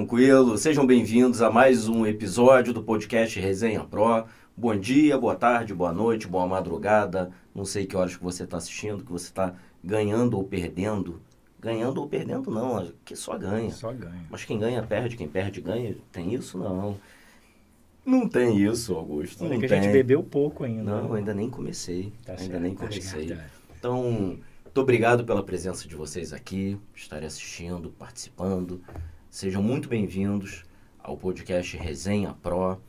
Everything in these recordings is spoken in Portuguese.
Tranquilo? Sejam bem-vindos a mais um episódio do podcast Resenha Pro. Bom dia, boa tarde, boa noite, boa madrugada. Não sei que horas que você está assistindo, que você está ganhando ou perdendo. Ganhando ou perdendo não, que só ganha. Só ganha. Mas quem ganha perde, quem perde ganha. Tem isso não. Não tem isso, Augusto. Olha não que tem. a gente bebeu pouco ainda. Não, né? ainda nem comecei. Tá ainda certo, nem tá comecei. certo. Então, muito obrigado pela presença de vocês aqui, estarem assistindo, participando. Sejam muito bem-vindos ao podcast Resenha Pro.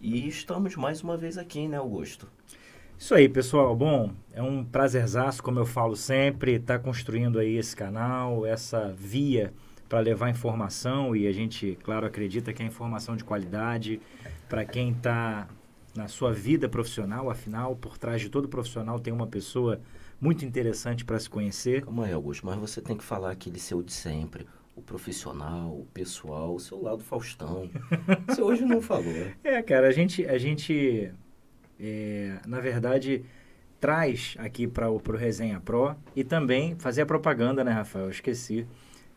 E estamos mais uma vez aqui, né, Augusto? Isso aí, pessoal. Bom, é um prazerzaço, como eu falo sempre, estar construindo aí esse canal, essa via para levar informação e a gente, claro, acredita que é informação de qualidade para quem está na sua vida profissional. Afinal, por trás de todo profissional tem uma pessoa muito interessante para se conhecer. Calma aí, Augusto, mas você tem que falar aquele seu de sempre. O profissional, o pessoal, o seu lado Faustão. Você hoje não falou. É, cara, a gente, a gente é, na verdade, traz aqui para o Resenha Pro e também fazer a propaganda, né, Rafael? Eu esqueci.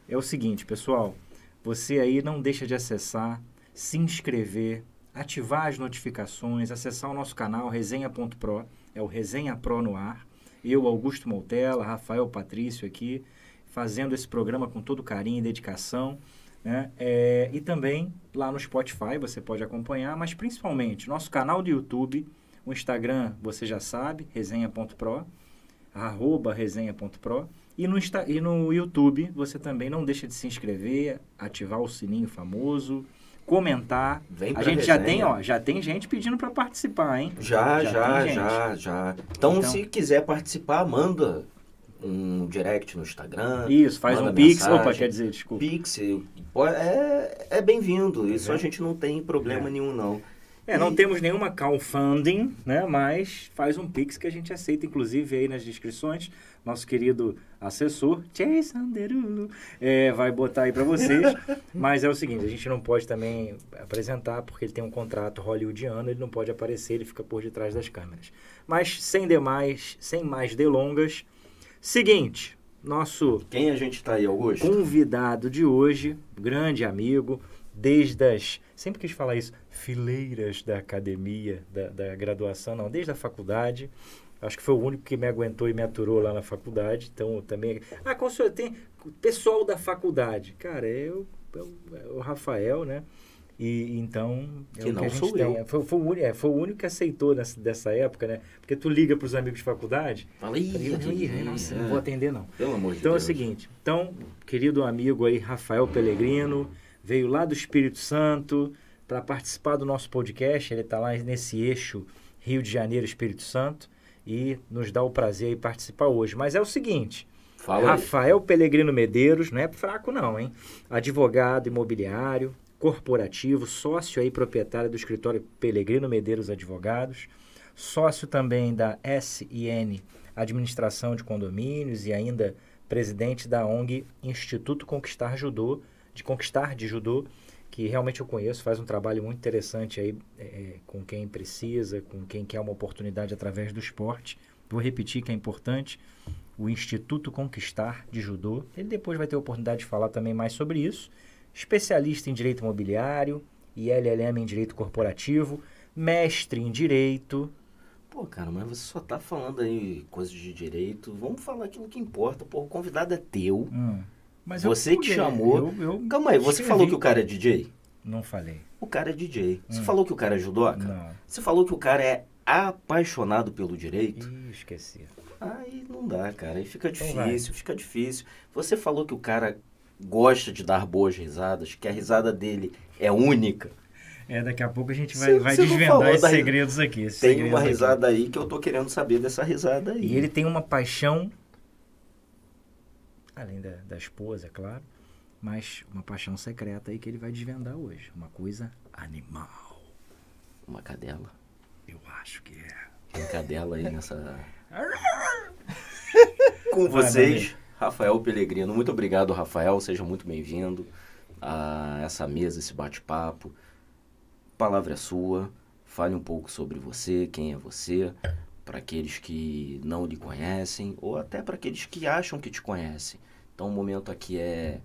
É o seguinte, pessoal, você aí não deixa de acessar, se inscrever, ativar as notificações, acessar o nosso canal resenha.pro, é o Resenha Pro no ar. Eu, Augusto Moutella, Rafael Patrício aqui, fazendo esse programa com todo carinho e dedicação. Né? É, e também lá no Spotify você pode acompanhar, mas principalmente nosso canal do YouTube, o Instagram você já sabe, resenha.pro, arroba resenha.pro. E no, Insta, e no YouTube você também não deixa de se inscrever, ativar o sininho famoso, comentar. Vem A gente já tem, resenha. ó, já tem gente pedindo para participar, hein? Já, Já já, já, já. Então, Então- se quiser participar, manda um direct no Instagram. Isso, faz um pix. mensagem. Opa, quer dizer, desculpa. Pix é, é bem-vindo. Isso É. a gente não tem problema É. nenhum, não. É, não E- temos nenhuma crowdfunding, né? Mas faz um Pix que a gente aceita, inclusive aí nas descrições. Nosso querido assessor, Jason Derulo, é, vai botar aí para vocês. Mas é o seguinte, a gente não pode também apresentar, porque ele tem um contrato hollywoodiano, ele não pode aparecer, ele fica por detrás das câmeras. Mas sem demais, sem mais delongas, seguinte, nosso Quem a gente tá aí, Augusto? convidado de hoje, grande amigo, desde as. Sempre quis falar isso, fileiras da academia, da, da graduação, não, desde a faculdade. Acho que foi o único que me aguentou e me aturou lá na faculdade. Então, eu também. Ah, com o senhor tem. Pessoal da faculdade. Cara, eu, eu, é o Rafael, né? E então. É Que o não que a gente sou tem. eu. Foi, foi, o único, é, foi o único que aceitou nessa, dessa época, né? Porque tu liga para os amigos de faculdade. Fala aí, Ih, aquele- ih, nossa, é. não vou atender, não. Pelo amor de Então é o Deus. seguinte, então, querido amigo aí, Rafael Pellegrino, veio lá do Espírito Santo para participar do nosso podcast. Ele está lá nesse eixo Rio de Janeiro, Espírito Santo, e nos dá o prazer aí participar hoje. Mas é o seguinte, Fala aí. Rafael Pellegrino Medeiros, não é fraco não, hein? Advogado imobiliário, corporativo, sócio aí proprietário do escritório Pellegrino Medeiros Advogados, sócio também da SIN Administração de Condomínios e ainda presidente da ONG Instituto Conquistar Judô, de Conquistar de Judô, que realmente eu conheço, faz um trabalho muito interessante aí é, com quem precisa, com quem quer uma oportunidade através do esporte. Vou repetir que é importante, o Instituto Conquistar de Judô. Ele depois vai ter a oportunidade de falar também mais sobre isso. Especialista em Direito Imobiliário e LLM em Direito Corporativo, mestre em Direito. Pô, cara, mas você só tá falando aí coisas de direito. Vamos falar aquilo que importa. Pô, o convidado é teu. Hum, mas Você que chamou. Eu, eu Calma aí, você escrevi. falou que o cara é DJ? Não falei. O cara é DJ. Você Hum. falou que o cara é judoca? Não. Você falou que o cara é apaixonado pelo direito? Ih, esqueci. Aí não dá, cara. Aí fica Então difícil, fica difícil. Você falou que o cara gosta de dar boas risadas, que a risada dele é única. É, daqui a pouco a gente vai, vai você não falou desvendar esses da segredos aqui. esses Tem segredos uma aqui. risada aí que eu tô querendo saber dessa risada aí. E ele tem uma paixão, além da, da esposa, é claro, mas uma paixão secreta aí que ele vai desvendar hoje. Uma coisa animal. Uma cadela. Eu acho que é. Tem cadela aí nessa. Com Vai, vocês, Rafael Pellegrino. Muito obrigado, Rafael. Seja muito bem-vindo a essa mesa, esse bate-papo. Palavra é sua. Fale um pouco sobre você, quem é você, para aqueles que não lhe conhecem ou até para aqueles que acham que te conhecem. Então o momento aqui é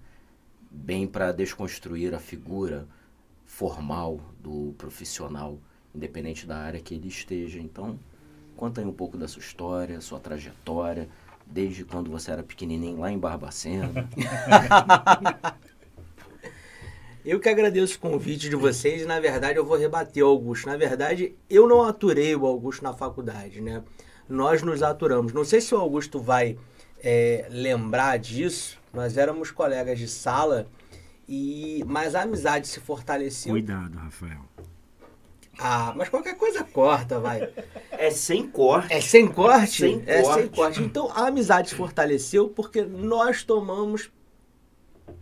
bem para desconstruir a figura formal do profissional, independente da área que ele esteja. Então, conta aí um pouco da sua história, sua trajetória, desde quando você era pequenininho lá em Barbacena. Eu que agradeço o convite de vocês e, na verdade, eu vou rebater o Augusto. Na verdade, eu não aturei o Augusto na faculdade, né? Nós nos aturamos. Não sei se o Augusto vai é, lembrar disso, nós éramos colegas de sala, e mas a amizade se fortaleceu. Cuidado, Rafael. Ah, mas qualquer coisa corta, vai. É sem corte. É sem corte? Sem é corte. sem corte. Então a amizade se fortaleceu porque nós tomamos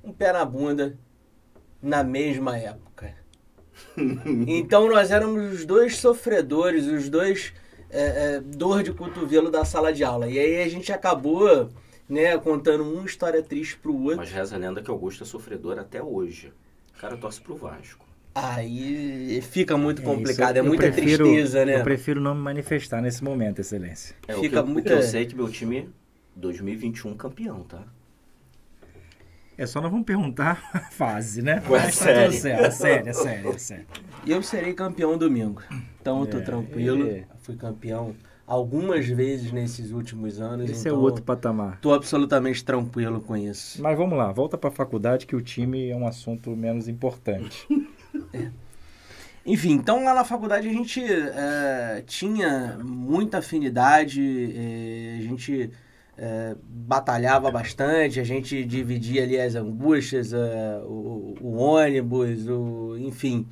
um pé na bunda na mesma época. então nós éramos os dois sofredores, os dois é, é, dor de cotovelo da sala de aula. E aí a gente acabou né, contando uma história triste pro outro. Mas reza a lenda que Augusto é sofredor até hoje. O cara torce pro Vasco. Aí fica muito É, complicado, isso é eu muita prefiro- tristeza, né? Eu prefiro não me manifestar nesse momento, excelência. É, o, Fica que, muita- o que eu sei é que meu time 2021 campeão, tá? É só nós vamos perguntar a fase, né? Ué, Mas tá sério? tudo certo, é sério, é sério, é sério. E eu serei campeão domingo. Então eu tô É, tranquilo. é. Fui campeão algumas vezes nesses últimos anos. Esse é então o outro patamar. Tô absolutamente tranquilo com isso. Mas vamos lá, volta para a faculdade que o time é um assunto menos importante. Enfim, então lá na faculdade a gente eh, tinha muita afinidade, eh, a gente eh, batalhava bastante, a gente dividia ali as angústias, eh, o, o ônibus, o, enfim.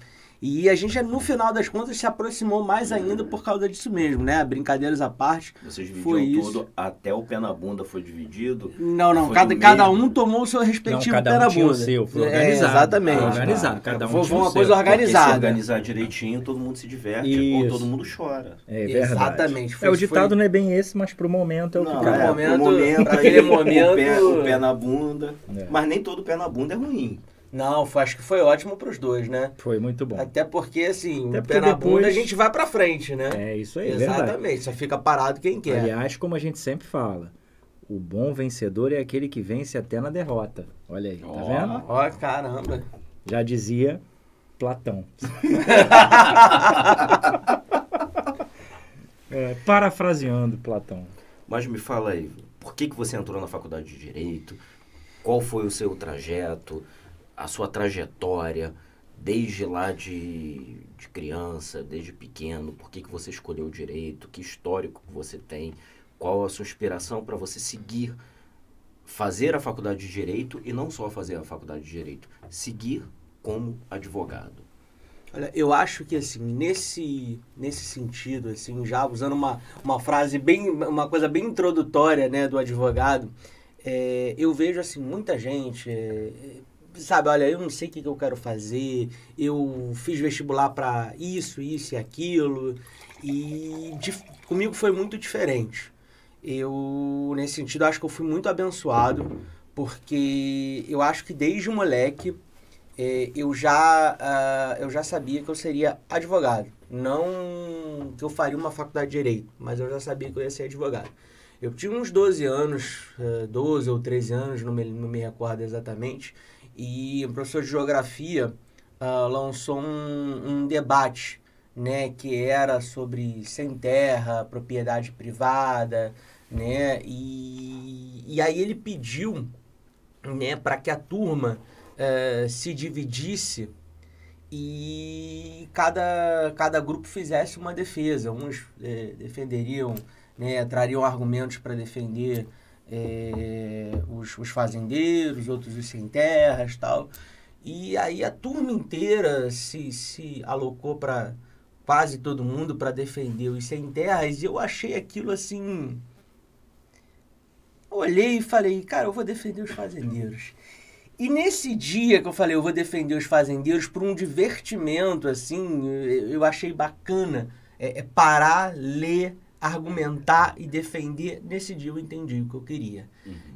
E a gente, no final das contas, se aproximou mais ainda por causa disso mesmo, né? Brincadeiras à parte. Vocês Foi dividiam isso. tudo, até o pé na bunda foi dividido. Não, não, Foi cada, cada um tomou o seu respectivo Não, cada pé um na tinha o bunda. seu, foi É, organizado. exatamente. Foi organizado, cada um Foi tinha o uma seu. coisa Porque se organizada. organizar direitinho, todo mundo se diverte Isso. ou todo mundo chora. É verdade. Exatamente. É, o Foi- ditado foi- não é bem esse, mas pro momento é o que Não, é, pro momento- pra aquele aquele momento- O pé, o pé na bunda. É. Mas nem todo pé na bunda é ruim. Não, foi, acho que foi ótimo pros dois, né? Foi muito bom. Até porque, assim, Até o pé na depois- bunda a gente vai pra frente, né? É isso aí, é verdade. Exatamente, só fica parado quem quer. Aliás, como a gente sempre fala, o bom vencedor é aquele que vence até na derrota. Olha aí, tá vendo? Ó, caramba. Já dizia Platão. É, parafraseando Platão. Mas me fala aí, por que, que você entrou na faculdade de Direito? Qual foi o seu trajeto, a sua trajetória, desde lá de, de criança, desde pequeno? Por que, que você escolheu o Direito? Que histórico você tem? Qual a sua inspiração para você seguir, fazer a faculdade de Direito e não só fazer a faculdade de Direito, seguir como advogado? Olha, eu acho que assim, nesse, nesse sentido, assim, já usando uma, uma frase bem, uma coisa bem introdutória, né, do advogado, é, eu vejo assim, muita gente, é, sabe, olha, eu não sei o que, que eu quero fazer, eu fiz vestibular para isso, isso e aquilo, e dif- comigo foi muito diferente. Eu, nesse sentido, acho que eu fui muito abençoado, porque eu acho que desde moleque eh, eu já ah, eu já sabia que eu seria advogado. Não que eu faria uma faculdade de direito, mas eu já sabia que eu ia ser advogado. Eu tinha uns 12 anos, eh, 12 ou 13 anos, não me, não me recordo exatamente, e o professor de geografia ah, lançou um, um debate, né, que era sobre sem terra, propriedade privada, né, e, e aí ele pediu, né, para que a turma eh, se dividisse e cada, cada grupo fizesse uma defesa. Uns eh, defenderiam, né, trariam argumentos para defender eh, os, os fazendeiros, outros os sem terras tal. E aí a turma inteira se, se alocou para quase todo mundo para defender os sem terras e eu achei aquilo assim. Olhei e falei, cara, eu vou defender os fazendeiros. E nesse dia que eu falei, eu vou defender os fazendeiros por um divertimento, assim, eu eu achei bacana é, é parar, ler, argumentar e defender. Nesse dia eu entendi o que eu queria.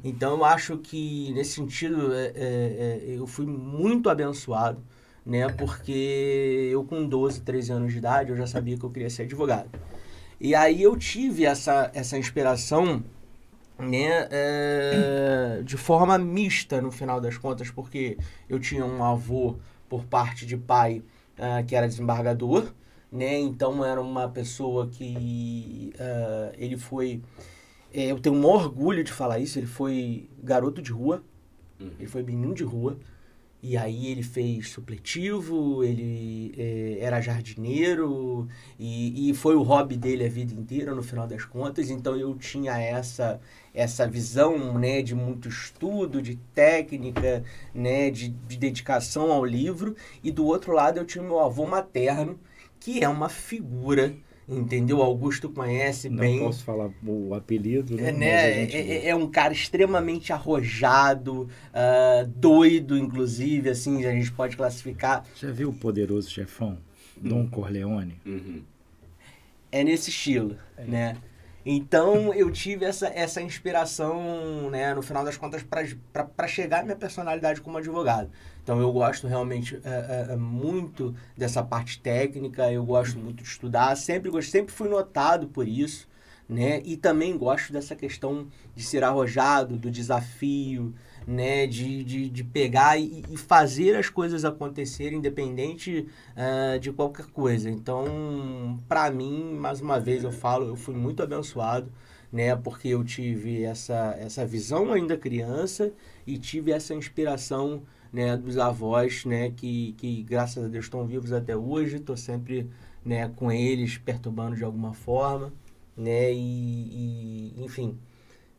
Então eu acho que, nesse sentido, é, é, é, eu fui muito abençoado, né? Porque eu com 12, 13 anos de idade, eu já sabia que eu queria ser advogado. E aí eu tive essa, essa inspiração né, é, de forma mista no final das contas, porque eu tinha um avô por parte de pai uh, que era desembargador, né, então era uma pessoa que uh, ele foi, é, eu tenho um orgulho de falar isso, ele foi garoto de rua, uhum. ele foi menino de rua, e aí ele fez supletivo, ele é, era jardineiro e, e foi o hobby dele a vida inteira no final das contas. Então eu tinha essa essa visão né, de muito estudo, de técnica, né, de, de dedicação ao livro. E do outro lado eu tinha meu avô materno, que é uma figura entendeu? Augusto conhece não bem. Não posso falar o apelido, né? É, né? Gente... É, é, um cara extremamente arrojado, uh, doido, inclusive, assim, a gente pode classificar. Já viu o poderoso chefão, Dom Corleone? Uhum. É nesse estilo, é. né? Então eu tive essa, essa inspiração, né, no final das contas, para chegar à minha personalidade como advogado. Então eu gosto realmente é, é, é, muito dessa parte técnica, eu gosto muito de estudar, sempre, sempre fui notado por isso, né? E também gosto dessa questão de ser arrojado, do desafio, né? De, de, de pegar e, e fazer as coisas acontecerem independente uh, de qualquer coisa. Então, para mim, mais uma vez eu falo, eu fui muito abençoado, né? Porque eu tive essa, essa visão ainda criança e tive essa inspiração né, dos avós, né, que, que graças a Deus estão vivos até hoje, estou sempre né, com eles perturbando de alguma forma, né, e, e enfim,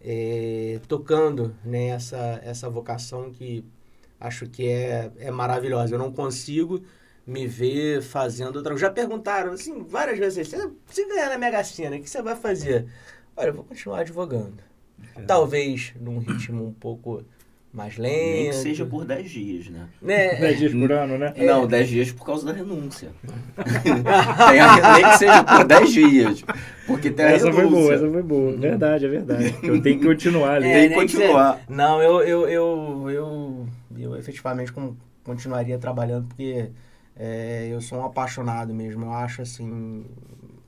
é, tocando né, essa, essa vocação que acho que é, é maravilhosa. Eu não consigo me ver fazendo outra Já perguntaram, assim, várias vezes, se, se ganhar na Mega Sena, o que você vai fazer? Olha, eu vou continuar advogando. É. Talvez num ritmo um pouco mais lento. Nem que seja por 10 dias, né? né? 10 dias por ano, né? É. Não, 10 dias por causa da renúncia. nem que seja por 10 dias. Porque tem a essa renúncia. foi boa, essa foi boa. Verdade, é verdade. Eu tenho que continuar ali. É, tem que continuar. Não, eu, eu, eu, eu, eu efetivamente continuaria trabalhando porque é, eu sou um apaixonado mesmo. Eu acho assim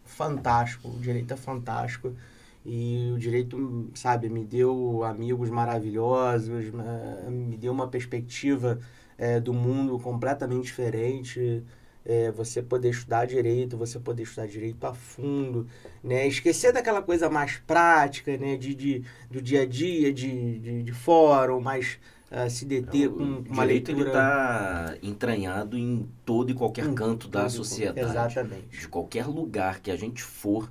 fantástico. O direito é fantástico. E o direito, sabe, me deu amigos maravilhosos, me deu uma perspectiva é, do mundo completamente diferente. É, você poder estudar direito, você poder estudar direito a fundo, né? Esquecer daquela coisa mais prática, né? De, de do dia a dia, de, de, de fórum, mais uh, se deter com uma direito leitura... ele está entranhado em todo e qualquer em canto da sociedade. Exatamente. De qualquer lugar que a gente for,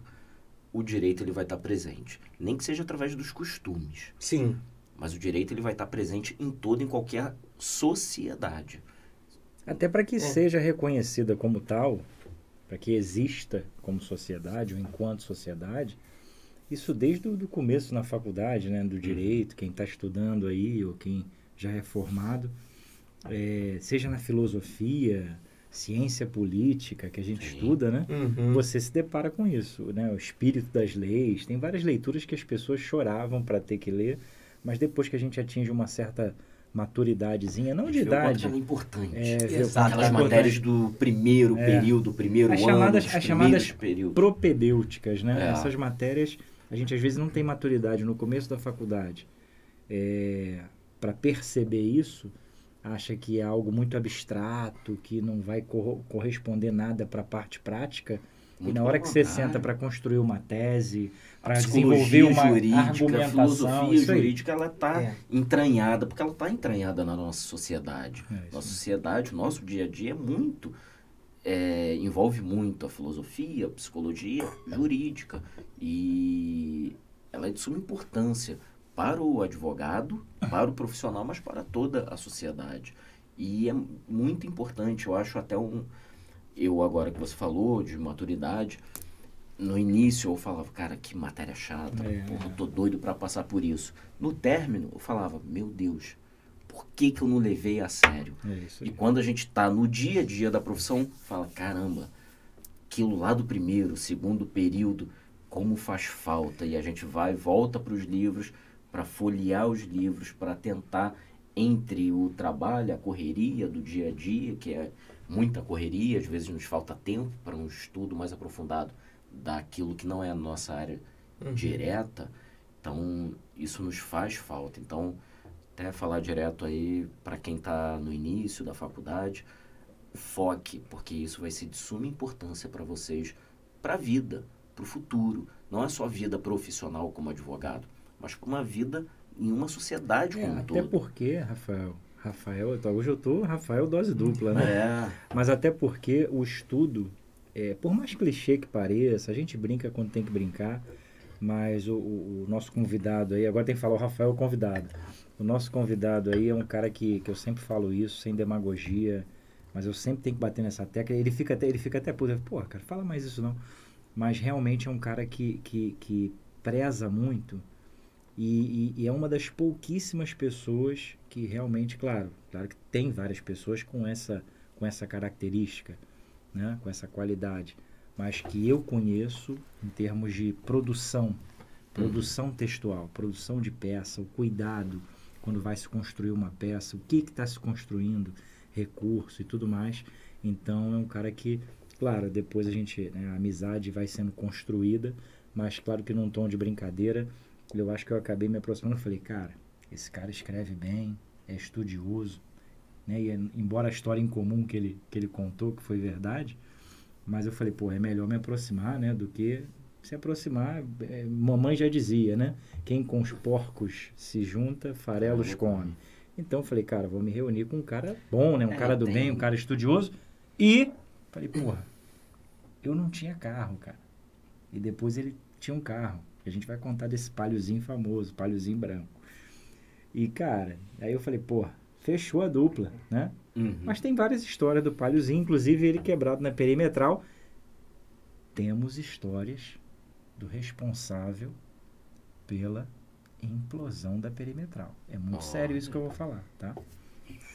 o direito ele vai estar presente. Nem que seja através dos costumes. Sim. Mas o direito ele vai estar presente em toda e qualquer sociedade. Até para que é. seja reconhecida como tal, para que exista como sociedade ou enquanto sociedade, isso desde o começo na faculdade, né, do direito, quem está estudando aí ou quem já é formado, é, seja na filosofia, ciência política que a gente Sim. estuda, né? Uhum. Você se depara com isso, né? O espírito das leis. Tem várias leituras que as pessoas choravam para ter que ler, mas depois que a gente atinge uma certa maturidadezinha, não de idade. É importante. É, Aquelas matérias do primeiro é. período, primeiro as ano, chamadas, as chamadas propedêuticas, né? É. Essas matérias, a gente às vezes não tem maturidade no começo da faculdade é, para perceber isso acha que é algo muito abstrato, que não vai cor corresponder nada para a parte prática. Muito e na hora que você senta para construir uma tese, para desenvolver uma jurídica, argumentação, a filosofia jurídica, ela está é. entranhada, porque ela está entranhada na nossa sociedade. É nossa sociedade, o nosso dia a dia é muito, é, envolve muito a filosofia, a psicologia jurídica. E ela é de suma importância para o advogado, para o profissional, mas para toda a sociedade. E é muito importante, eu acho até um. Eu, agora que você falou de maturidade, no início eu falava, cara, que matéria chata, é, porra, eu tô doido para passar por isso. No término, eu falava, meu Deus, por que, que eu não levei a sério? É e quando a gente tá no dia a dia da profissão, fala, caramba, aquilo lá do primeiro, segundo período, como faz falta. E a gente vai, volta para os livros para folhear os livros, para tentar, entre o trabalho, a correria do dia a dia, que é muita correria, às vezes nos falta tempo para um estudo mais aprofundado daquilo que não é a nossa área uhum. direta, Então, isso nos faz falta. Então, até falar direto aí para quem está no início da faculdade, foque, porque isso vai ser de suma importância para vocês, para a vida, para o futuro. Não é só vida profissional como advogado, mas para uma vida em uma sociedade É, como até todo. porque, Rafael, Rafael, hoje eu tô Rafael dose dupla, né? É, Mas até porque o estudo, é, por mais clichê que pareça, a gente brinca quando tem que brincar, mas o, o- o nosso convidado aí, agora tem que falar o Rafael convidado. O nosso convidado aí é um cara que, que eu sempre falo isso, sem demagogia, mas eu sempre tenho que bater nessa tecla. Ele fica até, ele fica até puto, pô, cara, fala mais isso não. Mas realmente é um cara que, que, que preza muito e, e- e é uma das pouquíssimas pessoas que realmente, claro, claro que tem várias pessoas com essa, com essa característica, né, com essa qualidade, mas que eu conheço em termos de produção, produção textual, produção de peça, o cuidado quando vai se construir uma peça, o que está se construindo, recurso e tudo mais. Então é um cara que, claro, depois a gente, né, a amizade vai sendo construída, mas claro que num tom de brincadeira, eu acho que eu acabei me aproximando falei, cara, esse cara escreve bem, é estudioso, né? E é- embora a história em comum que ele, que ele contou, que foi verdade, mas eu falei, pô, é melhor me aproximar, né, do que se aproximar. é, mamãe já dizia, né? Quem com os porcos se junta, farelos come. Então eu falei, cara, vou me reunir com um cara bom, né? Um É, cara do tem- bem, um cara estudioso. E falei, porra, eu não tinha carro, cara. E depois ele tinha um carro. A gente vai contar desse palhozinho famoso, palhozinho branco. E, cara, aí eu falei, porra, fechou a dupla, né? Uhum. Mas tem várias histórias do palhozinho, inclusive ele quebrado na perimetral. Temos histórias do responsável pela implosão da perimetral. É muito Olha. sério isso que eu vou falar, tá?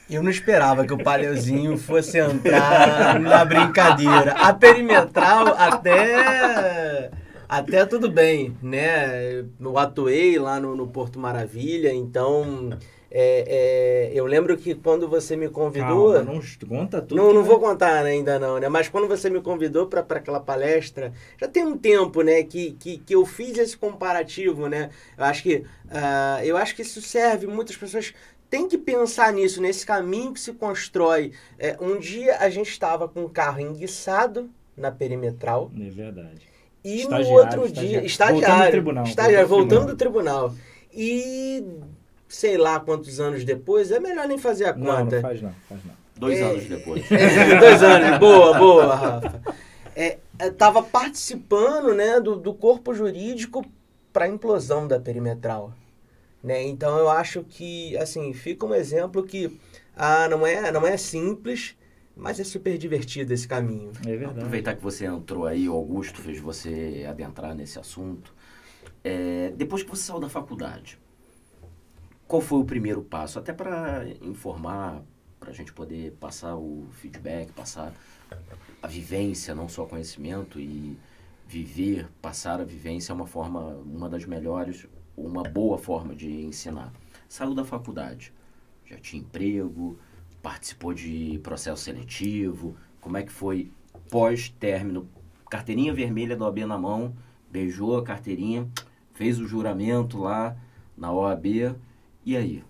Eu não esperava que o Paleuzinho fosse entrar na brincadeira. A perimetral até até tudo bem, né? Eu atuei lá no, no Porto Maravilha, então é, é, eu lembro que quando você me convidou, Calma, não conta tudo. não, não vai- vou contar né, ainda não, né? Mas quando você me convidou para aquela palestra, já tem um tempo, né, que, que, que eu fiz esse comparativo, né? Eu acho que ah, eu acho que isso serve. Muitas pessoas têm que pensar nisso, nesse caminho que se constrói. É, um dia a gente estava com um carro enguiçado na perimetral É verdade. E no Estagiário, outro estagiário. dia estagiário, Voltando do tribunal, estagiário, voltando do voltando do tribunal e sei lá quantos anos depois, é melhor nem fazer a Não, conta. não faz não, faz não. Dois É. anos depois. Dois anos, boa, boa, Rafa. É, estava participando né, do, do corpo jurídico para a implosão da perimetral. Né? Então eu acho que assim fica um exemplo que ah, não, é, não é simples, mas é super divertido esse caminho. É verdade. Aproveitar que você entrou aí, o Augusto fez você adentrar nesse assunto. É, depois que você saiu da faculdade, qual foi o primeiro passo? Até para informar, para a gente poder passar o feedback, passar a vivência, não só conhecimento e viver, passar a vivência é uma forma, uma das melhores, uma boa forma de ensinar. Saiu da faculdade, já tinha emprego, participou de processo seletivo, como é que foi pós-término, carteirinha vermelha da OAB na mão, beijou a carteirinha, fez o juramento lá na OAB, e aí?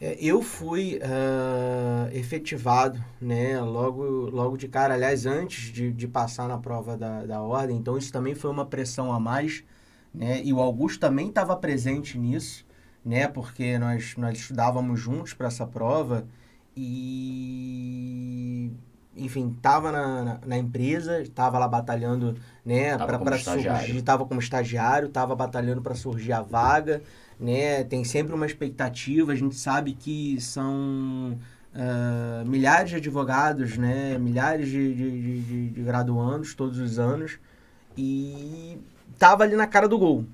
É, eu fui ah, efetivado, né, logo, logo de cara, aliás, antes de, de passar na prova da, da ordem, então isso também foi uma pressão a mais, né, e o Augusto também estava presente nisso, né, porque nós, nós estudávamos juntos para essa prova e, enfim, estava na, na, na empresa, estava lá batalhando, né, para surgir, estava como estagiário, estava batalhando para surgir a vaga, né? Tem sempre uma expectativa. A gente sabe que são ah, milhares de advogados, né? Milhares de, de, de- de- de graduandos todos os anos e tava ali na cara do gol.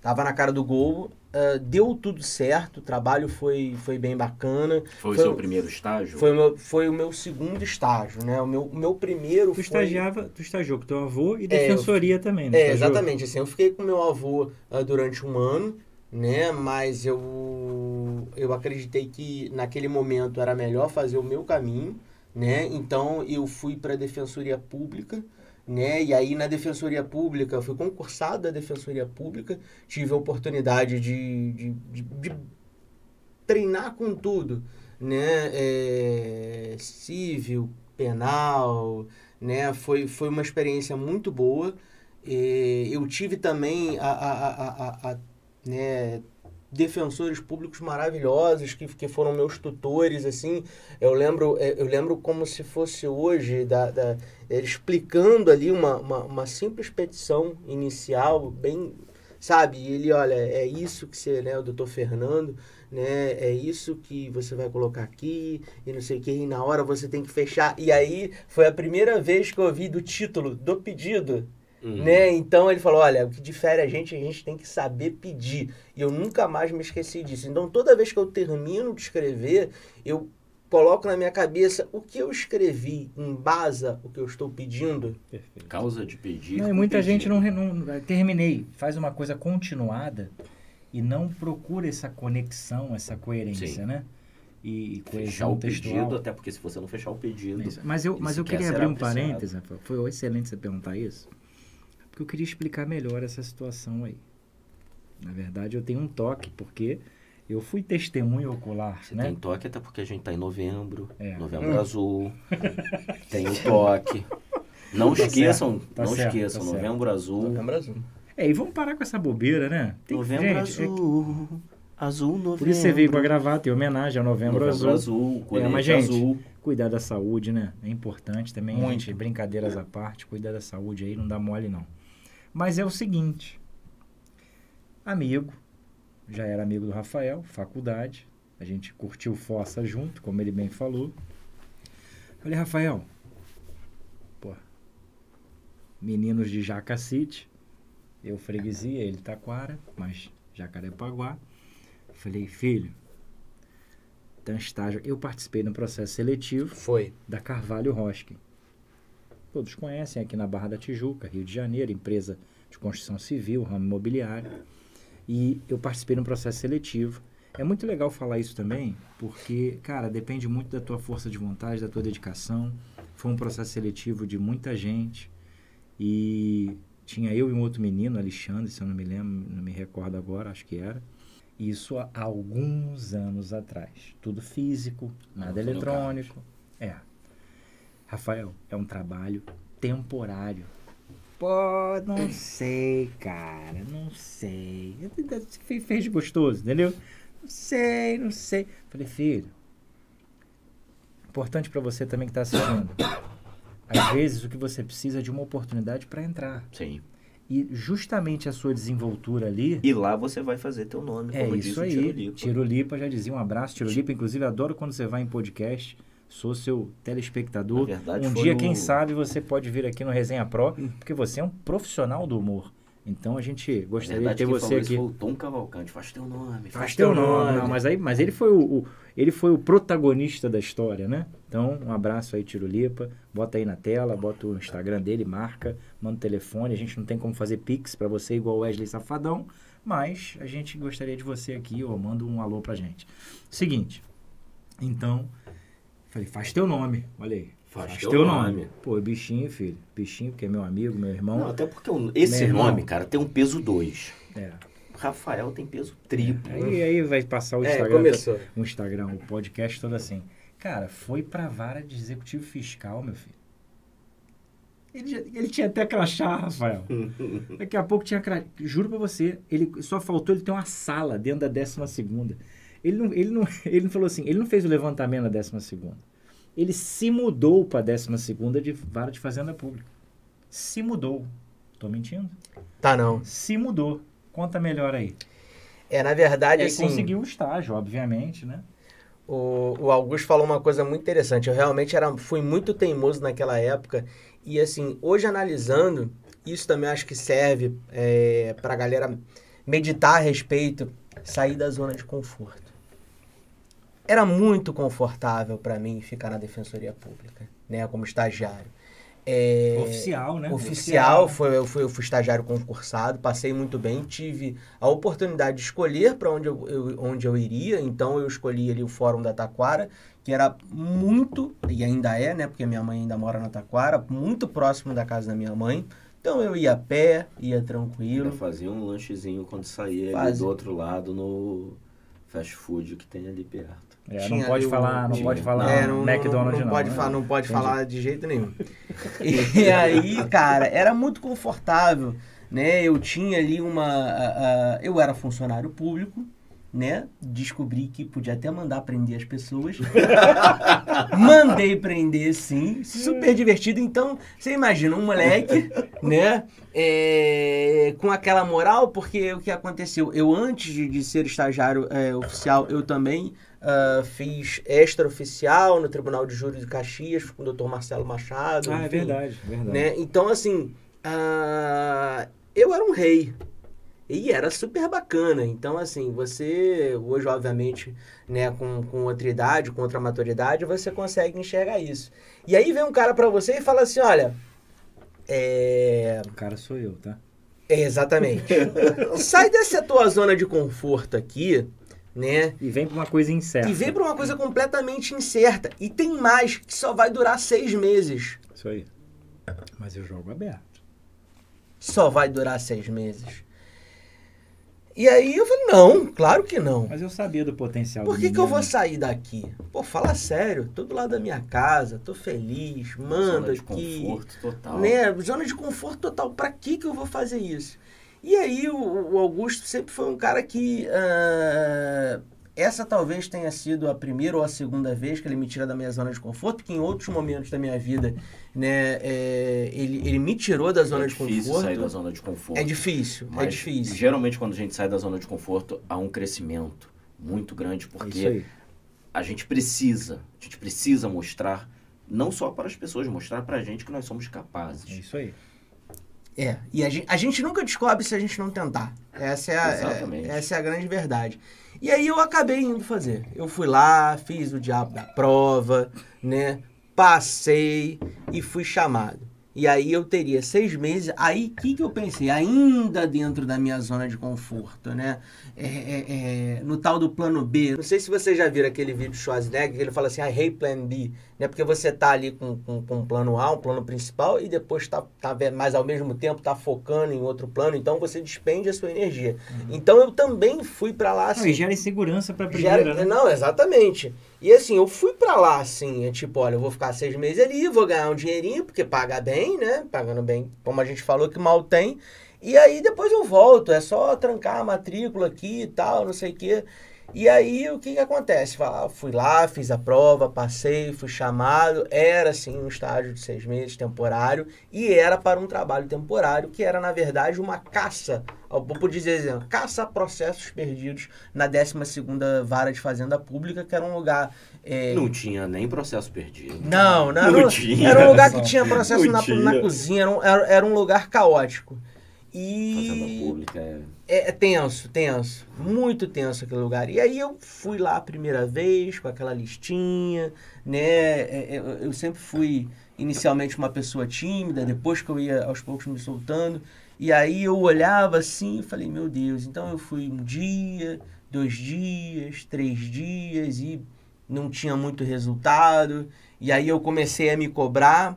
Tava na cara do gol. Ah, deu tudo certo. O trabalho foi, foi bem bacana. Foi, o seu primeiro estágio? Foi o meu, foi o meu segundo estágio, né? O meu, o meu primeiro Tu foi... estagiava, tu estagiou com teu avô e É, defensoria também, né? É, Estagiou? exatamente. Assim, eu fiquei com meu avô ah, durante um ano, né? Mas eu, eu acreditei que naquele momento era melhor fazer o meu caminho, né? Então eu fui para a Defensoria Pública, né? E aí na Defensoria Pública, fui concursado da Defensoria Pública, tive a oportunidade de, de, de, de treinar com tudo, né? É, civil, penal, né? Foi, foi uma experiência muito boa. Eu tive também a, a, a, a, a né, defensores públicos maravilhosos que, que foram meus tutores assim. Eu lembro é, eu lembro como se fosse hoje da, da explicando ali uma, uma, uma, simples petição inicial bem sabe? Ele olha é isso que você né o doutor Fernando né é isso que você vai colocar aqui e não sei o que e na hora você tem que fechar. E aí foi a primeira vez que eu ouvi do título do pedido Uhum. Né? Então ele falou: olha, o que difere a gente, a gente tem que saber pedir. E eu nunca mais me esqueci disso. Então toda vez que eu termino de escrever, eu coloco na minha cabeça o que eu escrevi embasa o que eu estou pedindo. Perfeito. Causa de pedir. Não, muita pedir. gente não, não terminei, faz uma coisa continuada e não procura essa conexão, essa coerência, Sim. né? E fechar o textual. pedido, até porque se você não fechar o pedido. Mas eu, mas eu queria abrir um parênteses, foi excelente você perguntar isso porque eu queria explicar melhor essa situação aí. Na verdade, eu tenho um toque, porque eu fui testemunho ocular. Você né? tem toque até porque a gente está em novembro, é. novembro hum. azul, tem um toque. Não tá esqueçam, tá não certo, esqueçam, tá novembro certo. azul. Novembro azul. É, e vamos parar com essa bobeira, né? Tem, novembro gente, azul. É azul, novembro. Por isso você veio com a gravata em homenagem ao novembro, novembro azul. azul, é, mas, gente, azul. cuidar da saúde, né? É importante também, Muito. gente, brincadeiras à parte, cuidar da saúde aí, não dá mole não. Mas é o seguinte: amigo, já era amigo do Rafael, faculdade, a gente curtiu Fossa junto, como ele bem falou. Falei, Rafael, pô, meninos de Jacacite, eu freguesia, ele Taquara, mas Jacarepaguá. Falei, filho, tem estágio. Eu participei no processo seletivo. Foi. Da Carvalho Roskin todos conhecem aqui na Barra da Tijuca, Rio de Janeiro, empresa de construção civil, ramo imobiliário. E eu participei no processo seletivo. É muito legal falar isso também, porque, cara, depende muito da tua força de vontade, da tua dedicação. Foi um processo seletivo de muita gente. E tinha eu e um outro menino, Alexandre, se eu não me lembro, não me recordo agora, acho que era. Isso há alguns anos atrás. Tudo físico, nada eletrônico. É. Rafael, é um trabalho temporário. Pô, não sei, cara, não sei. Fez gostoso, entendeu? Não sei, não sei. Falei, filho, importante para você também que está assistindo. Às vezes o que você precisa é de uma oportunidade para entrar. Sim. E justamente a sua desenvoltura ali. E lá você vai fazer teu nome, como é isso aí. Tirolipa. Tirolipa já dizia um abraço. Tirolipa, inclusive, adoro quando você vai em podcast sou seu telespectador. Verdade, um dia, quem sabe, você pode vir aqui no Resenha Pro, porque você é um profissional do humor. Então a gente gostaria de ter você aqui. Foi o Tom Cavalcante, faz teu nome. Faz, faz teu nome. nome. Não, mas aí, mas ele foi o, o, ele foi o protagonista da história, né? Então um abraço aí Tirolipa, bota aí na tela, bota o Instagram dele, marca, manda o telefone. A gente não tem como fazer pix para você igual o Wesley Safadão, mas a gente gostaria de você aqui, ou manda um alô pra gente. Seguinte, então Falei, faz teu nome, olha aí. Faz, faz teu, teu nome. nome. Pô, bichinho, filho. Bichinho, porque é meu amigo, meu irmão. Não, até porque esse nome, cara, tem um peso 2. É. Rafael tem peso triplo. Aí, aí vai passar o é, Instagram. É, começou. O Instagram, o podcast todo assim. Cara, foi pra vara de executivo fiscal, meu filho. Ele, ele tinha até crachá, Rafael. Daqui a pouco tinha crachá. Juro pra você, ele só faltou ele ter uma sala dentro da décima segunda. Ele não, ele, não, ele não falou assim, ele não fez o levantamento na décima segunda. Ele se mudou para a décima segunda de vara de fazenda pública. Se mudou. Tô mentindo? Tá não. Se mudou. Conta melhor aí. É, na verdade, ele assim... conseguiu o estágio, obviamente, né? O, o Augusto falou uma coisa muito interessante. Eu realmente era, fui muito teimoso naquela época. E, assim, hoje analisando, isso também acho que serve é, para a galera meditar a respeito, sair da zona de conforto era muito confortável para mim ficar na defensoria pública, né, como estagiário. É, Oficial, né? Oficial, foi, eu, fui, eu fui estagiário concursado, passei muito bem, tive a oportunidade de escolher para onde eu, eu- onde eu iria, então eu escolhi ali o Fórum da Taquara, que era muito, e ainda é, né, porque minha mãe ainda mora na Taquara, muito próximo da casa da minha mãe, então eu ia a pé, ia tranquilo. fazia um lanchezinho quando saía ali Fazia. do outro lado no fast food que tem ali perto. É, não Tinha pode falar, não tinha- pode falar É, não, McDonald's não, não. pode, né? fa- não pode Entendi. falar de jeito nenhum. E aí, cara, era muito confortável, né? Eu tinha ali uma... a- a- eu era funcionário público, né? Descobri que podia até mandar prender as pessoas. Mandei prender, sim. Super divertido. Então, você imagina um moleque, né? É, com aquela moral, porque o que aconteceu? Eu, antes de, ser estagiário é, oficial, eu também ah, fiz extra-oficial no Tribunal de Júri de Caxias com o Dr. Marcelo Machado. Ah, é enfim, verdade, verdade. né? Então, assim, ah, eu era um rei. E era super bacana. Então, assim, você, hoje, obviamente, né, com, com outra idade, com outra maturidade, você consegue enxergar isso. E aí vem um cara pra você e fala assim: olha. É. O cara sou eu, tá? é, exatamente. Sai dessa tua zona de conforto aqui, né? E vem pra uma coisa incerta. E vem pra uma coisa completamente incerta. E tem mais, que só vai durar seis meses. Isso aí. Mas eu jogo aberto. Só vai durar seis meses. E aí eu falei, não, claro que não. Mas eu sabia do potencial Por do que, que eu vou sair daqui? Pô, fala sério, tô do lado da minha casa, tô feliz, mando Zona de aqui. conforto total. Né? Zona de conforto total. Pra que, que eu vou fazer isso? E aí o, o Augusto sempre foi um cara que. ah, essa talvez tenha sido a primeira ou a segunda vez que ele me tira da minha zona de conforto, porque em outros momentos da minha vida, né, é, ele, ele me tirou da zona é de difícil conforto. sair da zona de conforto. É difícil, é Mas, difícil. Geralmente, quando a gente sai da zona de conforto, há um crescimento muito grande, É porque a gente precisa, a gente precisa mostrar, não só para as pessoas, mostrar para a gente que nós somos É capazes. isso aí. É, e a gente, a gente nunca descobre se a gente não tentar. Essa é, a, Exatamente. é- essa é a grande verdade. E aí eu acabei indo fazer. Eu fui lá, fiz o diabo da prova, né? Passei e fui chamado. E aí eu teria seis meses. Aí o que, que eu pensei? Ainda dentro da minha zona de conforto, né? É, é, é, no tal do plano B. Não sei se vocês já viram aquele vídeo do Schwarzenegger que ele fala assim, I hate plan B. Né? Porque você tá ali com, com, com um plano A, um plano principal, e depois tá, tá, mas ao mesmo tempo tá focando em outro plano. Então você despende a sua energia. Então eu também fui para lá Não, assim. e gera insegurança pra primeira, Gera- né? Não, exatamente. E assim, eu fui pra lá, assim, é tipo, olha, eu vou ficar seis meses ali, vou ganhar um dinheirinho, porque paga bem, né? Pagando bem, como a gente falou que mal tem. E aí depois eu volto, é só trancar a matrícula aqui e tal, não sei o quê. E aí o que que acontece? Fala, Fui lá, fiz a prova, passei, fui chamado. Era assim um estágio de seis meses, temporário, e era para um trabalho temporário, que era, na verdade, uma caça, eu vou dizer assim, caça a processos perdidos na 12ª Vara de Fazenda Pública, que era um lugar... é, Não tinha nem processo perdido. não, não, Não era, um- tinha. era um lugar que tinha processo Não na, na cozinha, era um, era, era um lugar caótico. Fazenda E pública é... é, é tenso, tenso. Muito tenso aquele lugar. E aí eu fui lá a primeira vez com aquela listinha, né? É, é, eu sempre fui inicialmente uma pessoa tímida, depois que eu ia aos poucos me soltando. E aí eu olhava assim e falei, meu Deus, então eu fui um dia, dois dias, três dias e não tinha muito resultado. E aí eu comecei a me cobrar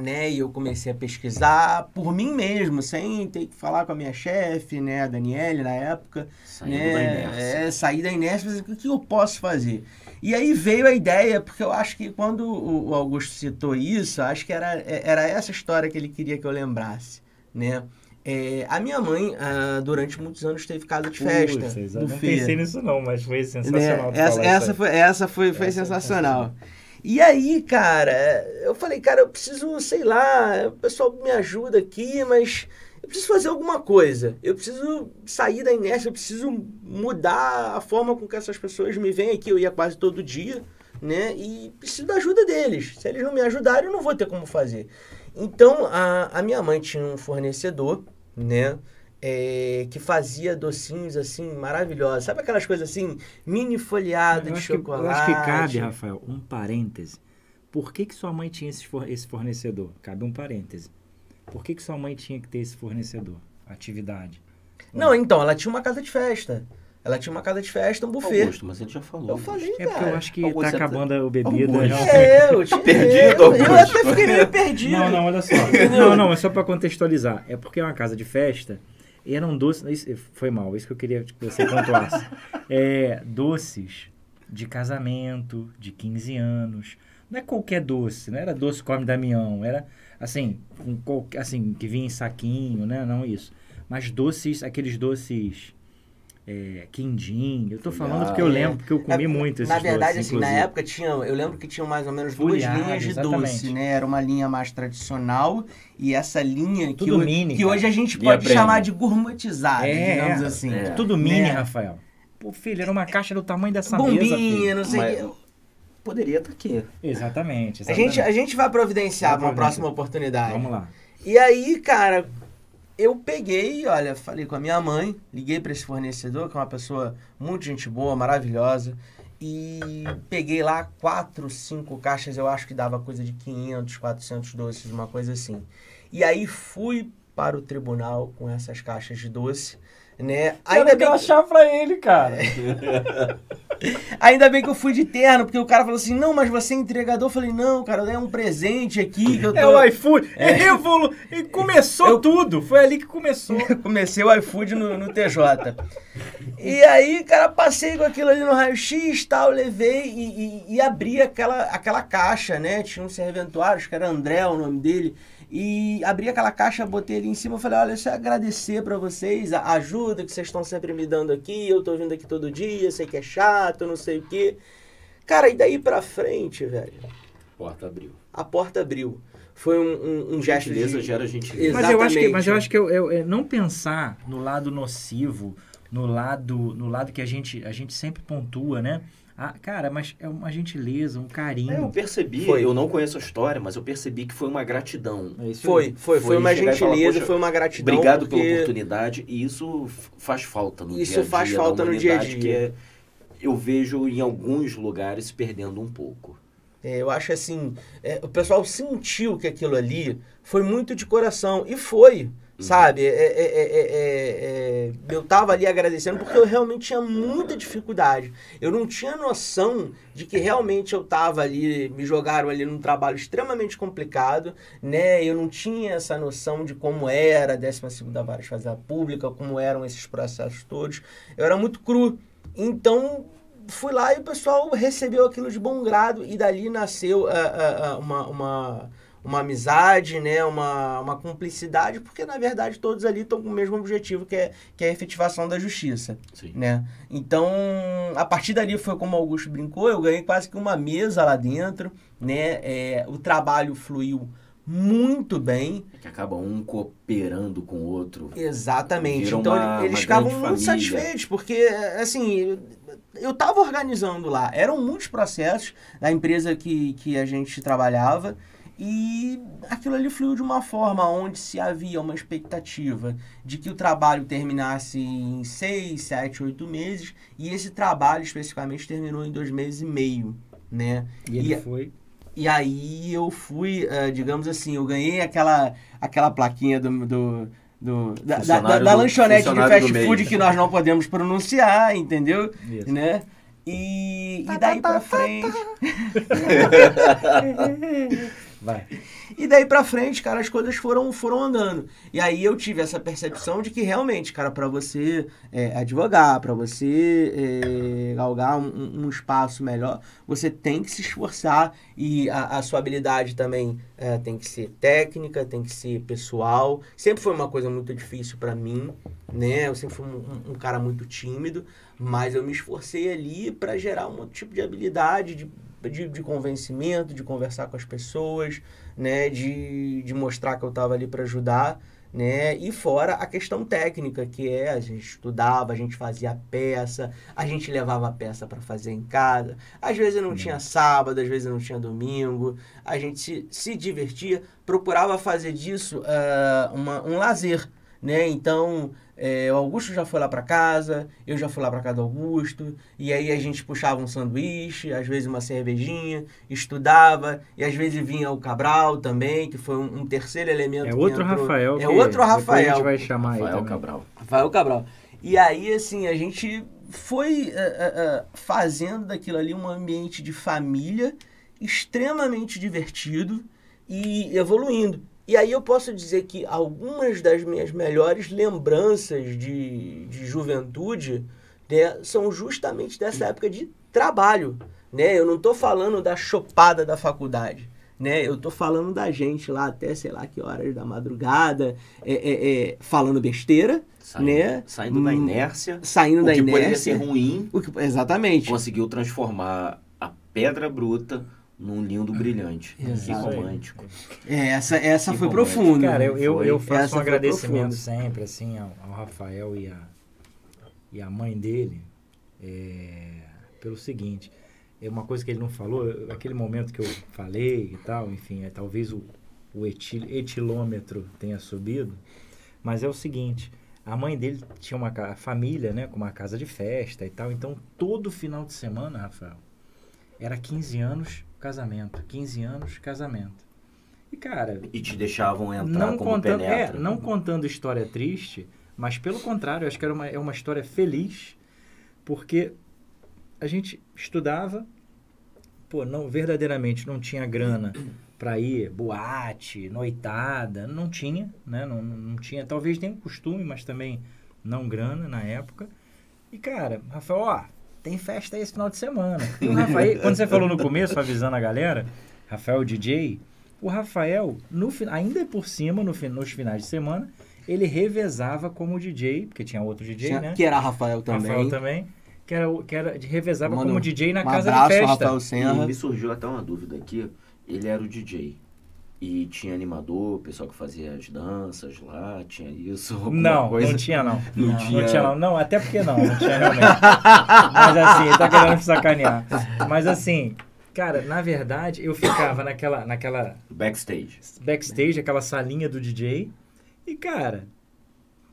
né? E eu comecei a pesquisar por mim mesmo, sem ter que falar com a minha chefe, né? A Daniele, na época. Saindo né? da inércia. É, sair da inércia, mas o que eu posso fazer? E aí veio a ideia, porque eu acho que quando o Augusto citou isso, acho que era, era essa história que ele queria que eu lembrasse, né? É, a minha mãe, ah, durante muitos anos, teve casa de festa Putz, do não Fê. pensei nisso não, mas foi Né? sensacional. tu Essa, essa foi, essa foi, foi Essa é sensacional. E aí, cara, eu falei, cara, eu preciso, sei lá, o pessoal me ajuda aqui, mas eu preciso fazer alguma coisa. Eu preciso sair da inércia, eu preciso mudar a forma com que essas pessoas me veem aqui. Eu ia quase todo dia, né? E preciso da ajuda deles. Se eles não me ajudarem, eu não vou ter como fazer. Então, a, a minha mãe tinha um fornecedor, né? É, que fazia docinhos assim maravilhosos. Sabe aquelas coisas assim, mini folhado Eu de acho, que, eu chocolate? acho que cabe, Rafael, um parêntese Por que, que sua mãe tinha esse, for- esse fornecedor? Cabe um parêntese. Por que, que sua mãe tinha que ter esse fornecedor? Atividade. Não, então, ela tinha uma casa de festa. Ela tinha uma casa de festa, um buffet. Augusto, mas ele já falou. Eu falei, É porque cara. eu acho que Augusto, tá você tá- acabando a bebida. Augusto. É, eu tinha perdido, eu, eu Augusto? até fiquei meio perdido. Não, não, olha só. não, não, é só pra contextualizar. É porque é uma casa de festa eram doces. Foi mal, isso que eu queria que você pontuasse. É, doces de casamento, de 15 anos. Não é qualquer doce, não era doce come Damião, era assim, um, assim, que vinha em saquinho, né? Não isso. Mas doces, aqueles doces. É, quindim. Eu tô falando porque eu É. lembro, porque eu comi É, muito esses Na verdade, doces, assim, na inclusive. época tinha, eu lembro que tinham mais ou menos duas linhas de exatamente. doce, né? Era uma linha mais tradicional e essa linha que, Tudo hoje, mini, que hoje a gente pode chamar de gourmetizada, É, digamos assim. é. Tudo mini, Né? Rafael. Pô, filho, era uma caixa do tamanho dessa mesa. Bombinha, não sei o Mas quê. poderia estar aqui. Exatamente. A gente, exatamente. a gente vai providenciar Vai pra uma providenciar. próxima oportunidade. Vamos lá. E aí, cara, eu peguei, olha, falei com a minha mãe, liguei pra esse fornecedor, que é uma pessoa muito gente boa, maravilhosa, e peguei lá quatro, cinco caixas, eu acho que dava coisa de 500, 400 doces, uma coisa assim. E aí fui para o tribunal com essas caixas de doce, né? Ainda bem, que, pra ele, cara. ainda bem que eu fui de terno, porque o cara falou assim, não, mas você é entregador. Eu falei, não, cara, é um presente aqui que eu tô... É o iFood. É. Revolu... E começou Eu- tudo. Foi ali que começou. Comecei o iFood no, no TJ. E aí, cara, passei com aquilo ali no raio-x tal, levei e, e, e abri aquela, aquela caixa, né? Tinha um serventuário, acho que era André o nome dele. E abri aquela caixa, botei ali em cima, falei, olha, só agradecer pra vocês, a ajuda que vocês estão sempre me dando aqui, eu tô vindo aqui todo dia, sei que é chato, não sei o quê. Cara, e daí pra frente, velho, Porta abriu. a porta abriu. Foi um, um, um gesto Gentileza de... gera gentileza. Mas eu acho que, mas eu acho que eu, eu- é não pensar no lado nocivo, no lado, no lado que a gente, a gente sempre pontua, né? Ah, cara, mas é uma gentileza, um carinho. É, eu percebi, Foi. eu não conheço a história, mas eu percebi que foi uma gratidão. É isso Foi, foi, foi, Foi uma falar, gentileza, "Poxa, foi uma gratidão. Obrigado pela porque- oportunidade e isso faz falta no Isso dia a dia faz da falta no dia a dia. que é- eu vejo em alguns lugares perdendo um pouco. É, eu acho assim, é, o pessoal sentiu que aquilo ali foi muito de coração. E foi, sabe? É, é, é, é, é, eu tava ali agradecendo porque eu realmente tinha muita dificuldade. Eu não tinha noção de que realmente eu tava ali, me jogaram ali num trabalho extremamente complicado, né? Eu não tinha essa noção de como era a 12ª Vara de Fazenda Pública, como eram esses processos todos. Eu era muito cru. Então, fui lá e o pessoal recebeu aquilo de bom grado e dali nasceu ah, ah, ah, uma, uma, uma amizade, né? uma, uma cumplicidade, porque na verdade todos ali estão com o mesmo objetivo, que é, que é a efetivação da justiça. Sim. Né? Então, a partir dali foi como o Augusto brincou, eu ganhei quase que uma mesa lá dentro, né? É, o trabalho fluiu muito bem, Que acaba um cooperando com o outro. Exatamente. Então uma- eles uma ficavam muito família. satisfeitos, porque, assim, eu estava organizando lá. Eram muitos processos da empresa que, que a gente trabalhava e aquilo ali fluiu de uma forma onde se havia uma expectativa de que o trabalho terminasse em seis, sete, oito meses e esse trabalho especificamente terminou em dois meses e meio, né? E ele E- foi. E aí eu fui, eh, digamos assim, eu ganhei aquela, aquela plaquinha do, do, do- da, da, da, lanchonete de fast food que nós não podemos pronunciar, entendeu? Isso. Né? E, e daí pra frente. Vai. E daí pra frente, cara, as coisas foram, foram andando. E aí eu tive essa percepção de que realmente, cara, pra você é, advogar, pra você é, galgar um, um espaço melhor, você tem que se esforçar e a, a sua habilidade também é, tem que ser técnica, tem que ser pessoal. Sempre foi uma coisa muito difícil pra mim, né? Eu sempre fui um, um- cara muito tímido, mas eu me esforcei ali pra gerar um outro tipo de habilidade, de, de, de convencimento, de conversar com as pessoas, né, de, de mostrar que eu estava ali para ajudar, né, e fora a questão técnica, que é a gente estudava, a gente fazia peça, a gente levava a peça para fazer em casa, às vezes não tinha sábado, às vezes não tinha domingo, a gente se, se divertia, procurava fazer disso ah, uma, um lazer, né, então é, o Augusto já foi lá para casa, eu já fui lá para casa do Augusto, e aí a gente puxava um sanduíche, às vezes uma cervejinha, estudava, e às vezes vinha o Cabral também, que foi um, um terceiro elemento. É outro entrou. Rafael. É outro Rafael. a gente vai chamar Rafael aí. Cabral. Rafael Cabral. E aí, assim, a gente foi uh, uh, fazendo daquilo ali um ambiente de família extremamente divertido e evoluindo. E aí eu posso dizer que algumas das minhas melhores lembranças de, de juventude né, são justamente dessa época de trabalho. Né? Eu não estou falando da chopada da faculdade. Né? Eu tô falando da gente lá até sei lá que horas da madrugada, é, é, é, falando besteira, Saindo, né? saindo da Hum, inércia. Saindo o da que poderia inércia. ser ruim, O que- exatamente. conseguiu transformar a pedra bruta num lindo brilhante. Que Exato. romântico. É, essa essa Que foi romântico. profunda. Cara, eu, eu, Foi. eu faço Essa um agradecimento sempre, assim, ao, ao Rafael e a, e a mãe dele, é, pelo seguinte, é uma coisa que ele não falou, eu- aquele momento que eu falei e tal, enfim, é, talvez o, o etil, etilômetro tenha subido, mas é o seguinte, a mãe dele tinha uma família, né, com uma casa de festa e tal, então todo final de semana, Rafael, era 15 anos casamento, 15 anos casamento. E cara, E te deixavam entrar não como contando, é, penetra. não contando história triste, mas pelo contrário, acho que era uma, é uma história feliz, porque a gente estudava, pô, não verdadeiramente não tinha grana para ir boate, noitada, não tinha, né? Não, não não tinha, talvez nem costume, mas também não grana na época. E cara, Rafael, ó, tem festa aí esse final de semana. E o Rafael, quando você falou no começo, avisando a galera, Rafael DJ, o Rafael, no, ainda por cima, no, nos finais de semana, ele revezava como DJ, porque tinha outro DJ, Tinha- né? Que era Rafael também. Rafael também, que era, o- que era de revezava Manda como DJ na um casa abraço, de festa. Rafael E Senra. me surgiu até uma dúvida aqui. Ele era o DJ. E tinha animador, pessoal que fazia as danças lá, tinha isso. Não, coisa. não tinha não. Não Não tinha- tinha não. Não, até porque não, não tinha realmente. Mas assim, tá querendo me sacanear. Mas assim, cara, na verdade, eu ficava naquela, naquela Backstage. backstage, aquela salinha do DJ, e cara,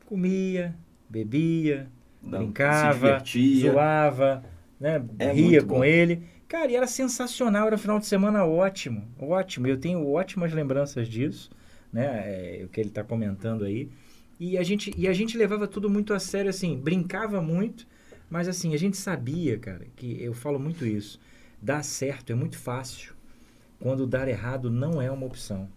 comia, bebia, Não, brincava, zoava, né? É ria com bom. ele. Cara, e era sensacional, era um final de semana ótimo, ótimo. Eu tenho ótimas lembranças disso, né? É, o que ele está comentando aí. E a, gente, e a gente levava tudo muito a sério, assim, brincava muito, mas assim, a gente sabia, cara, que eu falo muito isso. Dar certo é muito fácil, quando dar errado não é uma opção.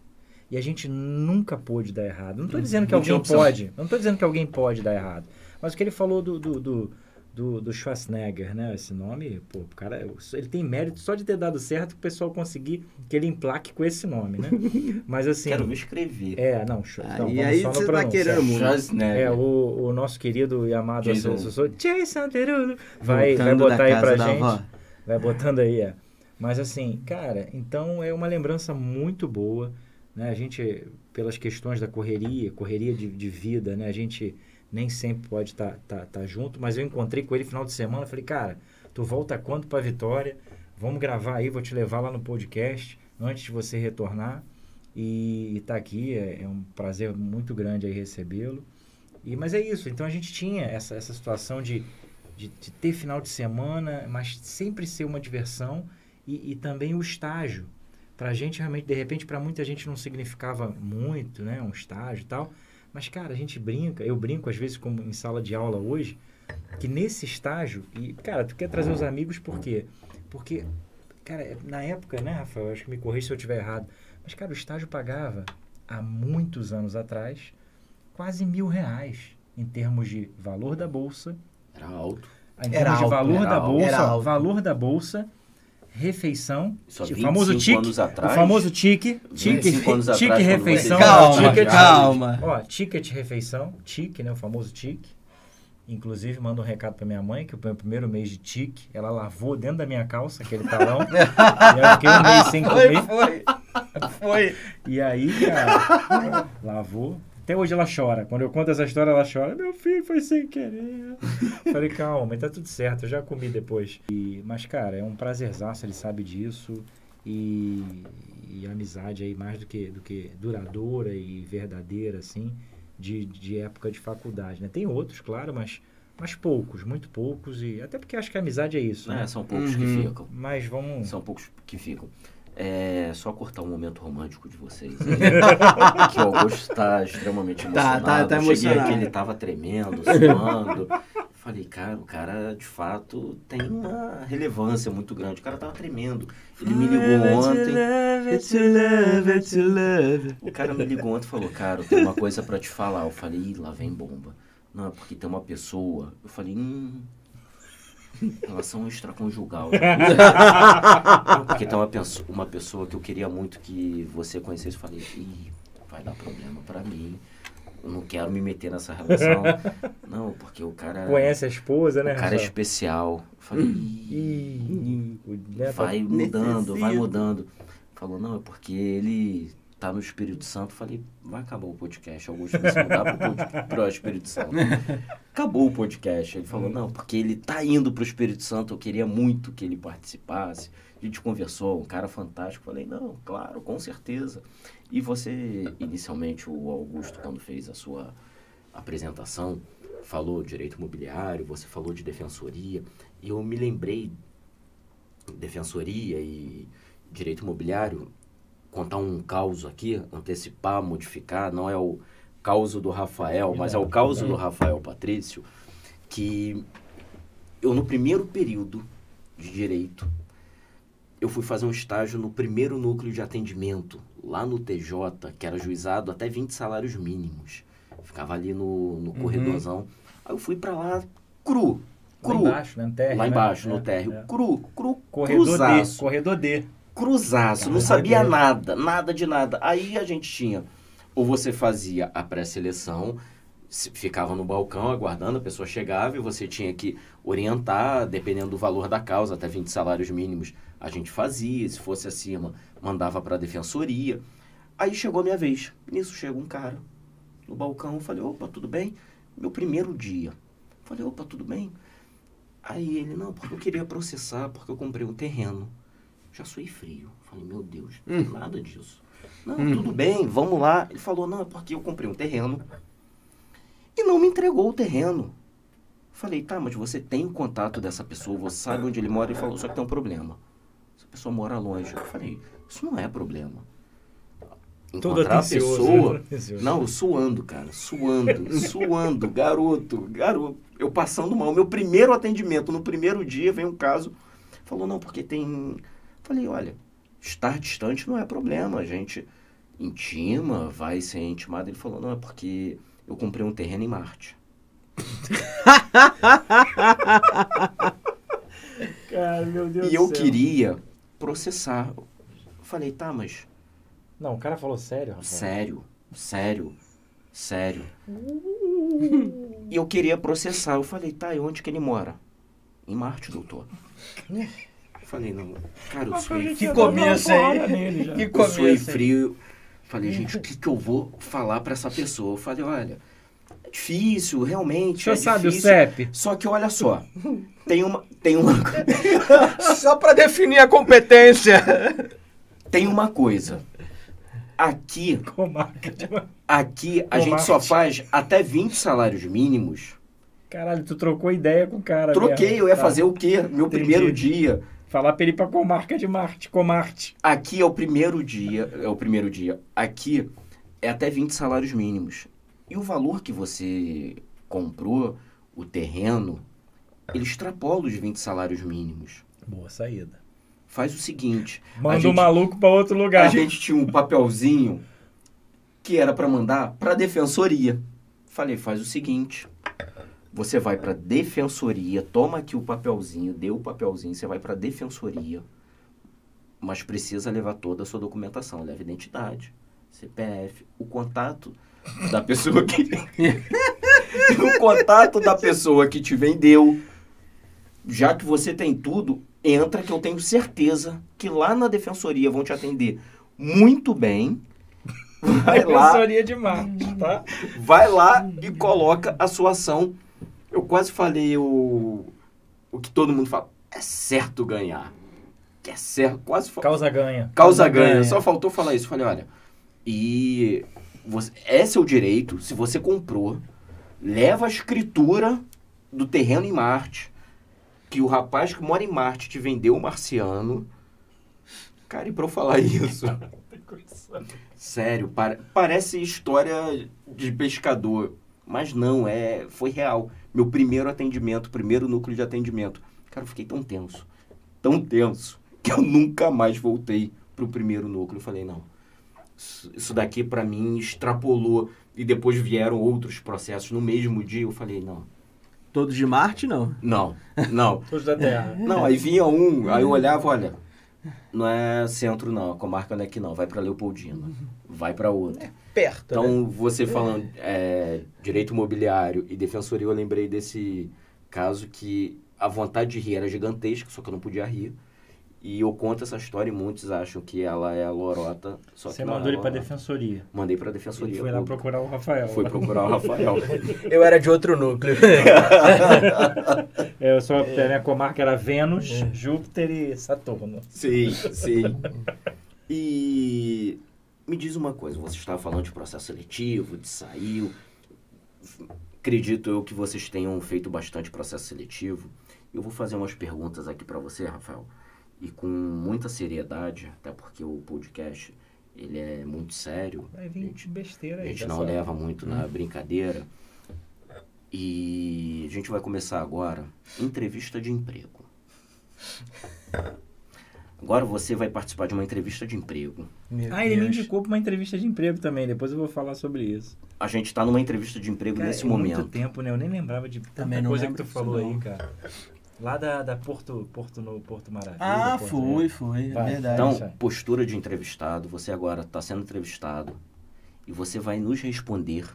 E a gente nunca pôde dar errado. Não estou dizendo que Não alguém pode, não estou dizendo que alguém pode dar errado. Mas o que ele falou do, do, do, do, do Schwarzenegger, né? Esse nome, pô, o cara, ele tem mérito só de ter dado certo o pessoal conseguir que ele emplaque com esse nome, né? Mas assim. Quero me escrever. É, não. Ah, não, e aí só você tá querendo muito. Schwarzenegger. É, o, o nosso querido e amado assessor Jason Derulo vai, vai botar aí pra gente. avó. Vai botando aí, é. Mas assim, cara, então é uma lembrança muito boa, né? A gente, pelas questões da correria, correria de, de vida, né? A gente nem sempre pode estar tá, tá, junto, mas eu encontrei com ele final de semana, falei, cara, tu volta quando pra Vitória? Vamos gravar aí, vou te levar lá no podcast antes de você retornar. E, e tá aqui, é, é um prazer muito grande aí recebê-lo. E, mas é isso, então a gente tinha essa, essa situação de, de, de ter final de semana, mas sempre ser uma diversão e, e também o estágio. Pra gente, realmente, de repente, para muita gente não significava muito, né? Um estágio e tal. Mas, cara, a gente brinca, eu brinco às vezes como em sala de aula hoje, que nesse estágio, e, cara, tu quer trazer os amigos por quê? Porque, cara, na época, né, Rafael, acho que me corrija se eu estiver errado, mas, cara, o estágio pagava, há muitos anos atrás, quase mil reais em termos de valor da bolsa, Era alto. em Era termos de alto, valor era da alto. bolsa, Era alto. valor da bolsa, refeição, o 25 famoso tique, anos o atrás. famoso tique, tique, 25 anos tique atrás, refeição, Calma, ticket, calma. ó, ticket refeição, tique, né, o famoso tique. Inclusive, manda um recado pra minha mãe, que o meu primeiro mês de tique, ela lavou dentro da minha calça, aquele talão, e eu fiquei um mês sem comer. Foi, foi. Foi. E aí, cara, lavou. Até hoje ela chora. Quando eu conto essa história, ela chora. Meu filho foi sem querer. Falei, calma, mas tá tudo certo. Eu já comi depois. E, mas, cara, é um prazerzaço, ele sabe disso. E, e a amizade aí mais do que, do que duradoura e verdadeira, assim. de, de época de faculdade, né? Tem outros, claro, mas, mas poucos, muito poucos. e Até porque acho que a amizade é isso, É, né? são poucos Uhum. que ficam. Mas vamos... São poucos que ficam. É só cortar um momento romântico de vocês. aí, que o Augusto está extremamente Tá, emocionado. tá, tá Cheguei emocionado. aqui, ele tava tremendo, suando. Falei, cara, o cara de fato tem uma relevância muito grande. O cara tava tremendo. Ele me ligou ontem. O cara me ligou ontem e falou, cara, tenho uma coisa pra te falar. Eu falei, Ih, lá vem bomba. Não, é porque tem uma pessoa. Eu falei, hum. Relação extraconjugal. Não, porque tem uma, pessoa- uma pessoa que eu queria muito que você conhecesse. Eu falei, Ih, vai dar problema pra mim. Eu não quero me meter nessa relação. Não, porque o cara. Conhece a esposa, né? O cara é especial. Eu falei, Ih, o Neto- vai mudando, vai mudando. Falou, não, é porque ele tá no Espírito Santo. Falei, vai acabar o podcast. Augusto vai se mudar pro, pod- pro Espírito Santo. Acabou o podcast. Ele falou, não, porque ele tá indo pro Espírito Santo. Eu queria muito que ele participasse. A gente conversou, um cara fantástico. Falei, não, claro, com certeza. E você, inicialmente, o Augusto, quando fez a sua apresentação, falou direito imobiliário, você falou de defensoria. E eu me lembrei defensoria e direito imobiliário, contar um caos aqui, antecipar, modificar, não é o caos do Rafael, mas é o caos do Rafael Patrício, que eu no primeiro período de direito, eu fui fazer um estágio no primeiro núcleo de atendimento, lá no TJ, que era juizado até 20 salários mínimos. Ficava ali no, no corredorzão. Aí eu fui pra lá cru, Lá cru. embaixo, né? No térreo, Lá né? embaixo, É, no térreo. é. Cru, cru, Corredor D. cruzaço. Corredor D. Cruzaço, não Corredor sabia D. nada, nada de nada. Aí a gente tinha, ou você fazia a pré-seleção, se- ficava no balcão aguardando, a pessoa chegava e você tinha que orientar, dependendo do valor da causa, até 20 salários mínimos a gente fazia, se fosse acima, mandava para a defensoria. Aí chegou a minha vez. Nisso chega um cara no balcão, eu falei, opa, tudo bem? Meu primeiro dia. Falei, opa, tudo bem? Aí ele, não, porque eu queria processar, porque eu comprei um terreno. Já suei frio. Falei, meu Deus, nada disso. Não, tudo bem, vamos lá. Ele falou, não, é porque eu comprei um terreno e não me entregou o terreno. Falei, tá, mas você tem o contato dessa pessoa, você sabe onde ele mora? Ele falou, só que tem um problema. Essa pessoa mora longe. Eu falei, isso não é problema. Todo Encontrar a pessoa. né? Não, suando, cara. Suando, suando. Garoto, garoto. Eu passando mal. Meu primeiro atendimento, no primeiro dia, vem um caso. Falou, não, porque tem. Falei, olha, estar distante não é problema. A gente intima, vai ser intimado. Ele falou, não, é porque eu comprei um terreno em Marte. Cara, meu Deus E eu céu. queria processar. Eu Falei, tá, mas Não, o cara falou sério, Rafael. Sério, sério, sério. E eu queria processar. Eu falei, tá, e onde que ele mora? Em Marte, doutor. Eu falei, não, cara, eu sou Que começo aí. Que eu suei começo aí. frio. Falei, gente, o que, que eu vou falar pra essa pessoa? Eu falei, olha, é difícil, O realmente. senhor é sabe o difícil. CEP? Só que olha só, tem uma, tem uma, Só pra definir a competência. tem uma coisa. Aqui, aqui a gente só faz até 20 salários mínimos. Caralho, tu trocou ideia com o cara. Troquei, mesmo. eu ia Tá. fazer o quê? Meu Entendi. primeiro dia. Falar pra ele ir pra Comarca de Marte. Comarte. Aqui é o primeiro dia, é o primeiro dia. Aqui é até 20 salários mínimos. E o valor que você comprou, o terreno, ele extrapola os 20 salários mínimos. Boa saída. Faz o seguinte, Manda a o gente, maluco pra outro a lugar. gente tinha um papelzinho que era para mandar para a defensoria. Falei, faz o seguinte, você vai para defensoria, toma aqui o papelzinho, dê o papelzinho, você vai para defensoria, mas precisa levar toda a sua documentação, leva identidade, CPF, o contato da pessoa que o contato da pessoa que te vendeu. Já que você tem tudo, entra que eu tenho certeza que lá na defensoria vão te atender muito bem. Vai lá, Defensoria de Marte, tá? vai lá e coloca a sua ação. Eu quase falei o, o que todo mundo fala. É certo ganhar. Que é certo, quase fa- Causa ganha. Causa ganha. Só faltou falar isso. Falei, olha, e você, é seu direito, se você comprou, leva a escritura do terreno em Marte, que o rapaz que mora em Marte te vendeu o marciano. Cara, e pra eu falar isso? Sério, para- parece história de pescador. Mas não, é, foi real. Meu primeiro atendimento, primeiro núcleo de atendimento. Cara, eu fiquei tão tenso, tão tenso, que eu nunca mais voltei pro primeiro núcleo. Eu falei, não, isso daqui pra mim extrapolou. E depois vieram outros processos no mesmo dia. Eu falei, não, Todos de Marte, não. não, não. Todos da Terra. Não, aí vinha um, aí eu olhava, olha, não é centro não, a comarca não é aqui não, vai pra Leopoldina, vai pra outra. Perto, né? Então, você falando é, direito imobiliário e defensoria, eu lembrei desse caso que a vontade de rir era gigantesca, só que eu não podia rir. E eu conto essa história e muitos acham que ela é a lorota, só que Você não mandou é ele pra lorota. defensoria. Mandei pra Ele defensoria. foi lá procurar o Rafael. Fui procurar o Rafael. Eu era de outro núcleo. É, eu só, A minha comarca era Vênus, Júpiter e Saturno. Sim, sim. E me diz uma coisa, você estava falando de processo seletivo, de saiu. Acredito eu que vocês tenham feito bastante processo seletivo. Eu vou fazer umas perguntas aqui para você, Rafael, e com muita seriedade, até porque o podcast ele é muito sério. Vai vir Gente, besteira A aí. gente dessa- não leva muito na brincadeira. E a gente vai começar agora entrevista de emprego. Agora você vai participar de uma entrevista de emprego. Meu Ah, ele me Deus. indicou pra uma entrevista de emprego também. Depois eu vou falar sobre isso. A gente está numa entrevista de emprego Cara, nesse é momento. muito tempo, né? Eu nem lembrava de tanta Também não coisa que tu falou aí, cara. Lá da, da Porto, Porto, no, Porto Maravilha. Ah, Porto foi, foi. É verdade. Então, postura de entrevistado, você agora está sendo entrevistado e você vai nos responder.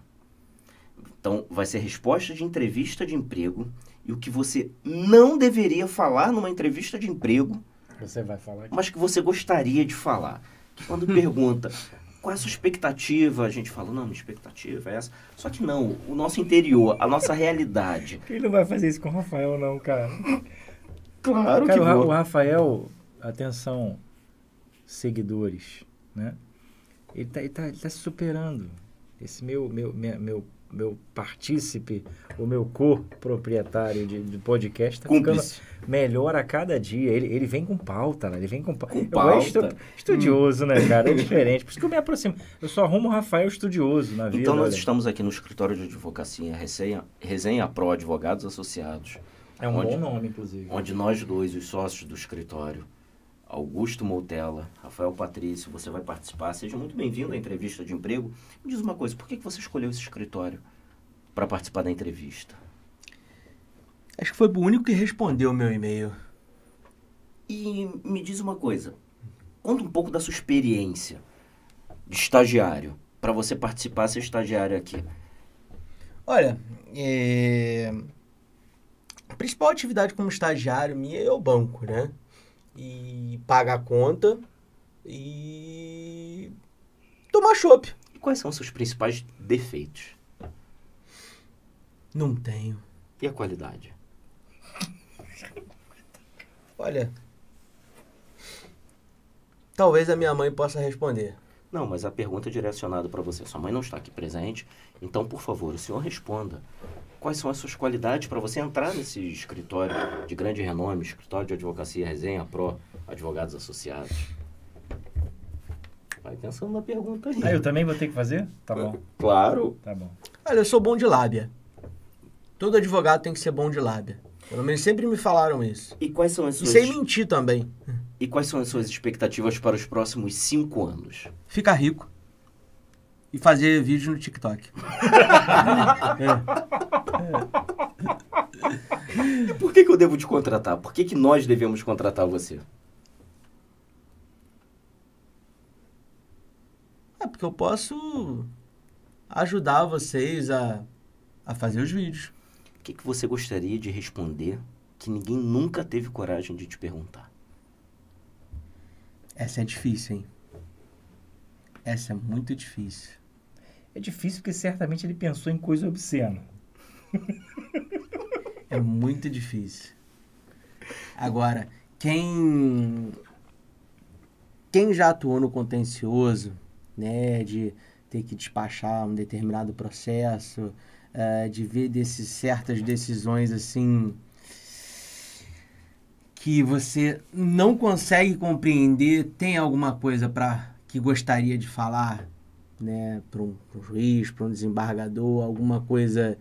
Então, vai ser resposta de entrevista de emprego e o que você não deveria falar numa entrevista de emprego, Você vai falar aqui. mas que você gostaria de falar. Que quando pergunta qual é a sua expectativa, a gente fala, não, minha expectativa é essa. Só que não, o nosso interior, a nossa realidade. Ele não vai fazer isso com o Rafael, não, cara. Claro Cara, que o, vou. o Rafael, atenção, seguidores, né? Ele tá, ele tá, ele tá se superando. Esse meu, meu, minha- meu, meu partícipe, o meu co-proprietário de, de podcast, tá Cúmplice. ficando melhor a cada dia. Ele, ele vem com pauta, né? ele vem com, pa- Com Eu pauta. estu- estudioso, né, cara? É diferente. Por isso que eu me aproximo. Eu só arrumo o Rafael estudioso na vida. Então, nós olha. estamos aqui no escritório de advocacia Resenha, Resenha Pro Advogados Associados, É um onde- bom nome, inclusive. onde nós dois, os sócios do escritório, Augusto Moutella, Rafael Patrício, você vai participar. Seja muito bem-vindo à entrevista de emprego. Me diz uma coisa, por que você escolheu esse escritório para participar da entrevista? Acho que foi o único que respondeu o meu e-mail. E me diz uma coisa, conta um pouco da sua experiência de estagiário, para você participar, ser estagiário aqui. Olha, é... a principal atividade como estagiário minha é o banco, né? E pagar a conta e tomar chopp. E quais são os seus principais defeitos? Não tenho. E a qualidade? Olha, talvez a minha mãe possa responder. Não, mas a pergunta é direcionada para você. Sua mãe não está aqui presente, então, por favor, o senhor responda. Quais são as suas qualidades para você entrar nesse escritório de grande renome, escritório de advocacia Resenha Pro, advogados associados? Vai pensando na pergunta aí. Ah, eu também vou ter que fazer? Tá bom, Claro. tá bom. Olha, eu sou bom de lábia. Todo advogado tem que ser bom de lábia. Pelo menos sempre me falaram isso. E quais são as E suas, sem mentir também. e quais são as suas expectativas para os próximos cinco anos? Ficar rico. E fazer vídeo no TikTok. E por que, que eu devo te contratar? Por que, que nós devemos contratar você? É porque eu posso ajudar vocês a, a fazer os vídeos. O que, que você gostaria de responder que ninguém nunca teve coragem de te perguntar? Essa é difícil, hein? Essa é muito difícil. É difícil porque certamente ele pensou em coisa obscena. É muito difícil. Agora, quem quem já atuou no contencioso, né, de ter que despachar um determinado processo, uh, de ver desses, certas decisões assim que você não consegue compreender, tem alguma coisa para que gostaria de falar, né, para um, um, juiz, para um desembargador, alguma coisa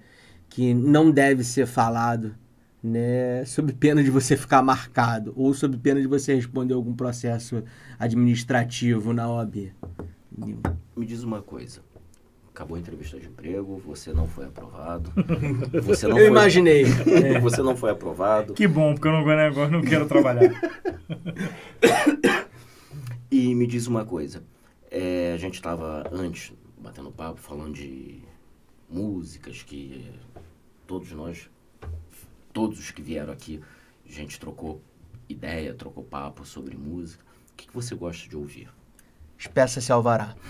que não deve ser falado, né, sob pena de você ficar marcado ou sob pena de você responder algum processo administrativo na OAB. Me diz uma coisa. Acabou a entrevista de emprego, você não foi aprovado. Você não eu foi... imaginei. É. Você não foi aprovado. Que bom, porque eu não, agora não quero trabalhar. e me diz uma coisa. É, a gente estava antes batendo papo, falando de músicas que todos nós, todos os que vieram aqui, a gente trocou ideia, trocou papo sobre música. O que, que você gosta de ouvir? Espeça-se alvará.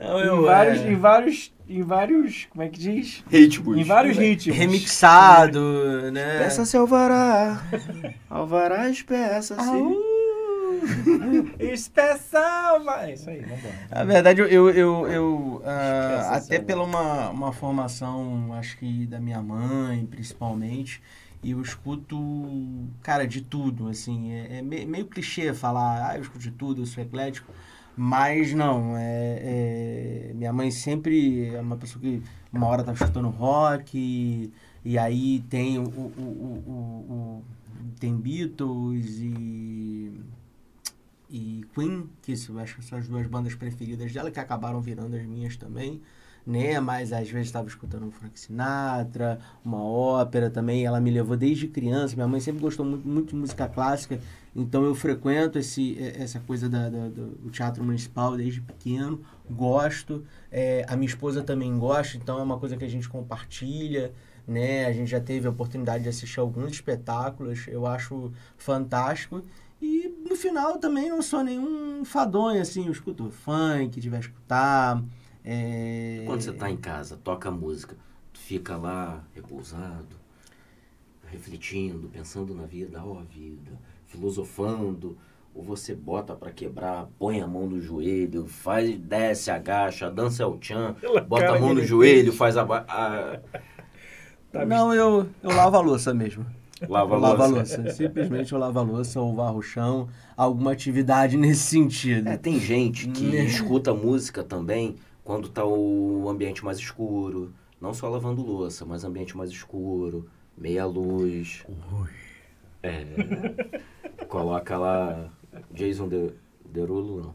Não, eu, em, vários, é... em vários, em vários, como é que diz? Ritmos. Em vários ritmos. Remixado, né? Espeça-se alvará. alvará, espeça-se. Espeção, vai. É isso aí. Na verdade, eu, eu, eu, eu uh, até pela uma, uma formação, acho que da minha mãe, principalmente, e eu escuto, cara, de tudo, assim, é, é meio clichê falar, ah, eu escuto de tudo, eu sou eclético, mas não, é, é, minha mãe sempre é uma pessoa que uma hora tá escutando rock, e, e aí tem o, o, o, o, tem Beatles e e Queen, que acho que são as duas bandas preferidas dela, que acabaram virando as minhas também, né? Mas às vezes estava escutando um Frank Sinatra, uma ópera também. Ela me levou desde criança. Minha mãe sempre gostou muito, muito de música clássica, então eu frequento esse, essa coisa da, da do teatro municipal desde pequeno, gosto. É, a minha esposa também gosta, então é uma coisa que a gente compartilha. Né? A gente já teve a oportunidade de assistir alguns espetáculos, eu acho fantástico. E no final também não sou nenhum fadonho, assim, eu escuto funk, tiver escutar. É... Quando você está em casa, toca música, tu fica lá repousado, refletindo, pensando na vida, ó oh, vida, filosofando, ou você bota para quebrar, põe a mão no joelho, faz, desce, agacha, dança o tchan, bota a mão no joelho, faz a... a... Tá não, eu, eu lavo a louça mesmo. Lava a louça. louça. Simplesmente eu lavo a louça ou varro o chão, alguma atividade nesse sentido. É, tem gente que né? escuta música também quando tá o ambiente mais escuro. Não só lavando louça, mas ambiente mais escuro, meia luz. Ui. É. coloca lá Jason de, Derulo, não.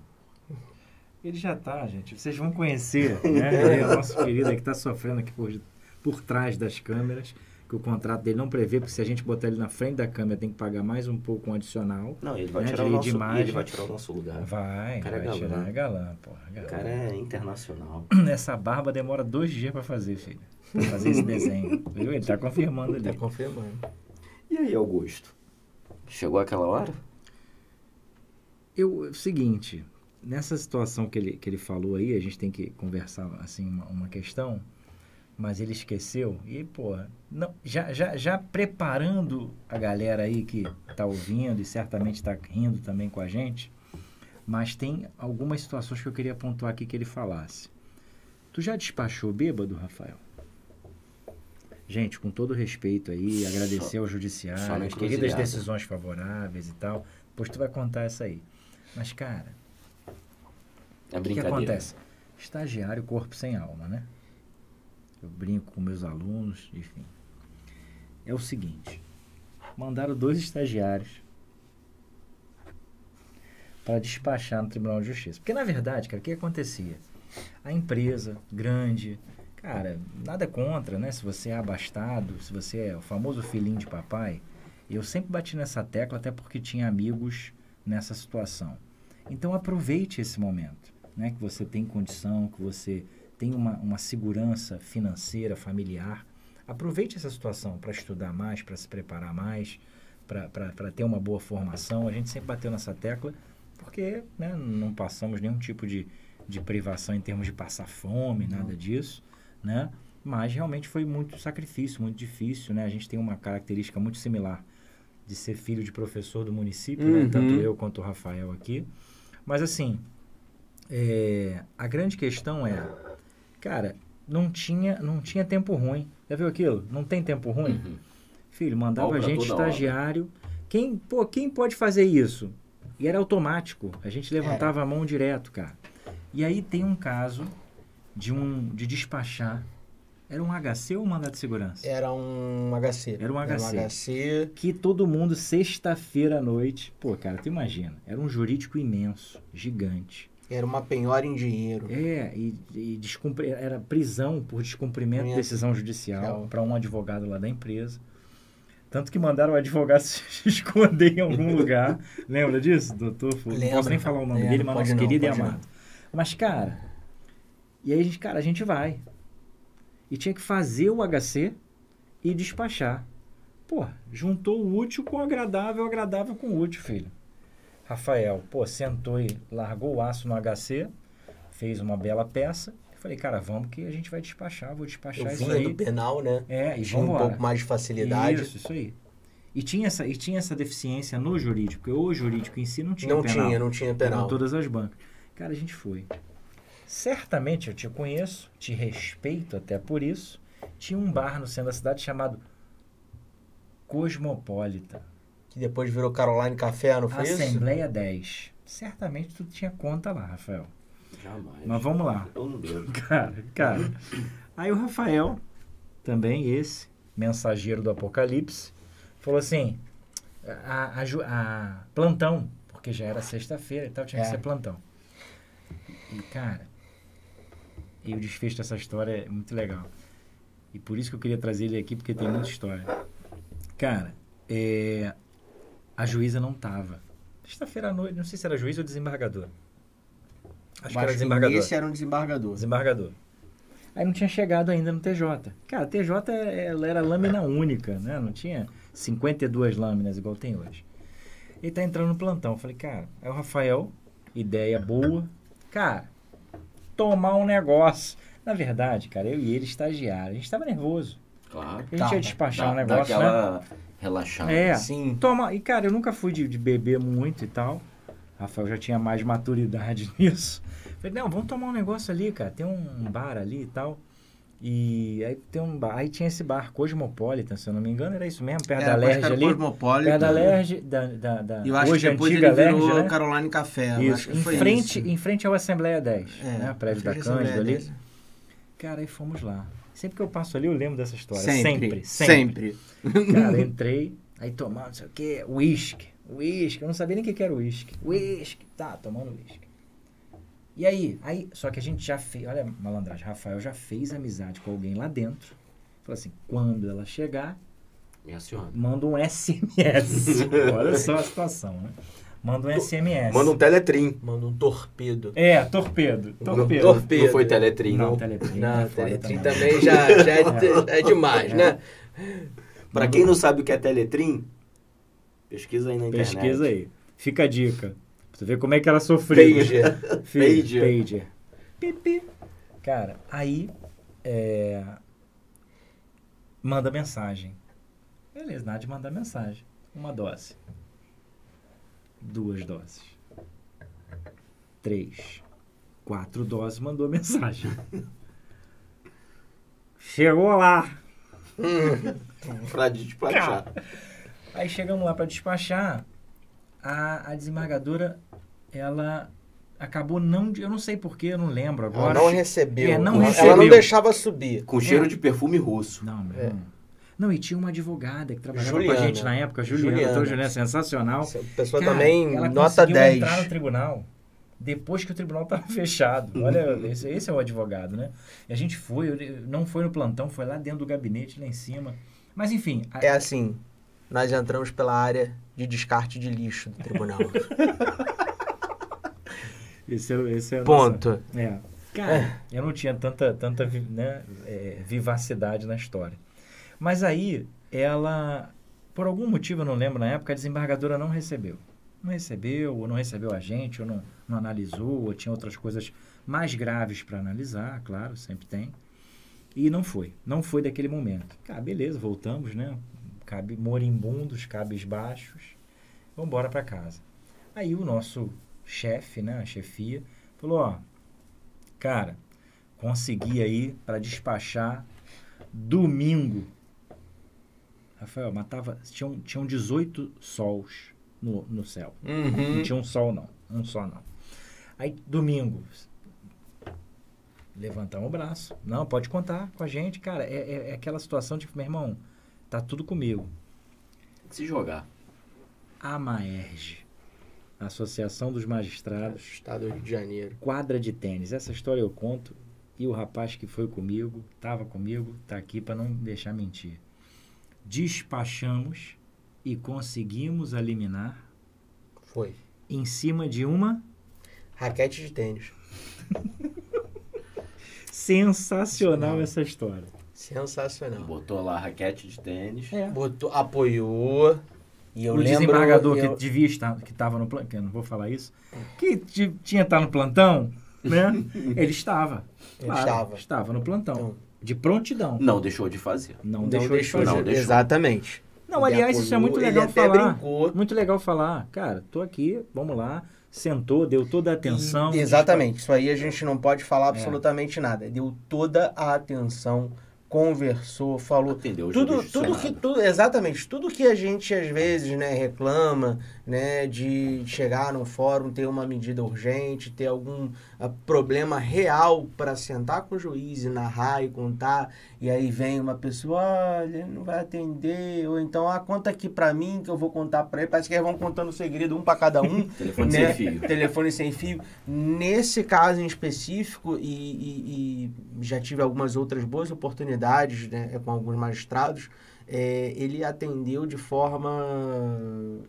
Ele já tá, gente. Vocês vão conhecer, né? É o nosso querido que está sofrendo aqui por, por trás das câmeras que o contrato dele não prevê, porque se a gente botar ele na frente da câmera, tem que pagar mais um pouco um adicional. Não, ele vai, né, tirar, o nosso, ele vai tirar o nosso lugar. Vai, o cara é vai é galã. tirar, é galã, porra. Galã. O cara é internacional. Essa barba demora dois dias para fazer, filho. Pra fazer esse desenho. Viu? Ele tá confirmando ali. Tá confirmando. E aí, Augusto? Chegou aquela hora? Eu, seguinte, nessa situação que ele, que ele falou aí, a gente tem que conversar, assim, uma, uma questão mas ele esqueceu. E, pô, não, já, já, já preparando a galera aí que está ouvindo e certamente está rindo também com a gente, mas tem algumas situações que eu queria pontuar aqui que ele falasse. Tu já despachou bêbado, Rafael? Gente, com todo respeito aí, agradecer só, ao judiciário, as queridas decisões favoráveis e tal. Depois tu vai contar essa aí. Mas, cara, é o que, que acontece? Estagiário, corpo sem alma, né? eu brinco com meus alunos, enfim. É o seguinte: mandaram dois estagiários para despachar no Tribunal de Justiça. Porque, na verdade, cara, o que acontecia? A empresa grande, cara, nada contra, né? Se você é abastado, se você é o famoso filhinho de papai, eu sempre bati nessa tecla até porque tinha amigos nessa situação. Então aproveite esse momento, né? Que você tem condição, que você tem uma, uma segurança financeira, familiar, aproveite essa situação para estudar mais, para se preparar mais, para ter uma boa formação. A gente sempre bateu nessa tecla porque né, não passamos nenhum tipo de, de privação em termos de passar fome, nada disso, né? Mas realmente foi muito sacrifício, muito difícil, né? A gente tem uma característica muito similar de ser filho de professor do município, né? Uhum. Tanto eu quanto o Rafael aqui. Mas assim, é, a grande questão é, cara, não tinha, não tinha tempo ruim. Já viu aquilo? Não tem tempo ruim? Uhum. Filho, mandava a gente estagiário. Quem, pô, quem pode fazer isso? E era automático. A gente levantava a mão direto, cara. E aí tem um caso de um de despachar. Era um HC ou um mandado de segurança? Era um HC. Era um Era um HC. HC. Que todo mundo, sexta-feira à noite. Pô, cara, tu imagina. Era um jurídico imenso, gigante. Era uma penhora em dinheiro. É, e, e descumpri- era prisão por descumprimento de decisão judicial para um advogado lá da empresa. Tanto que mandaram o advogado se esconder em algum lugar. Lembra disso, doutor? Não Lembro. posso nem falar o nome É, dele, mas nosso não, querido e pode não. amado. Mas, cara, e aí, a gente, cara, a gente vai. E tinha que fazer o HC e despachar. Pô, juntou o útil com o agradável, o agradável com o útil, filho. Rafael, pô, sentou e largou o aço no HC, fez uma bela peça. Falei, cara, vamos que a gente vai despachar, vou despachar Eu isso vinha aí. do penal, né? É, e Tinha um pouco mais de facilidade. Isso, isso aí. E tinha, essa, e tinha essa deficiência no jurídico, porque o jurídico em si não tinha não penal. tinha, não tinha penal. todas as bancas. Cara, a gente foi. Certamente eu te conheço, te respeito até por isso. Tinha um bar no centro da cidade chamado Cosmopolita. Que depois virou Caroline Café, não foi isso? Assembleia 10. Certamente tu tinha conta lá, Rafael. Jamais. Mas vamos lá. Eu não bebo. Cara, cara. Aí o Rafael, também esse, mensageiro do Apocalipse, falou assim: a, a a- plantão, porque já era sexta-feira e tal, tinha que É. ser plantão. E, cara, e o desfecho dessa história é muito legal. E por isso que eu queria trazer ele aqui, porque tem muita história. Cara, é, a juíza não tava. Sexta-feira à noite, não sei se era juiz ou desembargador. Acho que era desembargador. Esse era um desembargador. Desembargador. Aí não tinha chegado ainda no TJ. Cara, TJ é- ela era lâmina única, né? Não tinha 52 lâminas igual tem hoje. Ele tá entrando no plantão. Eu falei, cara, é o Rafael, ideia boa. Cara, tomar um negócio. Na verdade, cara, eu e ele estagiário, a gente tava nervoso. Claro. A gente Tá, ia despachar Dá, um negócio, né? aquela relaxada. É, Sim. Toma, e cara, eu nunca fui de, de beber muito e tal. Rafael já tinha mais maturidade nisso. Falei, não, vamos tomar um negócio ali, cara. Tem um bar ali e tal. E aí tem um bar. Aí tinha esse bar Cosmopolitan, se eu não me engano, era isso mesmo, perto Era, da Lerge ali. Cosmopolitan. Perto da Lerge, da, da, da eu acho hoje que depois antiga ele virou Lerge, né? Caroline Café. Isso, acho que em foi frente, isso. em frente ao Assembleia 10, É, né? Prédio da Cândida ali. 10. Cara, aí fomos lá. Sempre que eu passo ali, eu lembro dessa história. Sempre. Sempre. sempre. Cara, entrei, aí tomando, não sei o que, uísque, uísque, eu não sabia nem o que era uísque. Uísque, tá, tomando uísque. E aí, aí, só que a gente já fez, olha a malandragem, Rafael já fez amizade com alguém lá dentro. Falou assim, quando ela chegar, Me aciona. manda um SMS. olha só a situação, né? Manda um SMS. Manda um teletrim. Manda um torpedo. É, torpedo, torpedo. torpedo. Não foi teletrim, Não, não. teletrim. Não, é Teletrim também já, já é, é demais, né? Pra quem não sabe o que é teletrim, pesquisa aí na internet. Pesquisa aí. Fica a dica. Você ver como é que ela sofreu. Pager. Filho, Pager. Pager. Pipi. Cara, aí é, manda mensagem. Beleza, nada de mandar mensagem. Uma dose. Duas doses. Três. Quatro doses mandou mensagem. Chegou lá. Pra despachar. Aí chegamos lá para despachar. A, a desembargadora, ela acabou não. Eu não sei porquê, eu não lembro Ela agora. não recebeu. É, não ela recebeu. não deixava subir. Com cheiro É. de perfume russo. Não, meu É. Não, e tinha uma advogada que trabalhava com Juliana. a gente na época, Juliana, Juliana. doutora Juliana, sensacional. Essa pessoa Cara, também, ela nota conseguiu 10. entrar no tribunal depois que o tribunal estava fechado. Olha, esse, esse é o advogado, né? E a gente foi, não foi no plantão, foi lá dentro do gabinete, lá em cima. Mas enfim, a- É assim, nós entramos pela área de descarte de lixo do tribunal. esse, é, esse é Ponto. É. Cara, eu não tinha tanta, tanta né, é, vivacidade na história. Mas aí, ela, por algum motivo, eu não lembro na época, a desembargadora não recebeu. Não recebeu, ou não recebeu a gente, ou não, não analisou, ou tinha outras coisas mais graves para analisar, claro, sempre tem. E não foi. Não foi daquele momento. Cara, beleza, voltamos, né? Cabe moribundos, cabes baixos. Vamos embora para casa. Aí o nosso chefe, né, a chefia, falou, ó, cara, consegui aí para despachar domingo. Rafael, matava, tinham, tinham 18 sols no, no céu. Uhum. Não tinha um sol não, um só não. Aí domingo, levantamos o braço. Não, pode contar com a gente, cara. É, é, é aquela situação de, meu irmão, tá tudo comigo. Se jogar. A Maerge, Associação dos Magistrados, Estado do Rio de Janeiro. quadra de tênis. Essa história eu conto e o rapaz que foi comigo, estava comigo, tá aqui para não deixar mentir. Despachamos e conseguimos eliminar Foi. em cima de uma Raquete de tênis. sensacional essa história. Sensacional. Botou lá a raquete de tênis. É. Botou, apoiou. E eu o lembro. desembargador eu- que devia estar, que estava no plantão, que eu não vou falar isso, que ti- tinha estar no plantão, né? Ele estava. Ele Claro, estava. Estava no plantão. Então, De prontidão. Não deixou de fazer. Não, não deixou, deixou, de fazer. Não deixou. Exatamente. Não, Ele aliás, isso é muito legal falar. brincou. Muito legal falar. Cara, tô aqui, vamos lá. Sentou, deu toda a atenção. E- exatamente. Isso aí a gente não pode falar absolutamente nada. Deu toda a atenção, conversou, falou. Atendeu Tudo, tudo que tudo, exatamente, tudo que a gente às vezes, né, reclama, né, de chegar num fórum, ter uma medida urgente, ter algum ah, problema real para sentar com o juiz e narrar e contar, e aí vem uma pessoa, olha, ele não vai atender, ou então, ah, conta aqui para mim que eu vou contar para ele, parece que eles vão contando o segredo um para cada um. Telefone né? sem fio. Telefone sem fio. Nesse caso em específico, e, e- e já tive algumas outras boas oportunidades né, com alguns magistrados, é, ele atendeu de forma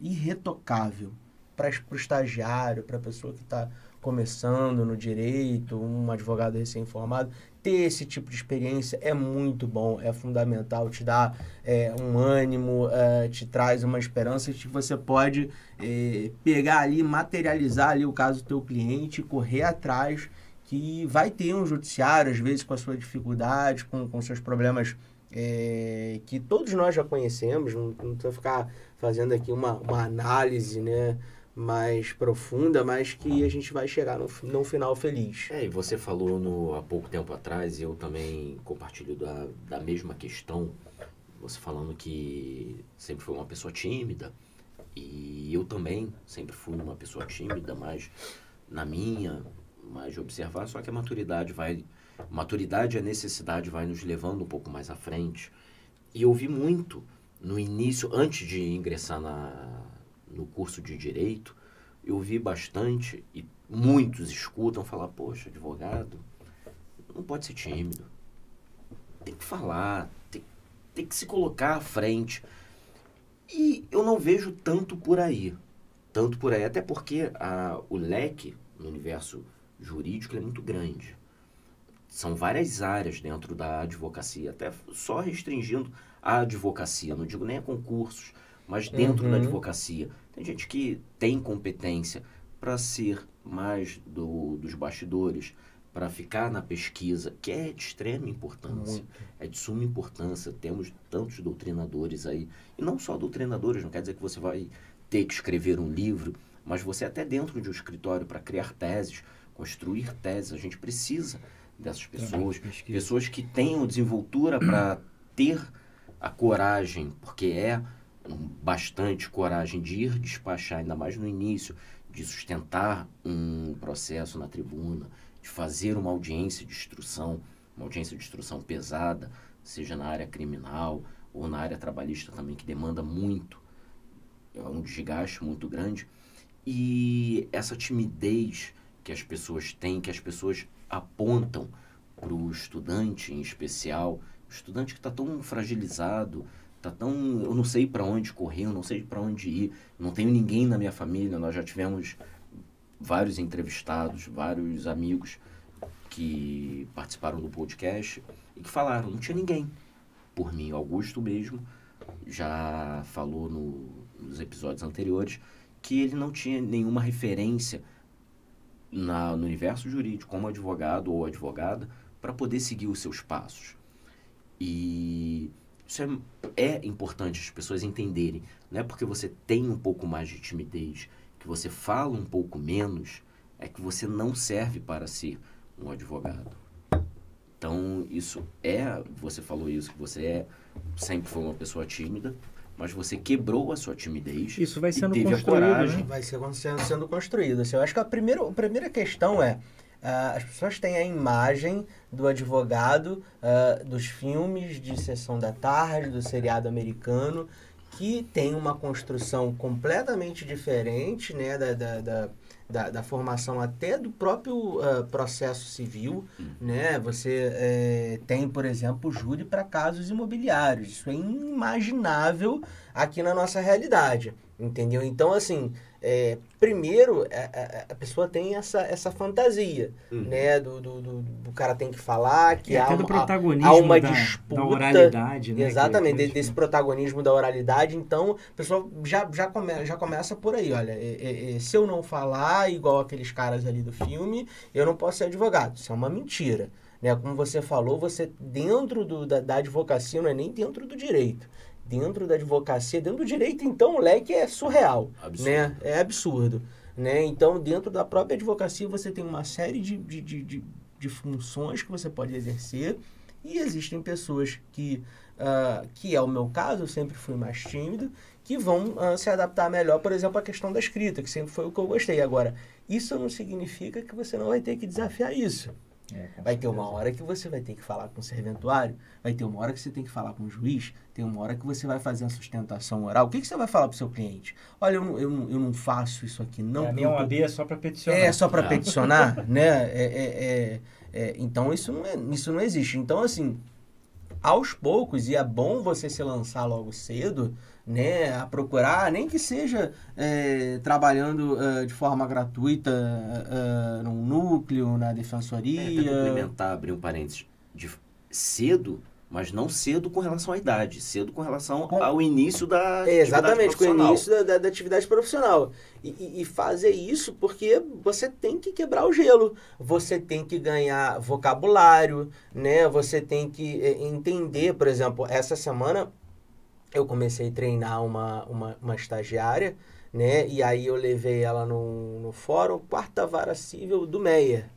irretocável para o estagiário, para a pessoa que está começando no direito, um advogado recém-formado. Ter esse tipo de experiência é muito bom, é fundamental, te dá é, um ânimo, é, te traz uma esperança de que você pode é, pegar ali, materializar ali o caso do teu cliente, correr atrás, que vai ter um judiciário, às vezes com a sua dificuldade, com, com seus problemas é, que todos nós já conhecemos, não, não precisa ficar fazendo aqui uma, uma análise né, mais profunda, mas que a gente vai chegar fi- no final feliz. É, e você falou no, há pouco tempo atrás, eu também compartilho da, da mesma questão, você falando que sempre foi uma pessoa tímida, e eu também sempre fui uma pessoa tímida, mas na minha, mais de observar, só que a maturidade vai, maturidade e a necessidade vai nos levando um pouco mais à frente. E eu vi muito no início, antes de ingressar na, no curso de Direito, eu vi bastante e muitos escutam falar, poxa, advogado, não pode ser tímido. Tem que falar, tem, tem que se colocar à frente. E eu não vejo tanto por aí. Tanto por aí, até porque a, o leque no universo jurídico é muito grande. São várias áreas dentro da advocacia, até só restringindo a advocacia, não digo nem a concursos, mas dentro da Uhum. advocacia. Tem gente que tem competência para ser mais do, dos bastidores, para ficar na pesquisa, que é de extrema importância. Muito. É de suma importância. Temos tantos doutrinadores aí. E não só doutrinadores, não quer dizer que você vai ter que escrever um livro, mas você até dentro de um escritório para criar teses, construir teses, a gente precisa dessas pessoas. Pessoas que tenham desenvoltura para ter a coragem, porque é bastante coragem de ir despachar, ainda mais no início, de sustentar um processo na tribuna, de fazer uma audiência de instrução, uma audiência de instrução pesada, seja na área criminal ou na área trabalhista também, que demanda muito, é um desgaste muito grande. E essa timidez que as pessoas têm, que as pessoas apontam para o estudante em especial, o estudante que está tão fragilizado, tá tão, eu não sei para onde correr, eu não sei para onde ir, não tenho ninguém na minha família, nós já tivemos vários entrevistados, vários amigos que participaram do podcast e que falaram, não tinha ninguém. Por mim, Augusto mesmo já falou no- nos episódios anteriores que ele não tinha nenhuma referência na, no universo jurídico como advogado ou advogada para poder seguir os seus passos. E isso é, é importante as pessoas entenderem. Não é porque você tem um pouco mais de timidez, que você fala um pouco menos, é que você não serve para ser um advogado. Então, isso é, você falou isso, que você é, sempre foi uma pessoa tímida, mas você quebrou a sua timidez. Isso vai e sendo teve a construído, coragem. né? Vai ser sendo, sendo construído. Assim, eu acho que a primeira, a primeira questão é ah, as pessoas têm a imagem do advogado ah, dos filmes de sessão da tarde, do seriado americano, que tem uma construção completamente diferente né, da, da, da, da, da formação até do próprio ah, processo civil. Né? Você eh, tem, por exemplo, júri para casos imobiliários. Isso é inimaginável aqui na nossa realidade. Entendeu? Então, assim, é, primeiro, a, a- a pessoa tem essa, essa fantasia, Uhum. né? Do, do, do, do cara tem que falar, que E há até do uma, protagonismo há uma da, disputa. da oralidade, né? Exatamente, que- de- desse protagonismo da oralidade. Então, a pessoa já, já, come, já começa por aí. Olha, é- é- é, se eu não falar igual aqueles caras ali do filme, eu não posso ser advogado. Isso é uma mentira. Né? Como você falou, você dentro do, da, da advocacia, não é nem dentro do direito. Dentro da advocacia, dentro do direito, então, o leque é surreal Absurdo. né? É absurdo, né? Então, dentro da própria advocacia, você tem uma série de, de, de, de, funções que você pode exercer e existem pessoas que, ah, que é o meu caso, eu sempre fui mais tímido, que vão ah, se adaptar melhor, por exemplo, à questão da escrita, que sempre foi o que eu gostei. Agora, isso não significa que você não vai ter que desafiar isso. É, Vai ter uma hora que você vai ter que falar com o serventuário, vai ter uma hora que você tem que falar com o juiz, tem uma hora que você vai fazer a sustentação oral. O que, que você vai falar para o seu cliente? Olha, eu não, eu, não, eu não faço isso aqui, não. É, a minha OAB é só para peticionar. é só para Ah. peticionar, né? É, é, é, é, então isso não, é, isso não existe. Então, assim, aos poucos, e é bom você se lançar logo cedo, né? A procurar, nem que seja é, trabalhando é, de forma gratuita é, é, num núcleo, na É, defensoria. complementar, abrir um parênteses, de cedo, mas não cedo com relação à idade, cedo com relação Com- ao início da É, exatamente, com o início da, da- da atividade profissional. E, e- e fazer isso porque você tem que quebrar o gelo, você tem que ganhar vocabulário, né? Você tem que é, entender, por exemplo, essa semana eu comecei a treinar uma, uma, uma estagiária, né? E aí eu levei ela no, no fórum Quarta Vara Civil do Meia.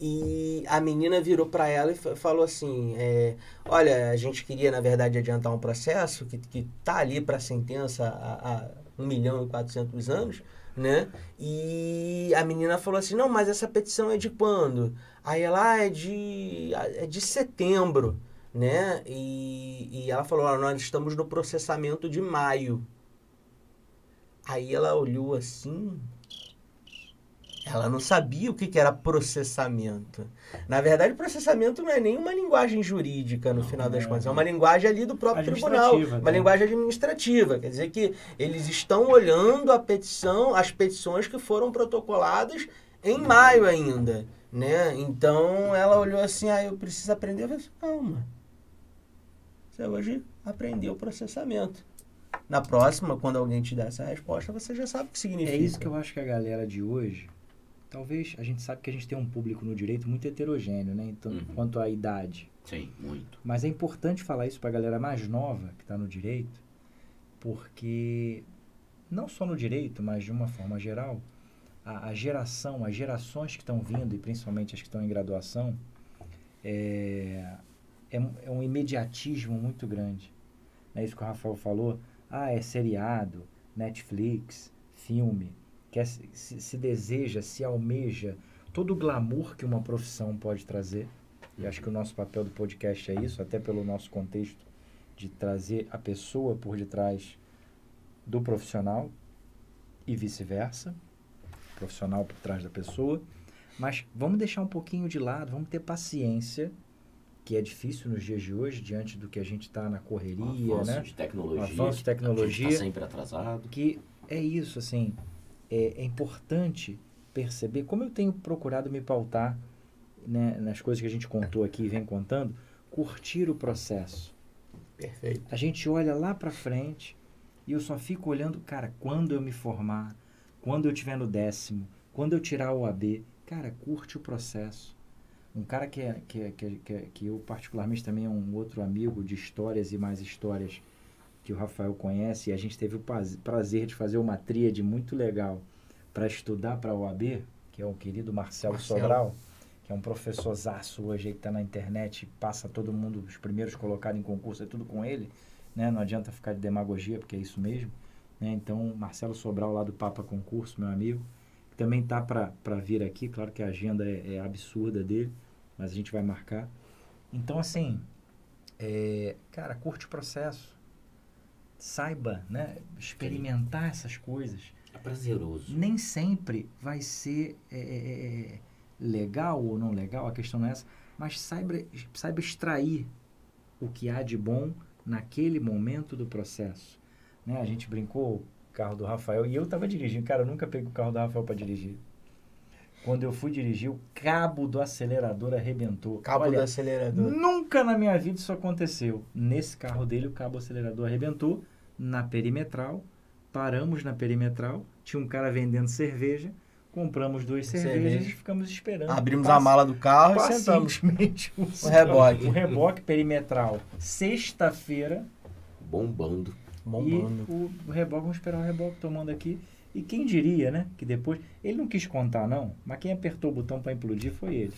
E a menina virou para ela e fa- falou assim: é, Olha, a gente queria, na verdade, adiantar um processo que, que tá ali para sentença há, há 1 milhão e 400 anos, né? E a menina falou assim: Não, mas essa petição é de quando? Aí ela, ah, é de, é de setembro, né? E, e ela falou: Olha, nós estamos no processamento de maio. Aí ela olhou assim. Ela não sabia o que, que era processamento. Na verdade, processamento não é nem uma linguagem jurídica, no final das é. contas. É uma linguagem ali do próprio tribunal. Uma né? linguagem administrativa. Quer dizer que eles estão olhando a petição, as petições que foram protocoladas em maio ainda. Né? Então ela olhou assim, ah, eu preciso aprender. Eu falei calma. Você hoje aprendeu o processamento. Na próxima, quando alguém te der essa resposta, você já sabe o que significa. É isso que eu acho que a galera de hoje, talvez a gente sabe que a gente tem um público no direito muito heterogêneo, né? Então, Uhum. quanto à idade. Sim, muito. Mas é importante falar isso para a galera mais nova que está no direito, porque não só no direito, mas de uma forma geral, a, a geração, as gerações que estão vindo, e principalmente as que estão em graduação, é, é, é um imediatismo muito grande. É isso que o Rafael falou. Ah, é seriado, Netflix, filme. Quer, se, se se deseja, se almeja todo o glamour que uma profissão pode trazer. E acho que o nosso papel do podcast é isso, até pelo nosso contexto de trazer a pessoa por detrás do profissional e vice-versa, profissional por trás da pessoa. Mas vamos deixar um pouquinho de lado, vamos ter paciência, que é difícil nos dias de hoje, diante do que a gente está na correria, avanço né? de tecnologia. Avanço de tecnologia. Tá sempre atrasado. que é isso, assim, é, é importante perceber, como eu tenho procurado me pautar né, nas coisas que a gente contou aqui e vem contando, curtir o processo. Perfeito. A gente olha lá para frente e eu só fico olhando, cara, quando eu me formar, quando eu tiver no décimo, quando eu tirar o AB, cara, curte o processo. Um cara que, é, que, é, que, é, que, é, que eu particularmente também é um outro amigo de histórias e mais histórias que o Rafael conhece, e a gente teve o prazer de fazer uma tríade muito legal para estudar para a OAB, que é o querido Marcelo, Marcelo. Sobral, que é um professor zaço hoje que está na internet, passa todo mundo, os primeiros colocados em concurso, é tudo com ele, né? Não adianta ficar de demagogia, porque é isso mesmo. Né? Então, Marcelo Sobral, lá do Papa Concurso, meu amigo, também tá para vir aqui, claro que a agenda é, é, absurda dele, mas a gente vai marcar. Então, assim, é, cara, curte o processo, saiba, né? Experimentar essas coisas. É prazeroso. Nem sempre vai ser é, é, é, legal ou não legal, a questão não é essa, mas saiba, saiba extrair o que há de bom naquele momento do processo. Né? A gente brincou carro do Rafael e eu estava dirigindo. Cara, eu nunca peguei o carro do Rafael para dirigir. Quando eu fui dirigir, o cabo do acelerador arrebentou. Cabo Olha, do acelerador. Nunca na minha vida isso aconteceu. Nesse carro dele, o cabo acelerador arrebentou na perimetral. Paramos na perimetral. Tinha um cara vendendo cerveja. Compramos duas cervejas Cerveja. e ficamos esperando. Abrimos a mala do carro e sentamos. o, o reboque. O reboque perimetral. Sexta-feira. Bombando. Bombando. E o, o reboque, vamos esperar o reboque tomando aqui. E quem diria, né? Que depois. Ele não quis contar, não, mas quem apertou o botão para implodir foi ele.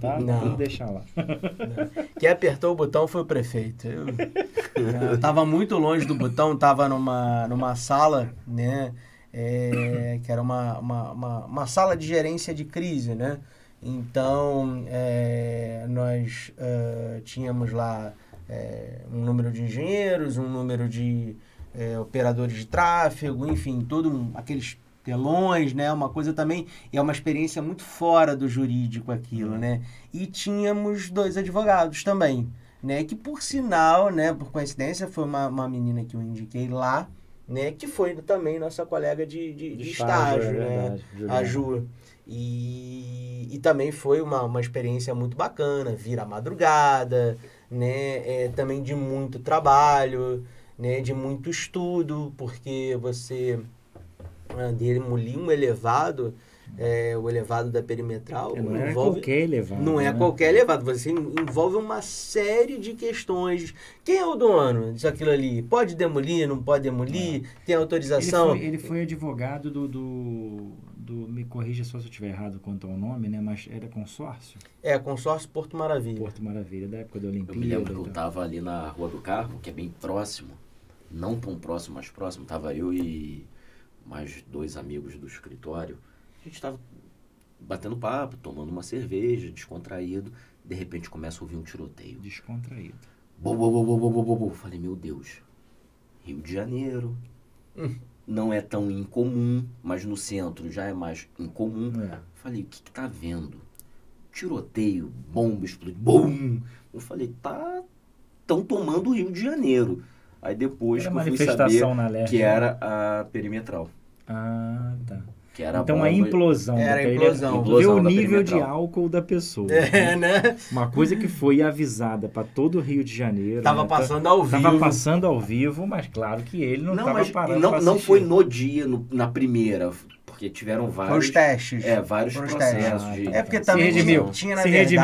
Tá? Não. Vamos deixar lá. Não. Quem apertou o botão foi o prefeito. Eu, eu tava muito longe do botão, tava numa, numa sala, né? É, que era uma, uma, uma, uma, sala de gerência de crise, né? Então, é, nós uh, tínhamos lá é, um número de engenheiros, um número de é, operadores de tráfego, enfim, todos um, aqueles telões, né? Uma coisa também, é uma experiência muito fora do jurídico aquilo, né? E tínhamos dois advogados também, né? Que por sinal, né, por coincidência, foi uma, uma menina que eu indiquei lá, né? Que foi também nossa colega de, de, de, estágio, estágio é né? a Ju. E, e também foi uma, uma experiência muito bacana, vir à madrugada, né? É, também de muito trabalho, né? De muito estudo, porque você ah, demolir um elevado, é, o elevado da perimetral. É, não é envolve, qualquer elevado. Não é né? qualquer elevado. Você envolve uma série de questões. Quem é o dono disso aquilo ali? Pode demolir, não pode demolir? É. Tem autorização? Ele foi, ele foi advogado do, do, do, Me corrija se eu estiver errado quanto ao nome, né? Mas era consórcio? É, consórcio Porto Maravilha. Porto Maravilha, da época da Olimpíada. Eu me lembro que eu estava ali na Rua do Carmo, que é bem próximo. Não tão próximo, mas próximo. Tava eu e mais dois amigos do escritório. A gente estava batendo papo, tomando uma cerveja, descontraído. De repente começa a ouvir um tiroteio. Descontraído. Bo, bo, bo, bo, bo, bo, bo. Falei, meu Deus. Rio de Janeiro. Hum. Não é tão incomum, mas no centro já é mais incomum. É. Falei, o que, que tá vendo? Tiroteio, bomba, explodiu, bum! Eu falei, tá. Estão tomando o Rio de Janeiro. Aí depois era que eu fui saber leste, que né? era a perimetral. Ah, tá. Que era então a, a implosão. Era a implosão. Ver o nível de álcool da pessoa. É, né? né? Uma coisa que foi avisada para todo o Rio de Janeiro. Tava né? passando ao vivo. Tava passando ao vivo, mas claro que ele não estava parando Não, não foi no dia, no, na primeira. Porque tiveram vários. Os testes. É, vários processos. De, é porque também redimiu, tinha, na verdade,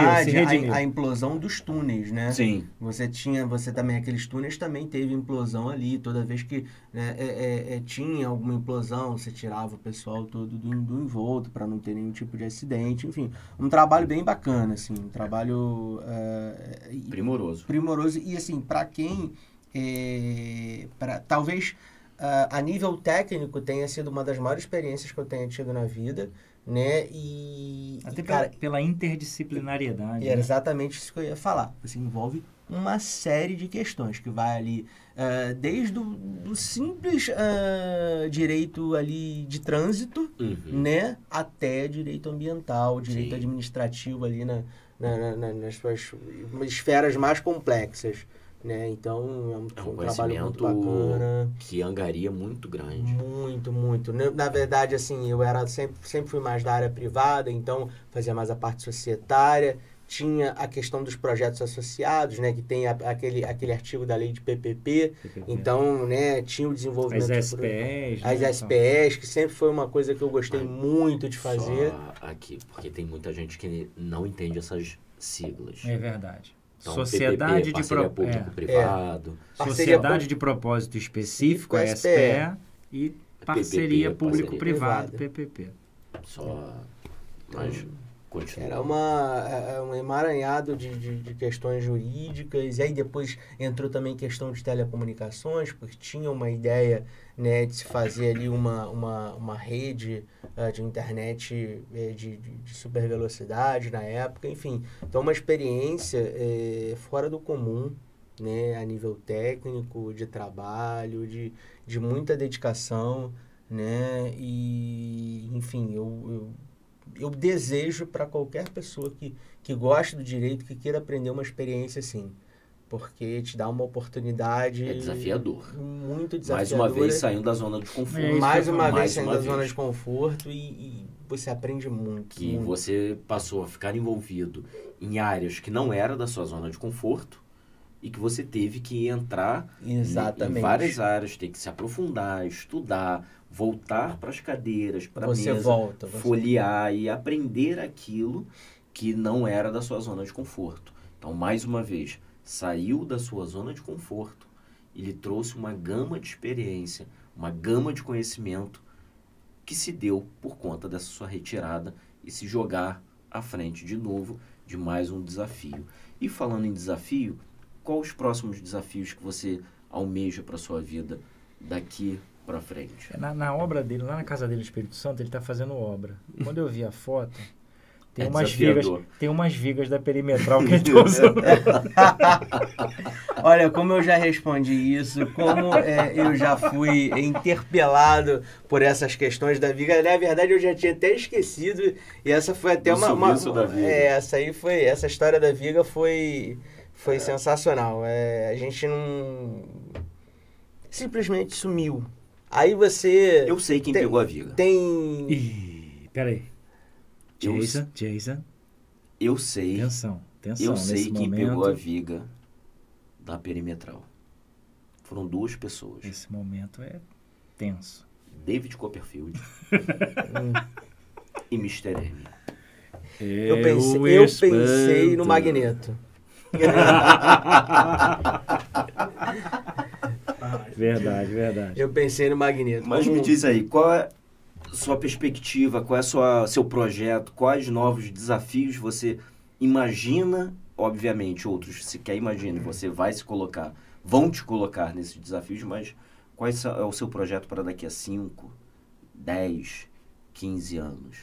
a, a, implosão dos túneis, né? Sim. Você tinha, você também, aqueles túneis também teve implosão ali. Toda vez que né, é, é, é, tinha alguma implosão, você tirava o pessoal todo do, do envolto para não ter nenhum tipo de acidente. Enfim, um trabalho bem bacana, assim. Um trabalho. Uh, primoroso. Primoroso. E, assim, para quem. É, pra, talvez uh, a nível técnico tenha sido uma das maiores experiências que eu tenha tido na vida, né? E até e, cara, pela, pela, interdisciplinariedade. E era né? exatamente isso que eu ia falar. Você envolve uma série de questões que vai ali uh, desde o do simples uh, direito ali de trânsito, uhum. né, até direito ambiental, direito Sim. administrativo ali na, na, na, nas suas esferas mais complexas. Né? Então é um, é um, um trabalho muito bacana. Que angaria muito grande. Muito, muito. Na verdade, assim, eu era sempre, sempre fui mais da área privada, então fazia mais a parte societária. Tinha a questão dos projetos associados, né? Que tem a, aquele, aquele artigo da lei de PPP. PPP. Então, né? Tinha o desenvolvimento... As SPEs. As né? SPEs, que sempre foi uma coisa que eu gostei muito de fazer. Aqui, porque tem muita gente que não entende essas siglas. É verdade. Então, Sociedade PPP, de pro... público-privado. Parceria Sociedade pu- de propósito específico, a SPE. E parceria público-privado, PPP. Só. Mas continua. Era uma, é, um emaranhado de, de, de questões jurídicas, e aí depois entrou também questão de telecomunicações, porque tinha uma ideia né, de se fazer ali uma, uma, uma rede eh, de internet eh, de, de, de super velocidade na época, enfim. Então, uma experiência eh, fora do comum, né, a nível técnico, de trabalho, de, de muita dedicação, né, e, enfim, eu, eu eu desejo para qualquer pessoa que, que goste do direito, que queira aprender uma experiência assim. Porque te dá uma oportunidade. É desafiador. Muito Mais desafiadora. uma vez saindo da zona de conforto. É Mais uma falo. vez Mais saindo uma da zona vez. de conforto e, e você aprende muito. que muito. você passou a ficar envolvido em áreas que não era da sua zona de conforto e que você teve que entrar em- Exatamente. em várias áreas, ter que se aprofundar, estudar, voltar para as cadeiras, para a mesa, volta. Você... folhear e aprender aquilo que não era da sua zona de conforto. Então, mais uma vez, saiu da sua zona de conforto e lhe trouxe uma gama de experiência, uma gama de conhecimento que se deu por conta dessa sua retirada e se jogar à frente de novo de mais um desafio. E falando em desafio, quais os próximos desafios que você almeja para sua vida daqui para frente? Na, na obra dele, lá na casa dele Espírito Santo, ele está fazendo obra. Quando eu vi a foto, tem, É umas, vigas, tem umas vigas da perimetral que ele está usando. Olha, como eu já respondi isso, como é, eu já fui interpelado por essas questões da viga. Na verdade, eu já tinha até esquecido. E essa foi até Do uma. uma sumiço da viga. É, essa aí foi. Essa história da viga foi. Foi sensacional. É, a gente não. Simplesmente sumiu. Aí você Eu sei quem Tem- pegou a viga. tem. Ih, peraí. Eu- Jason, Jason, Eu sei, atenção, atenção. eu sei quem momento, pegou a viga da perimetral. Foram duas pessoas. Esse momento é tenso. David Copperfield e Mr. M. Eu pensei, eu pensei no Magneto. Verdade, verdade. Eu pensei no Magneto. Mas Como- me diz aí, qual é a sua perspectiva, qual é o seu projeto, quais novos desafios você imagina, obviamente, outros sequer imagina, você vai se colocar, vão te colocar nesses desafios, mas qual é o seu projeto para daqui a 5, 10, 15 anos?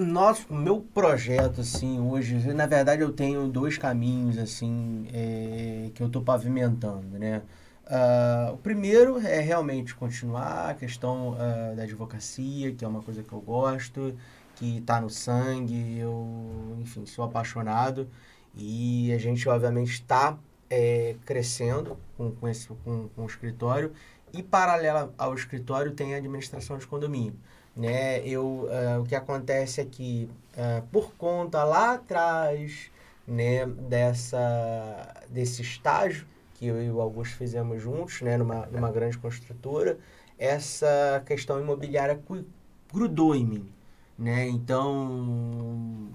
Nosso, meu projeto, assim, hoje, na verdade eu tenho dois caminhos, assim, é, que eu estou pavimentando, né? Ah, o primeiro é realmente continuar a questão ah, da advocacia, que é uma coisa que eu gosto, que está no sangue, eu, enfim, sou apaixonado. E a gente, obviamente, está crescendo com, com, esse, com, com o escritório. E, paralela ao escritório, tem a administração de condomínio né? Eu, ah, o que acontece é que, ah, por conta lá atrás, né, dessa, desse estágio que eu e o Augusto fizemos juntos, né, numa, numa grande construtora, essa questão imobiliária grudou em mim, né? Então,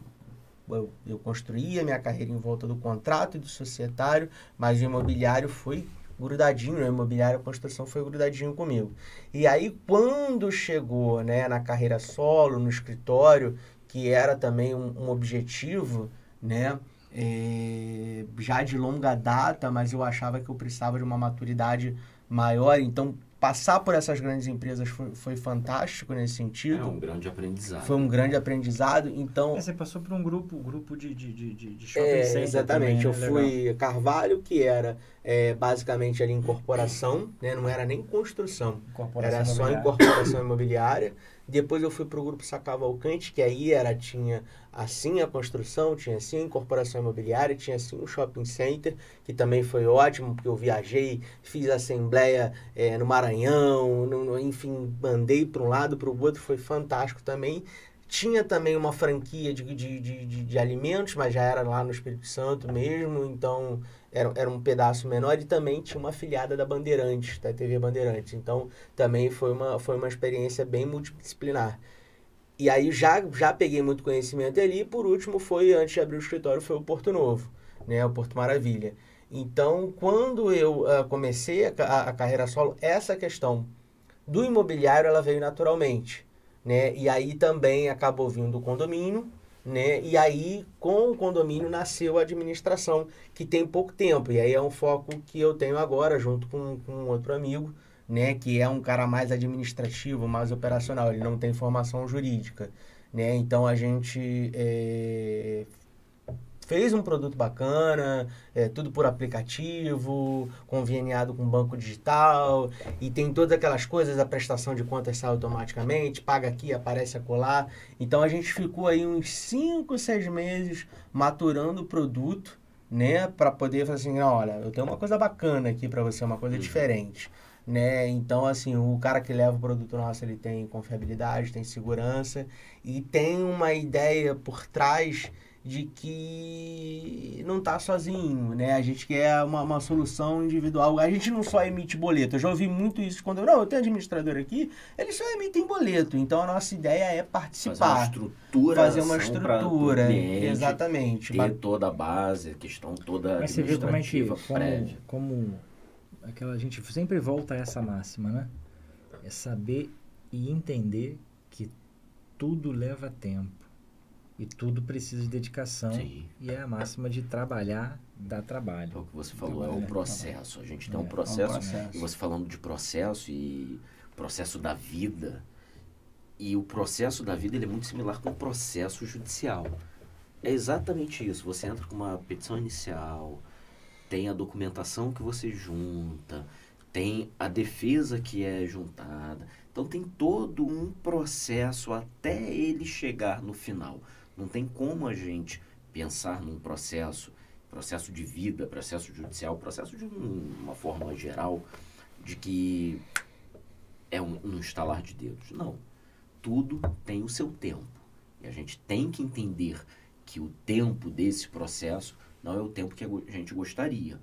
eu, eu construí a minha carreira em volta do contrato e do societário, mas o imobiliário foi grudadinho, né? imobiliário, construção foi grudadinho comigo. E aí, quando chegou né, na carreira solo, no escritório, que era também um, um objetivo, né? é, já de longa data, mas eu achava que eu precisava de uma maturidade maior. Então, passar por essas grandes empresas foi, foi fantástico nesse É sentido. um grande aprendizado. Foi um grande aprendizado. Então, É, Você passou por um grupo, grupo de, de, de, de shopping é, center exatamente. também, eu né? fui Carvalho, que era é, basicamente ali incorporação, né? não era nem construção. Era só incorporação imobiliária. Depois eu fui para o grupo Sacavalcante, que aí era tinha assim a construção, tinha assim a incorporação imobiliária, tinha assim o shopping center, que também foi ótimo, porque eu viajei, fiz assembleia eh, no Maranhão, no- enfim, andei para um lado, para o outro, foi fantástico também. Tinha também uma franquia de, de, de, de alimentos, mas já era lá no Espírito Santo mesmo, então era, era um pedaço menor e também tinha uma afiliada da Bandeirantes, da TV Bandeirantes. Então também foi uma, foi uma experiência bem multidisciplinar. e aí já, já peguei muito conhecimento ali. E por último foi, antes de abrir o escritório, foi o Porto Novo, né? O Porto Maravilha. Então, quando eu uh, comecei a, a, carreira solo, essa questão do imobiliário, ela veio naturalmente, né? E aí também acabou vindo o condomínio, né? E aí, com o condomínio, nasceu a administração, que tem pouco tempo. E aí é um foco que eu tenho agora, junto com, com outro amigo, né, que é um cara mais administrativo, mais operacional, ele não tem formação jurídica, né? Então a gente é, fez um produto bacana, é, tudo por aplicativo, conveniado com banco digital, e tem todas aquelas coisas, a prestação de contas sai automaticamente, paga aqui, aparece acolá. Então a gente ficou aí uns 5, 6 meses maturando o produto, né, para poder falar assim, olha, eu tenho uma coisa bacana aqui para você, uma coisa uhum. diferente né? Então, assim, o cara que leva o produto nosso, ele tem confiabilidade, tem segurança e tem uma ideia por trás de que não está sozinho, né? A gente quer uma, uma solução individual. A gente não só emite boleto. Eu já ouvi muito isso quando eu, não, eu tenho administrador aqui, eles só emitem boleto. Então a nossa ideia é participar. Fazer uma estrutura. Fazer uma estrutura. Exatamente. Ter toda a base, a questão toda Mas você vê como é que, como, como aquela a gente sempre volta a essa máxima, né? É saber e entender que tudo leva tempo e tudo precisa de dedicação Sim. e é a máxima de trabalhar dá trabalho. É o que você falou, é o processo. A gente tem um é, processo, é um processo, e você falando de processo e processo da vida. E o processo da vida ele é muito similar com o processo judicial. É exatamente isso. Você entra com uma petição inicial, tem a documentação que você junta, tem a defesa que é juntada. Então tem todo um processo até ele chegar no final. Não tem como a gente pensar num processo, processo de vida, processo judicial, processo de um, uma forma geral, de que é um, um instalar de dedos. Não. Tudo tem o seu tempo. E a gente tem que entender que o tempo desse processo não é o tempo que a gente gostaria.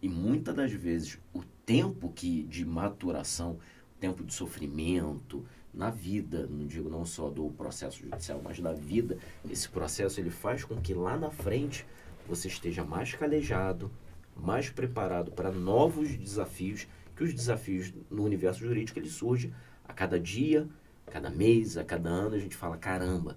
E muitas das vezes o tempo que de maturação, o tempo de sofrimento na vida, não digo não só do processo judicial, mas da vida, esse processo ele faz com que lá na frente você esteja mais calejado, mais preparado para novos desafios, que os desafios no universo jurídico ele surge a cada dia, a cada mês, a cada ano, a gente fala caramba.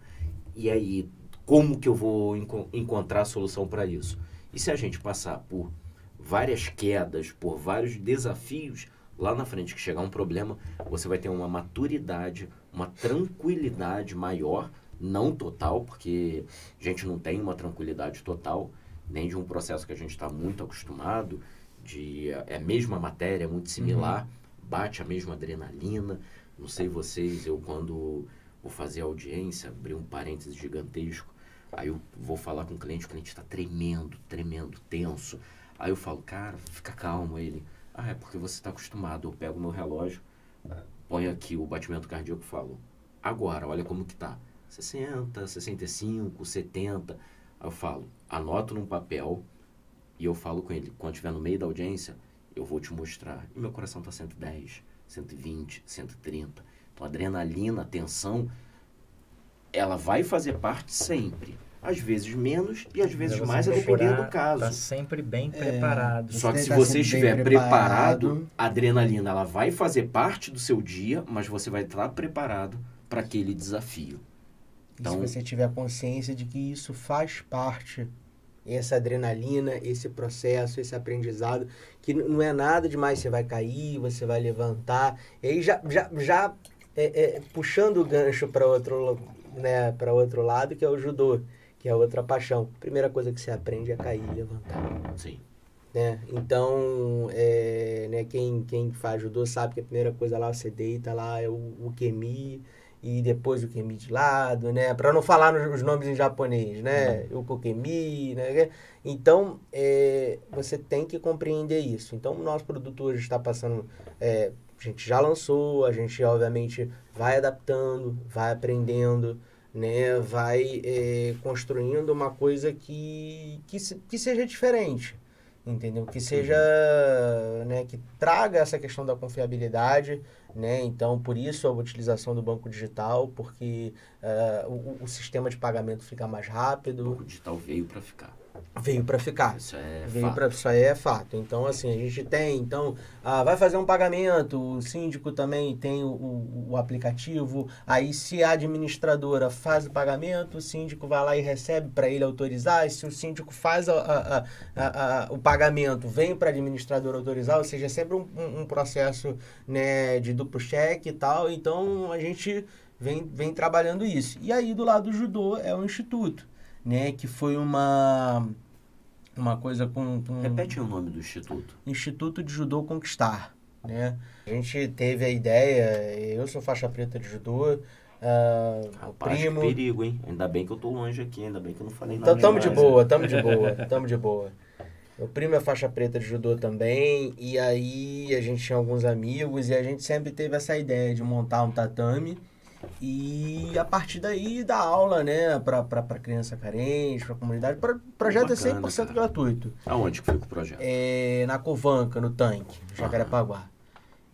E aí como que eu vou enco encontrar a solução para isso? E se a gente passar por várias quedas, por vários desafios, lá na frente que chegar um problema, você vai ter uma maturidade, uma tranquilidade maior, não total, porque a gente não tem uma tranquilidade total, nem de um processo que a gente está muito acostumado, de é a mesma matéria, muito similar, uhum. bate a mesma adrenalina. Não sei vocês, eu quando vou fazer audiência, abrir um parênteses gigantesco, aí eu vou falar com o cliente, o cliente está tremendo, tremendo, tenso. Aí eu falo, cara, fica calmo. ele, ah, é porque você está acostumado. Eu pego meu relógio, ponho aqui o batimento cardíaco e falo, agora, olha como que tá. 60, 65, 70. Aí eu falo, anoto num papel e eu falo com ele, quando estiver no meio da audiência, eu vou te mostrar. E meu coração está 110, 120, 130. Então, a adrenalina, tensão, ela vai fazer parte sempre. Às vezes menos e às vezes mais, a depender do caso. Está sempre bem é, preparado. Só que se você estiver preparado, preparado, a adrenalina ela vai fazer parte do seu dia, mas você vai estar preparado para aquele desafio. Então, se você tiver consciência de que isso faz parte essa adrenalina, esse processo, esse aprendizado, que não é nada demais, você vai cair, você vai levantar. E aí já, já, já é, é, puxando o gancho para outro, né, outro lado, que é o judô, que é outra paixão. A primeira coisa que você aprende é cair e levantar. Sim. Né? Então, é, né, quem, quem faz judô sabe que a primeira coisa lá, você deita lá, é o, o kemi, e depois o kemi de lado, né? Para não falar os nomes em japonês, né? Uhum. O kokemi, né? Então, é, você tem que compreender isso. Então, o nosso produto hoje está passando é, a gente já lançou, a gente obviamente vai adaptando, vai aprendendo, né? Vai é, construindo uma coisa que, que, que seja diferente, entendeu? Que seja, né, que traga essa questão da confiabilidade, né? Então, por isso a utilização do banco digital, porque uh, o, o, sistema de pagamento fica mais rápido. O banco digital veio para ficar. Veio para ficar. Isso é Veio fato. Pra, isso aí é fato. Então, assim, a gente tem, então, ah, vai fazer um pagamento, o síndico também tem o, o, o, aplicativo, aí se a administradora faz o pagamento, o síndico vai lá e recebe para ele autorizar, e se o síndico faz a, a, a, o pagamento, vem para a administradora autorizar, ou seja, é sempre um, um processo né, de duplo cheque e tal, então a gente vem, vem trabalhando isso. E aí, do lado do judô, é o instituto né? Que foi uma uma coisa com, com... Repete o nome do instituto. Instituto de Judô Conquistar, né? A gente teve a ideia, eu sou faixa preta de judô, Uh, Rapaz, primo. perigo, hein? Ainda bem que eu tô longe aqui, ainda bem que eu não falei nada. Então tamo de boa, tamo de boa, tamo de boa. Meu primo é faixa preta de judô também, e aí a gente tinha alguns amigos e a gente sempre teve essa ideia de montar um tatame e a partir daí dá aula, né, para criança carente, para comunidade. Pra, o projeto Bacana, é 100% cara. gratuito. Aonde que foi o projeto? É, na Covanca, no tanque, Jacarepaguá.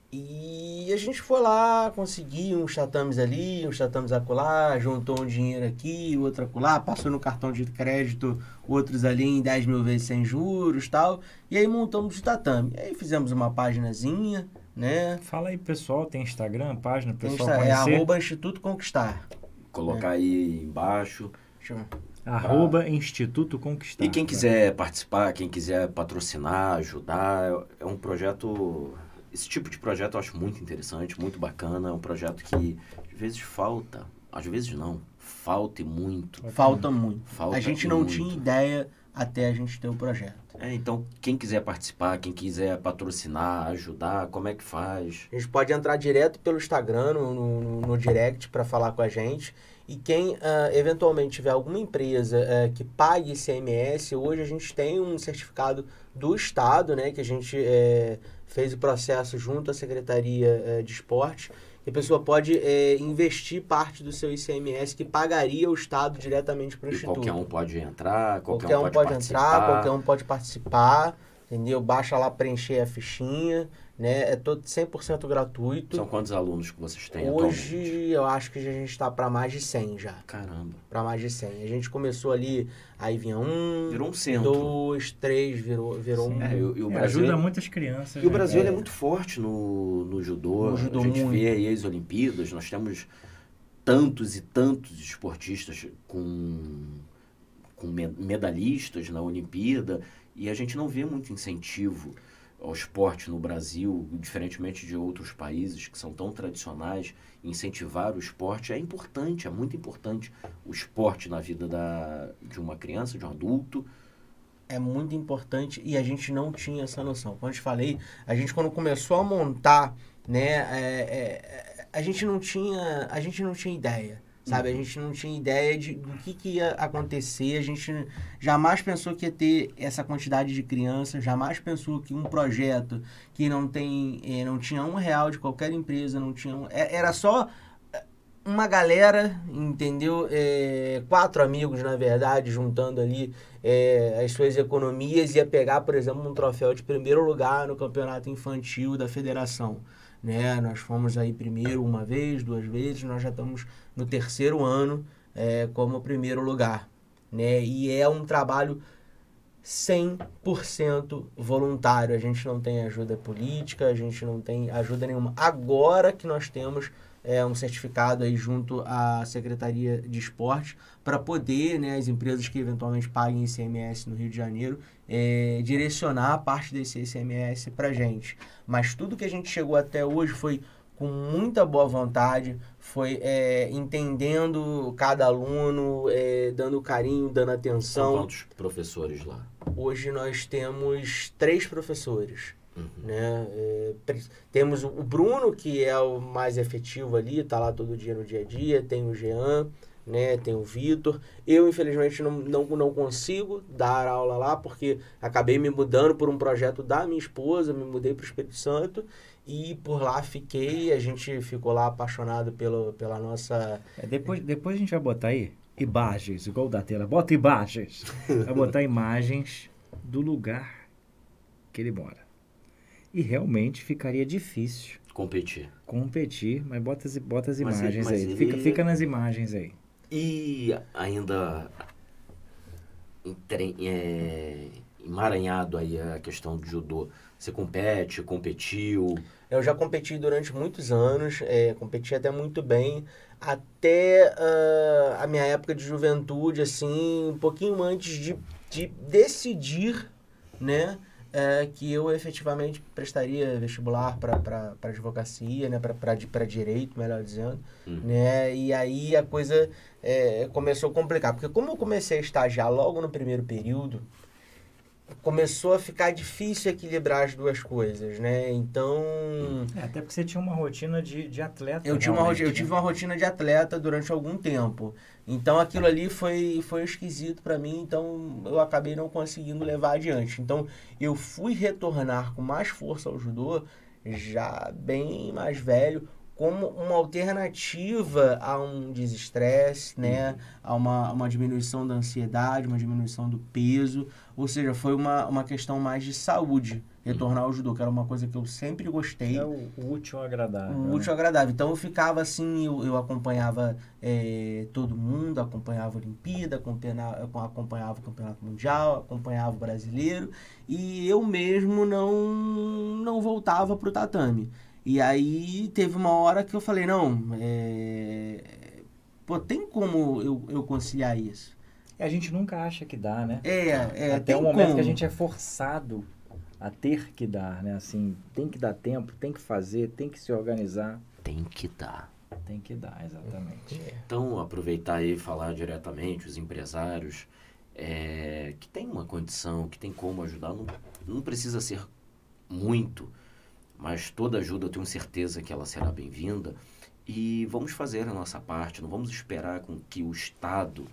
E a gente foi lá, conseguiu uns tatames ali, uns tatames acolá, juntou um dinheiro aqui, outro acolá, passou no cartão de crédito, outros ali em 10 mil vezes sem juros tal. E aí montamos o tatame. E aí fizemos uma paginazinha, né? Fala aí, pessoal, tem Instagram, página, pessoal Insta, É arroba Instituto Conquistar. Colocar é. aí embaixo. Deixa eu... Arroba ah. Instituto Conquistar. E quem quiser participar, quem quiser patrocinar, ajudar, é um projeto... Esse tipo de projeto eu acho muito interessante, muito bacana. É um projeto que, às vezes, falta. Às vezes não. Falta e muito. Falta muito. Falta a gente não muito. tinha ideia até a gente ter o projeto. É, então, quem quiser participar, quem quiser patrocinar, ajudar, como é que faz? A gente pode entrar direto pelo Instagram, no, no, no direct, para falar com a gente. E quem uh, eventualmente tiver alguma empresa uh, que pague ICMS, hoje a gente tem um certificado do Estado, né, que a gente uh, fez o processo junto à Secretaria eh, de Esporte a pessoa pode é, investir parte do seu ICMS que pagaria o Estado diretamente para o Instituto. Qualquer um pode entrar, qualquer, qualquer um, pode, pode entrar, qualquer um pode participar, entendeu? Baixa lá preencher a fichinha né? É todo 100% gratuito. São quantos alunos que vocês têm Hoje atualmente? eu acho que a gente está para mais de 100 já. Caramba. Para mais de 100. A gente começou ali, aí vinha um, virou um centro. dois, três, virou, virou um. É, e, o é, Brasil, ajuda muitas crianças. E o né? Brasil é. é muito forte no, no judô. No judô a gente muito. vê aí as Olimpíadas, nós temos tantos e tantos esportistas com, com medalhistas na Olimpíada e a gente não vê muito incentivo ao esporte no Brasil, diferentemente de outros países que são tão tradicionais, incentivar o esporte é importante, é muito importante o esporte na vida da, de uma criança, de um adulto. É muito importante e a gente não tinha essa noção. Como eu te falei, a gente quando começou a montar, né, é, é, a gente não tinha, a gente não tinha ideia sabe? A uhum. gente não tinha ideia de, do que, que ia acontecer, a gente jamais pensou que ia ter essa quantidade de crianças, jamais pensou que um projeto que não tem, eh, não tinha um real de qualquer empresa, não tinha, um, é, era só eh, uma galera, entendeu? É, quatro amigos, na verdade, juntando ali é, as suas economias, ia pegar, por exemplo, um troféu de primeiro lugar no campeonato infantil da federação né? Nós fomos aí primeiro uma vez, duas vezes, nós já estamos no terceiro ano é, como primeiro lugar, né? E é um trabalho 100% voluntário. A gente não tem ajuda política, a gente não tem ajuda nenhuma. Agora que nós temos é, um certificado aí junto à Secretaria de Esporte para poder, né, as empresas que eventualmente paguem ICMS no Rio de Janeiro, é, direcionar parte desse ICMS para gente. Mas tudo que a gente chegou até hoje foi com muita boa vontade, foi é, entendendo cada aluno, é, dando carinho, dando atenção. São quantos professores lá? Hoje nós temos três professores. Uhum. Né? É, temos o Bruno, que é o mais efetivo ali, está lá todo dia no dia a dia, tem o Jean, né? tem o Vitor. Eu, infelizmente, não, não, não consigo dar aula lá, porque acabei me mudando por um projeto da minha esposa, me mudei para o Espírito Santo e por lá fiquei, a gente ficou lá apaixonado pelo, pela nossa... É, depois, depois a gente vai botar aí imagens, igual da tela, bota imagens. vai botar imagens do lugar que ele mora. E realmente ficaria difícil Competir. competir, mas bota as, bota as Mas ele- imagens mas aí. ele- Fica, fica nas imagens aí. E ainda é, emaranhado aí a questão do judô. Você compete, competiu. Eu já competi durante muitos anos, é, competi até muito bem, até ah, a minha época de juventude, assim, um pouquinho antes de, de decidir, né, é, que eu efetivamente prestaria vestibular para advocacia, né, para direito, melhor dizendo, Hum. né, e aí a coisa é, começou a complicar, porque como eu comecei a estagiar logo no primeiro período, começou a ficar difícil equilibrar as duas coisas, né? Então, É, até porque você tinha uma rotina de, de atleta. eu, tinha uma, eu né? tive uma rotina de atleta durante algum tempo. Então, aquilo ali foi, foi esquisito para mim, então eu acabei não conseguindo levar adiante. Então, eu fui retornar com mais força ao judô, já bem mais velho, como uma alternativa a um desestresse, né? A uma, uma diminuição da ansiedade, uma diminuição do peso. Ou seja, foi uma, uma questão mais de saúde, retornar ao judô, que era uma coisa que eu sempre gostei. É o, o útil agradável. Um né? útil agradável. Então eu ficava assim, eu, eu acompanhava eh, todo mundo, acompanhava a Olimpíada, acompanhava, acompanhava o Campeonato Mundial, acompanhava o Brasileiro, e eu mesmo não, não voltava pro tatame. E aí teve uma hora que eu falei, não, é, pô, tem como eu, eu conciliar isso? E a gente nunca acha que dá, né? É, é, Até tem o momento como. que a gente é forçado a ter que dar, né? Assim, tem que dar tempo, tem que fazer, tem que se organizar. Tem que dar. Tem que dar, exatamente. Então, aproveitar aí e falar diretamente, os empresários é, que tem uma condição, que tem como ajudar, não, não precisa ser muito, mas toda ajuda eu tenho certeza que ela será bem-vinda. E vamos fazer a nossa parte, não vamos esperar com que o Estado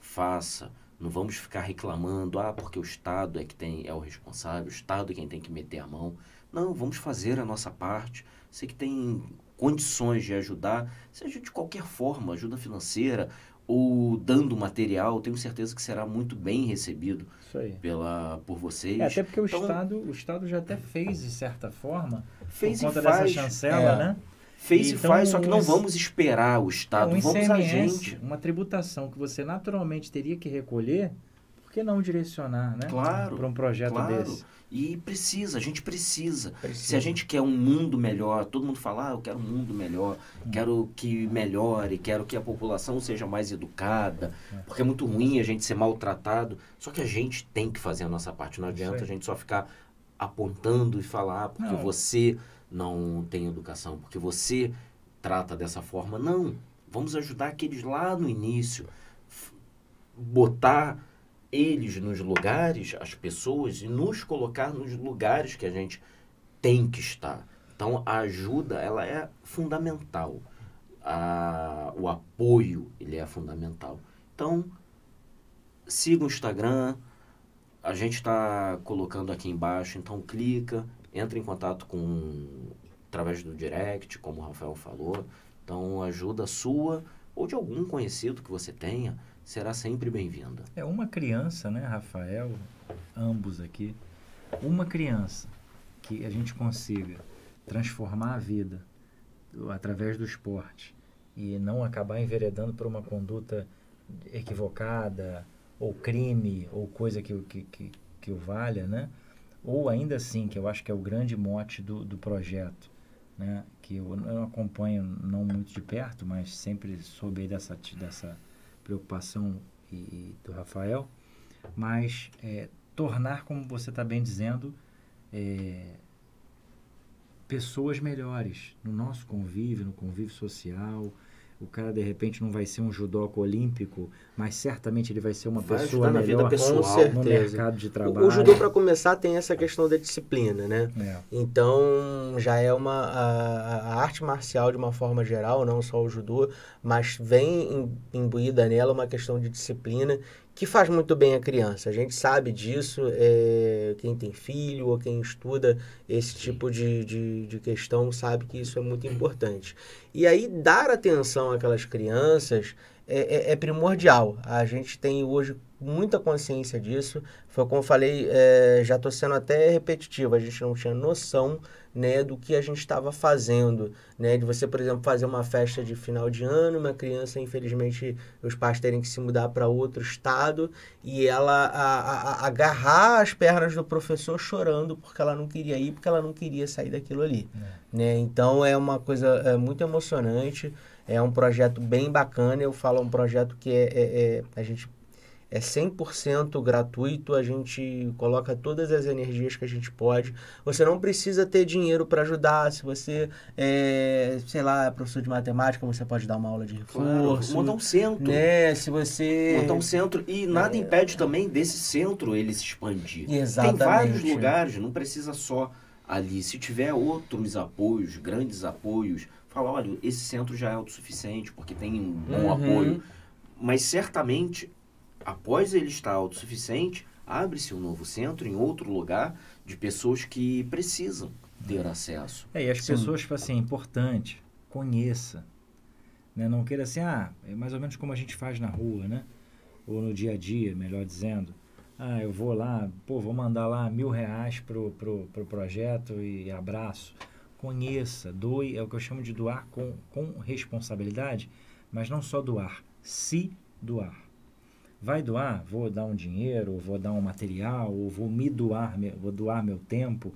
faça, não vamos ficar reclamando, ah, porque o Estado é que tem, é o responsável, o Estado é quem tem que meter a mão. Não, vamos fazer a nossa parte. Você que tem condições de ajudar, seja de qualquer forma, ajuda financeira ou dando material, tenho certeza que será muito bem recebido Isso aí. pela, por vocês. É, até porque o, Então- Estado, o Estado já até fez, de certa forma, Fez por e conta faz, dessa chancela, é. né? fez e Então, faz, só que não um- vamos esperar o Estado, um vamos a ICMS, gente. uma tributação que você naturalmente teria que recolher, por que não direcionar, né? Claro, Para um projeto claro. desse. E precisa, a gente precisa. Precisa. Se a gente quer um mundo melhor, todo mundo fala, ah, eu quero um mundo melhor, Hum. quero que melhore, quero que a população seja mais educada, É. porque é muito ruim a gente ser maltratado. Só que a gente tem que fazer a nossa parte, não adianta a gente só ficar apontando e falar, ah, porque Não. você não tem educação, porque você trata dessa forma. Não, vamos ajudar aqueles lá no início, botar eles nos lugares, as pessoas, e nos colocar nos lugares que a gente tem que estar. Então, a ajuda, ela é fundamental. A, o apoio, ele é fundamental. Então, siga o Instagram, a gente está colocando aqui embaixo, então clica, entra em contato com através do direct, como o Rafael falou. Então, ajuda sua ou de algum conhecido que você tenha, será sempre bem-vinda. É uma criança, né, Rafael, ambos aqui, uma criança que a gente consiga transformar a vida através do esporte e não acabar enveredando por uma conduta equivocada ou crime ou coisa que, o- que, que, que o valha, né? Ou ainda assim, que eu acho que é o grande mote do, do projeto, né? Que eu não acompanho não muito de perto, mas sempre soube dessa, dessa preocupação e, e do Rafael, mas é, tornar, como você está bem dizendo, é, pessoas melhores no nosso convívio, no convívio social. O cara, de repente, não vai ser um judoca olímpico, mas certamente ele vai ser uma Vai pessoa na vida melhor pessoal. Com certeza. no mercado de O- trabalho. O judô, para começar, tem essa questão da disciplina, né? É. Então, já é uma a, a arte marcial de uma forma geral, não só o judô, mas vem im- imbuída nela uma questão de disciplina que faz muito bem a criança. A gente sabe disso, é, quem tem filho ou quem estuda esse tipo de, de, de questão sabe que isso é muito importante. E aí, dar atenção àquelas crianças é, é- é primordial. A gente tem hoje muita consciência disso. Foi como eu falei, é, já estou sendo até repetitivo, a gente não tinha noção né, do que a gente estava fazendo, né, de você, por exemplo, fazer uma festa de final de ano, uma criança, infelizmente, os pais terem que se mudar para outro estado e ela a, a, agarrar as pernas do professor chorando porque ela não queria ir, porque ela não queria sair daquilo ali, é. né, então é uma coisa é, muito emocionante, é um projeto bem bacana, eu falo um projeto que é, é, é a gente é 100% gratuito, a gente coloca todas as energias que a gente pode. Você não precisa ter dinheiro para ajudar. Se você é, sei lá, é professor de matemática, você pode dar uma aula de reforço. Claro, montar um centro. Né? Se você... Montar um centro. E nada é... impede também desse centro ele se expandir. Exatamente. Tem vários lugares, não precisa só ali. Se tiver outros apoios, grandes apoios, fala, olha, esse centro já é autossuficiente, porque tem um bom uhum. apoio. Mas certamente após ele estar autossuficiente, abre-se um novo centro em outro lugar de pessoas que precisam ter acesso. É, e as Sim. pessoas, tipo assim, é importante, conheça. Né? Não queira assim, ah, é mais ou menos como a gente faz na rua, né? Ou no dia a dia, melhor dizendo. Ah, eu vou lá, pô, vou mandar lá mil reais pro, pro, pro projeto e abraço. Conheça, doe, é o que eu chamo de doar com, com responsabilidade, mas não só doar, se doar. Vai doar? Vou dar um dinheiro, vou dar um material, ou vou me doar, vou doar meu tempo.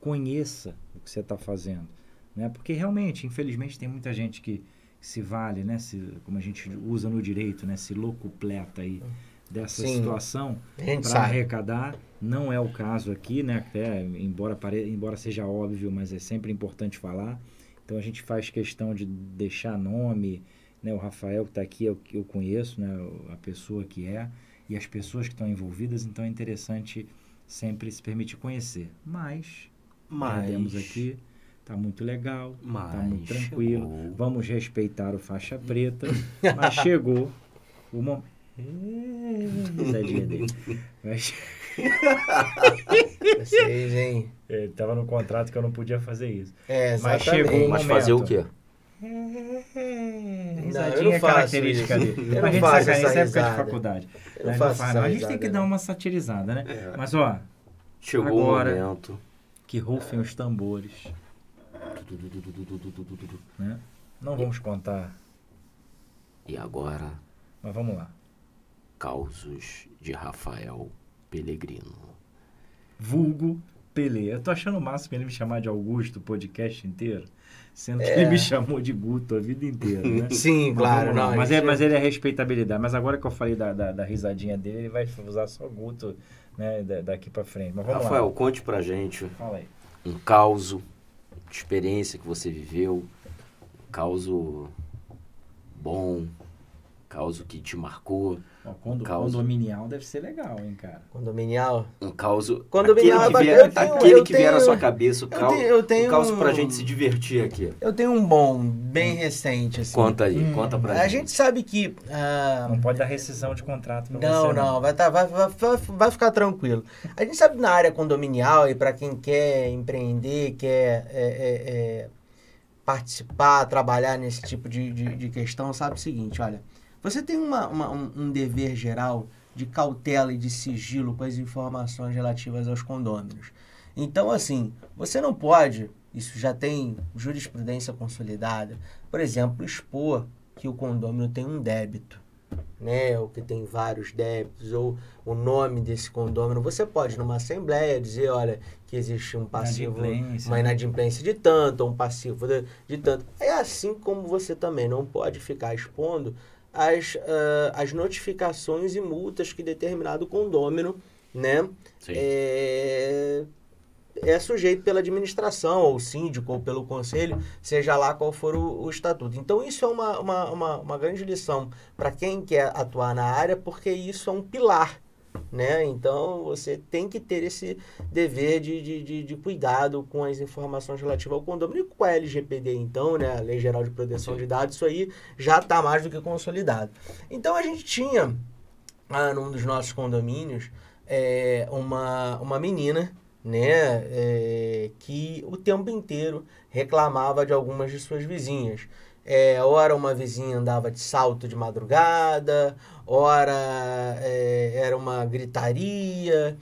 Conheça o que você está fazendo. Né? Porque realmente, infelizmente, tem muita gente que se vale, né? Se, como a gente usa no direito, né? se locupleta aí dessa Sim, situação para arrecadar. Não é o caso aqui, né? Até, embora, pare... embora seja óbvio, mas é sempre importante falar. Então a gente faz questão de deixar nome, né, o Rafael que está aqui, eu, eu conheço né, a pessoa que é e as pessoas que estão envolvidas, então é interessante sempre se permitir conhecer. Mas, Mas... temos aqui, está muito legal, está muito tranquilo, chegou. vamos respeitar o faixa preta, mas chegou o momento. Dele. Mas... Vocês, hein? É, tava no contrato que eu não podia fazer isso. É, Mas chegou o Mas fazer o quê? Risadinha não, é característica dele. Eu a gente sacaneia, isso é época de faculdade. Eu não, não faz, não. A gente tem que dar uma satirizada, né? É. Mas, ó, Chegou agora, o momento. Que rufem os tambores. Né? Não vamos contar. E agora? Mas vamos lá. Causos de Rafael Pellegrino. Vulgo Pelé. Eu tô achando o máximo ele me chamar de Augusto o podcast inteiro. Sendo que é. ele me chamou de Guto a vida inteira, né? Sim, mas claro. Não, mas, é, mas ele é respeitabilidade. Mas agora que eu falei da, da, da risadinha dele, ele vai usar só Guto né, daqui para frente. Mas vamos Rafael, lá. conte pra gente Fala aí. um caos de experiência que você viveu, um caos bom, caos que te marcou. Ó, condo, um. Condominial deve ser legal, hein, cara? Condominial? Um caos. Condominial aquele que vier, tenho, aquele eu que tenho, vier à sua cabeça, o caos, eu tenho, eu caos um, pra gente se divertir aqui. Eu tenho um bom, bem hum. recente, assim. Conta aí, hum, conta pra a gente. A gente sabe que. Uh, não pode dar rescisão de contrato pra não, você. Não, não, vai, tá, vai, vai, vai ficar tranquilo. A gente sabe na área condominial e para quem quer empreender, quer. É, é, é, participar, trabalhar nesse tipo de, de, de questão, sabe o seguinte, olha, você tem uma, uma, um, um dever geral de cautela e de sigilo com as informações relativas aos condôminos. Então, assim, você não pode, isso já tem jurisprudência consolidada, por exemplo, expor que o condômino tem um débito, né, ou que tem vários débitos, ou o nome desse condômino. Você pode, numa assembleia, dizer, olha, que existe um passivo, inadimplência. uma né? inadimplência de tanto, ou um passivo de, de tanto. É assim como você também não pode ficar expondo as, uh, as notificações e multas que determinado condômino né, é, é sujeito pela administração, ou síndico, ou pelo conselho, seja lá qual for o, o estatuto. Então, isso é uma, uma, uma, uma grande lição para quem quer atuar na área, porque isso é um pilar né? Então você tem que ter esse dever de, de, de, de, cuidado com as informações relativas ao condomínio. E com a LGPD, então, né? A Lei Geral de Proteção Sim. de Dados, isso aí já está mais do que consolidado. Então a gente tinha, ah, num dos nossos condomínios, é, uma, uma menina, né? É, que o tempo inteiro reclamava de algumas de suas vizinhas. É, ora uma vizinha andava de salto de madrugada, ora é, era uma gritaria.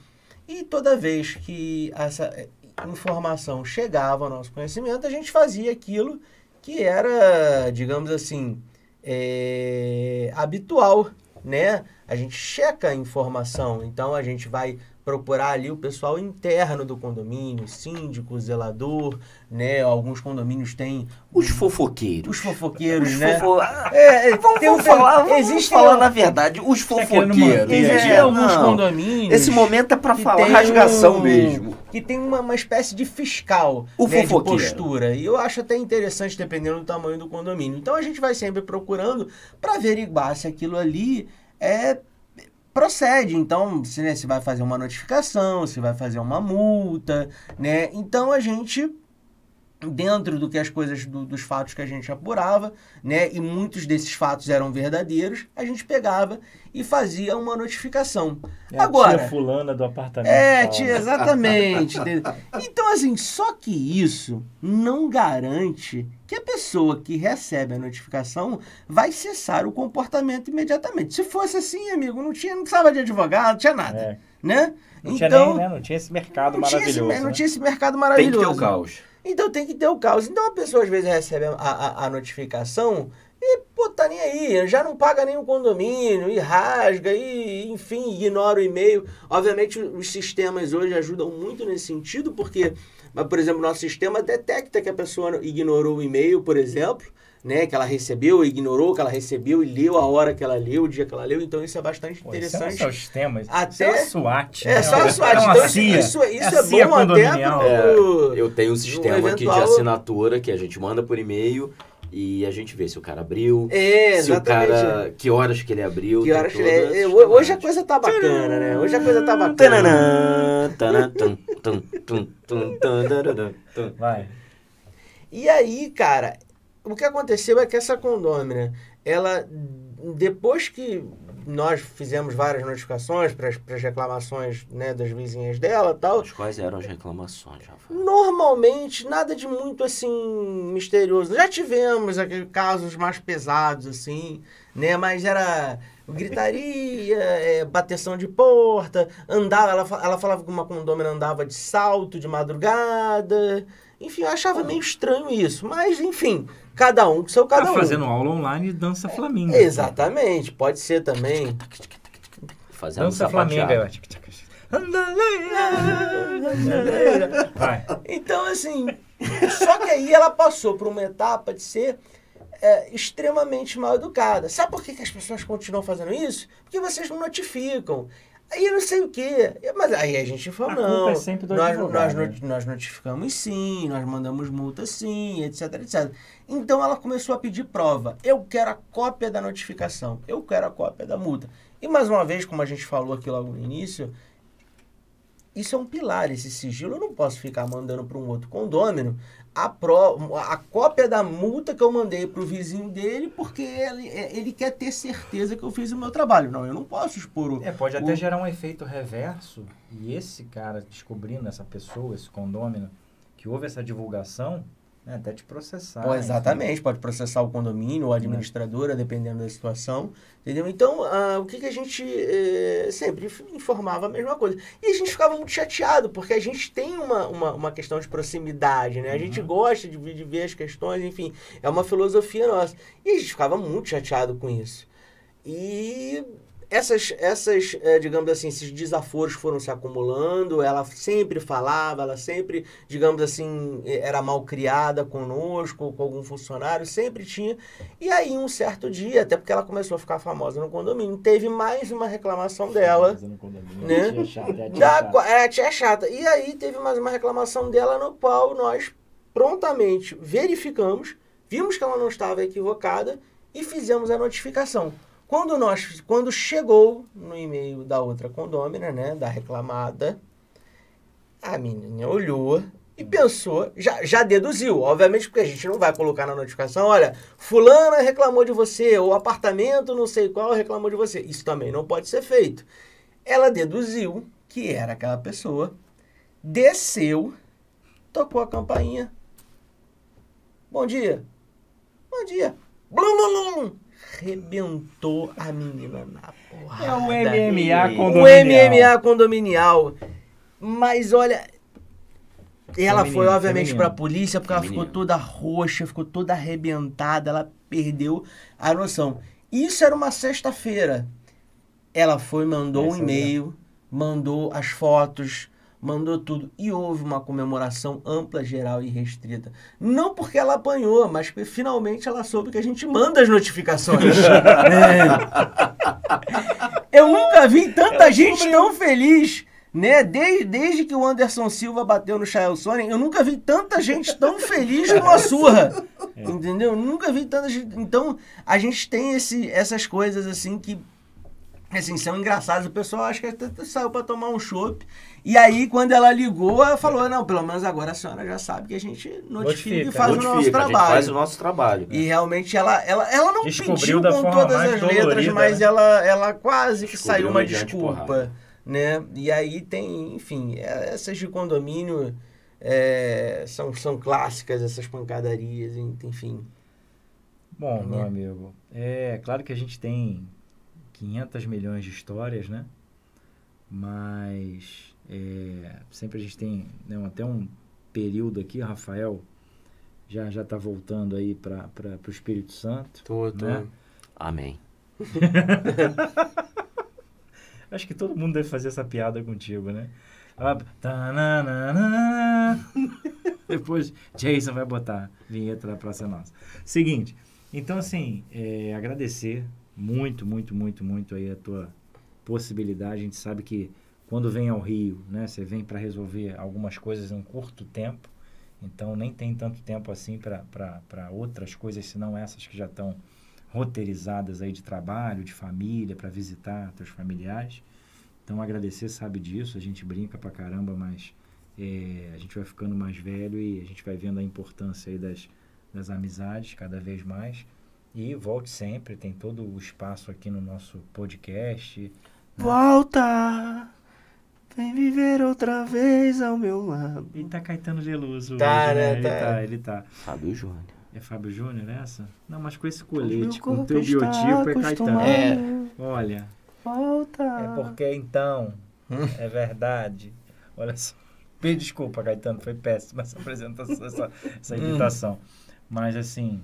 E toda vez que essa é, informação chegava ao nosso conhecimento, a gente fazia aquilo que era, digamos assim, é, habitual, né? A gente checa a informação, então a gente vai procurar ali o pessoal interno do condomínio, síndico, zelador, né? Alguns condomínios têm os fofoqueiros. Os fofoqueiros, os né? Fofo... É, vamos, vamos um... falar, vamos existe falar na verdade, os fofoqueiros. Existem é, alguns não. condomínios. Esse momento é para falar rasgação um... mesmo. Que tem uma, uma espécie de fiscal o né, de postura. E eu acho até interessante, dependendo do tamanho do condomínio. Então a gente vai sempre procurando para averiguar se aquilo ali é procede. Então, se né, você vai fazer uma notificação, se vai fazer uma multa, né? Então a gente dentro do que as coisas do, dos fatos que a gente apurava, né, e muitos desses fatos eram verdadeiros, a gente pegava e fazia uma notificação. É Agora, tia fulana do apartamento. É, tia, exatamente. então assim, só que isso não garante que a pessoa que recebe a notificação vai cessar o comportamento imediatamente. Se fosse assim, amigo, não tinha, não precisava de advogado, não tinha nada, é. né? Não então, tinha nem, né? Não tinha esse mercado não maravilhoso. Tinha esse, né? Não tinha esse mercado maravilhoso. Tem que ter o caos. Então tem que ter o caos. Então a pessoa às vezes recebe a, a, a notificação e, pô, tá nem aí, já não paga nenhum condomínio, e rasga, e enfim, ignora o e-mail. Obviamente os sistemas hoje ajudam muito nesse sentido, porque, por exemplo, nosso sistema detecta que a pessoa ignorou o e-mail, por exemplo, né, que ela recebeu, ignorou que ela recebeu e leu a hora que ela leu, o dia que ela leu. Então isso é bastante Pô, interessante. Isso é um sistema, até isso é SWAT. É, né? só a SWAT. É então isso, isso é, é bom até pro, é, Eu tenho um sistema eventual... aqui de assinatura que a gente manda por e-mail e a gente vê se o cara abriu, é, se o cara, que horas que ele abriu. Que horas que ele, é, hoje a coisa tá bacana, né? Hoje a coisa tá bacana. Vai. E aí, cara, o que aconteceu é que essa condômina, ela, depois que nós fizemos várias notificações para as reclamações né, das vizinhas dela tal. Mas quais eram as reclamações, Rafael? Normalmente, nada de muito assim misterioso. Já tivemos aqueles casos mais pesados, assim, né? Mas era gritaria, é, bateção de porta, andava, ela, ela falava que uma condômina andava de salto de madrugada. Enfim, eu achava meio estranho isso. Mas, enfim, Cada um com seu cada tá um. fazendo aula online dança flamengo. É, exatamente, pode ser também. Fazendo dança flamengo. Vai. Então, assim, só que aí ela passou por uma etapa de ser é, extremamente mal educada. Sabe por que, que as pessoas continuam fazendo isso? Porque vocês não notificam. Aí eu não sei o quê. Mas aí a gente falou, a não. É sempre do nós, nós, né? nós notificamos sim, nós mandamos multa sim, etc, etc. Então ela começou a pedir prova. Eu quero a cópia da notificação. Eu quero a cópia da multa. E mais uma vez, como a gente falou aqui logo no início, isso é um pilar, esse sigilo. Eu não posso ficar mandando para um outro condômino a, pro, a cópia da multa que eu mandei para o vizinho dele, porque ele, é, ele quer ter certeza que eu fiz o meu trabalho. Não, eu não posso expor o. É, pode o... até gerar um efeito reverso, e esse cara descobrindo, essa pessoa, esse condômino, que houve essa divulgação, né, até te processar. Pô, exatamente, enfim. pode processar o condomínio ou a administradora, dependendo da situação. Entendeu? Então, uh, o que, que a gente eh, sempre informava a mesma coisa. E a gente ficava muito chateado, porque a gente tem uma, uma, uma questão de proximidade, né? A gente uhum. gosta de, de ver as questões, enfim, é uma filosofia nossa. E a gente ficava muito chateado com isso. E essas, essas é, digamos assim, esses desaforos foram se acumulando. Ela sempre falava, ela sempre, digamos assim, era mal criada conosco, com algum funcionário, sempre tinha. E aí, um certo dia, até porque ela começou a ficar famosa no condomínio, teve mais uma reclamação dela. Né? Tia chata, é a tia chata. É, a tia chata. E aí, teve mais uma reclamação dela, no qual nós prontamente verificamos, vimos que ela não estava equivocada e fizemos a notificação. Quando, nós, quando chegou no e-mail da outra condômina, né, da reclamada, a menina olhou e pensou, já, já deduziu, obviamente, porque a gente não vai colocar na notificação, olha, fulana reclamou de você, ou apartamento não sei qual reclamou de você. Isso também não pode ser feito. Ela deduziu que era aquela pessoa, desceu, tocou a campainha. Bom dia. Bom dia. Blum, blum, blum. Rebentou a menina na porrada. É o MMA O condominial. MMA condominial. Mas olha, ela Feminino, foi obviamente feminino. pra polícia porque ela ficou toda roxa, ficou toda arrebentada, ela perdeu a noção. Isso era uma sexta-feira. Ela foi, mandou um Essa é e-mail, mandou as fotos, mandou tudo. E houve uma comemoração ampla, geral e restrita. Não porque ela apanhou, mas porque finalmente ela soube que a gente manda as notificações. É. Eu nunca vi tanta gente tão feliz, né? Desde, desde que o Anderson Silva bateu no Chael Sonnen, eu nunca vi tanta gente tão feliz com a surra. Entendeu? Nunca vi tanta gente. Então, a gente tem esse, essas coisas assim que assim, são engraçadas. O pessoal acha que até saiu pra tomar um chopp. E aí, quando ela ligou, ela falou: Não, pelo menos agora a senhora já sabe que a gente notifica, e Notifica. faz o nosso Notifica, a gente trabalho. faz o nosso trabalho. E realmente ela, ela, ela não Descobriu pediu com todas as letras, dolorida, mas né? ela, ela quase que Descobriu saiu uma desculpa, porrada. né? E aí tem, enfim, é, essas de condomínio é, são, são clássicas, essas pancadarias, enfim. Bom, meu Né? amigo, é claro que a gente tem 500 milhões de histórias, né? Mas é, sempre a gente tem né, até um período aqui, Rafael já já está voltando aí para o Espírito Santo. Tô, tô. Né? Amém. Acho que todo mundo deve fazer essa piada contigo, né? Ah. Depois Jason vai botar vinheta da Praça Nossa. Seguinte, então assim, é, agradecer muito, muito, muito, muito aí a tua possibilidade. A gente sabe que quando vem ao Rio, né, você vem para resolver algumas coisas em um curto tempo. Então nem tem tanto tempo assim para outras coisas, senão essas que já estão roteirizadas aí de trabalho, de família, para visitar teus familiares. Então agradecer sabe disso, a gente brinca pra caramba, mas é, a gente vai ficando mais velho e a gente vai vendo a importância aí das, das amizades cada vez mais. E volte sempre, tem todo o espaço aqui no nosso podcast. Volta, vem viver outra vez ao meu lado. E tá Caetano Veloso hoje, Tá, né? né? Ele Tá. tá, ele tá. Fábio Júnior. É Fábio Júnior essa? Não, mas com esse colete, com o teu biotipo é Caetano. É. Olha, Volta. É porque então, é verdade. Olha só. Me desculpa, Caetano, foi péssima essa apresentação, essa, essa Hum. imitação. Mas assim,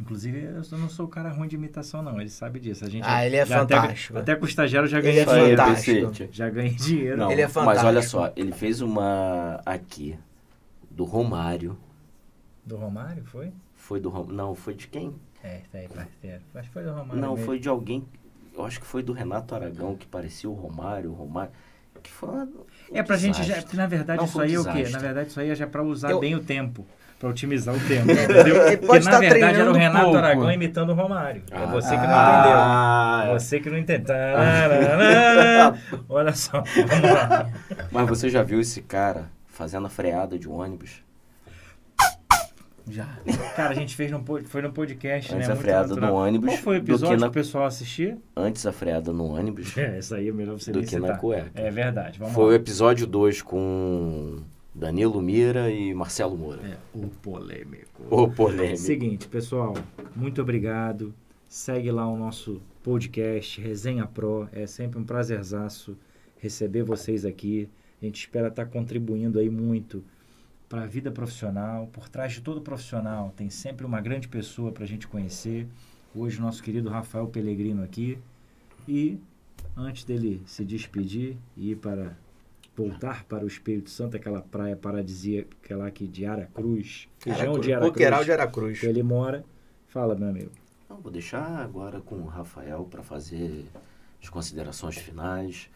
inclusive eu não sou o cara ruim de imitação, não. Ele sabe disso. A gente Ah, ele é já até- fantástico. Até, com o estagiário já Ele ganhei é dinheiro. fantástico. Já ganhei dinheiro. Não, Ele é mas olha fantástico. só, ele fez uma aqui do Romário. Do Romário, foi? Foi do Rom... Não, foi de quem? É, tá aí, parceiro. Acho que foi do Romário. Não, mesmo. foi de alguém. Eu acho que foi do Renato Aragão que parecia o Romário, o Romário. Que foi uma- um É pra gente já. desastre. Porque na verdade Não, isso um aí é o quê? desastre. Na verdade isso aí é já pra usar Eu- bem o tempo. Pra otimizar o tempo, entendeu? Ele Porque na verdade era o Renato pouco. Aragão imitando o Romário. é Ah, você que não ah, entendeu. Você que não entendeu. Tararara. Olha só. Mas você já viu esse cara fazendo a freada de ônibus? Já. Cara, a gente fez foi no podcast, Antes né? a freada no ônibus Qual foi o que episódio que, na- o pessoal assistia? Antes a freada no ônibus É, isso aí é melhor você do que na citar. cueca. É verdade. Vamos Foi o lá. episódio 2 com Danilo Mira e Marcelo Moura. É, o polêmico. O polêmico. Seguinte, pessoal, muito obrigado. Segue lá o nosso podcast, Resenha Pro. É sempre um prazerzaço receber vocês aqui. A gente espera estar contribuindo aí muito para a vida profissional. Por trás de todo profissional tem sempre uma grande pessoa para a gente conhecer. Hoje, nosso querido Rafael Pellegrino aqui. E antes dele se despedir e ir para voltar para o Espírito Santo, aquela praia paradisíaca lá que de Aracruz, região de Aracruz, Coqueiral de Aracruz. que ele mora. Fala, meu amigo. Então, vou deixar agora com o Rafael para fazer as considerações finais,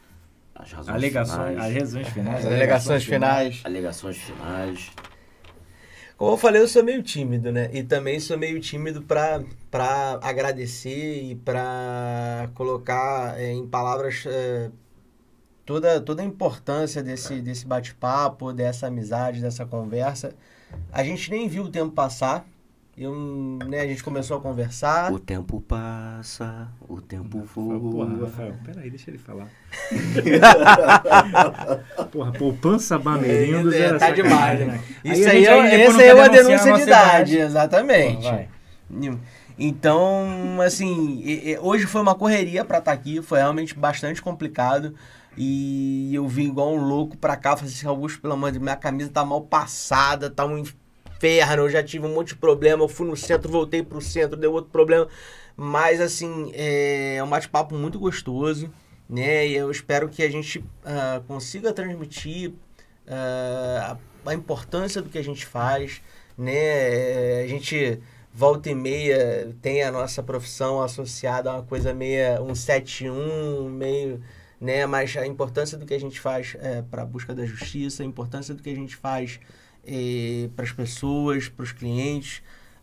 as razões Alegações, finais, as razões finais. As alegações finais. alegações finais. Como eu falei, eu sou meio tímido, né? E também sou meio tímido pra, pra agradecer e pra colocar é, em palavras é, toda, toda a importância desse, desse bate-papo, dessa amizade, dessa conversa. A gente nem viu o tempo passar. Eu, né, a gente começou a conversar. O tempo passa, o tempo Porra, voa. Rafael, peraí, deixa ele falar. Porra, poupança Bamerindos É, era tá demais, né? né? Isso a aí, gente- é, essa aí é uma denunciar a denúncia de idade, Porra, exatamente. vai. Então, assim, hoje foi uma correria para estar tá aqui, foi realmente bastante complicado. E eu vim igual um louco pra cá, falei assim, Augusto, pelo amor de Deus, minha camisa tá mal passada, tá um inferno, eu já tive um monte de problema, eu fui no centro, voltei pro centro, deu outro problema. Mas, assim, é um bate-papo muito gostoso, né? E eu espero que a gente uh, consiga transmitir uh, a importância do que a gente faz, né? A gente volta e meia tem a nossa profissão associada a uma coisa meio um 71, meio né? Mas a importância do que a gente faz é, para a busca da justiça, a importância do que a gente faz é, para as pessoas, para os clientes,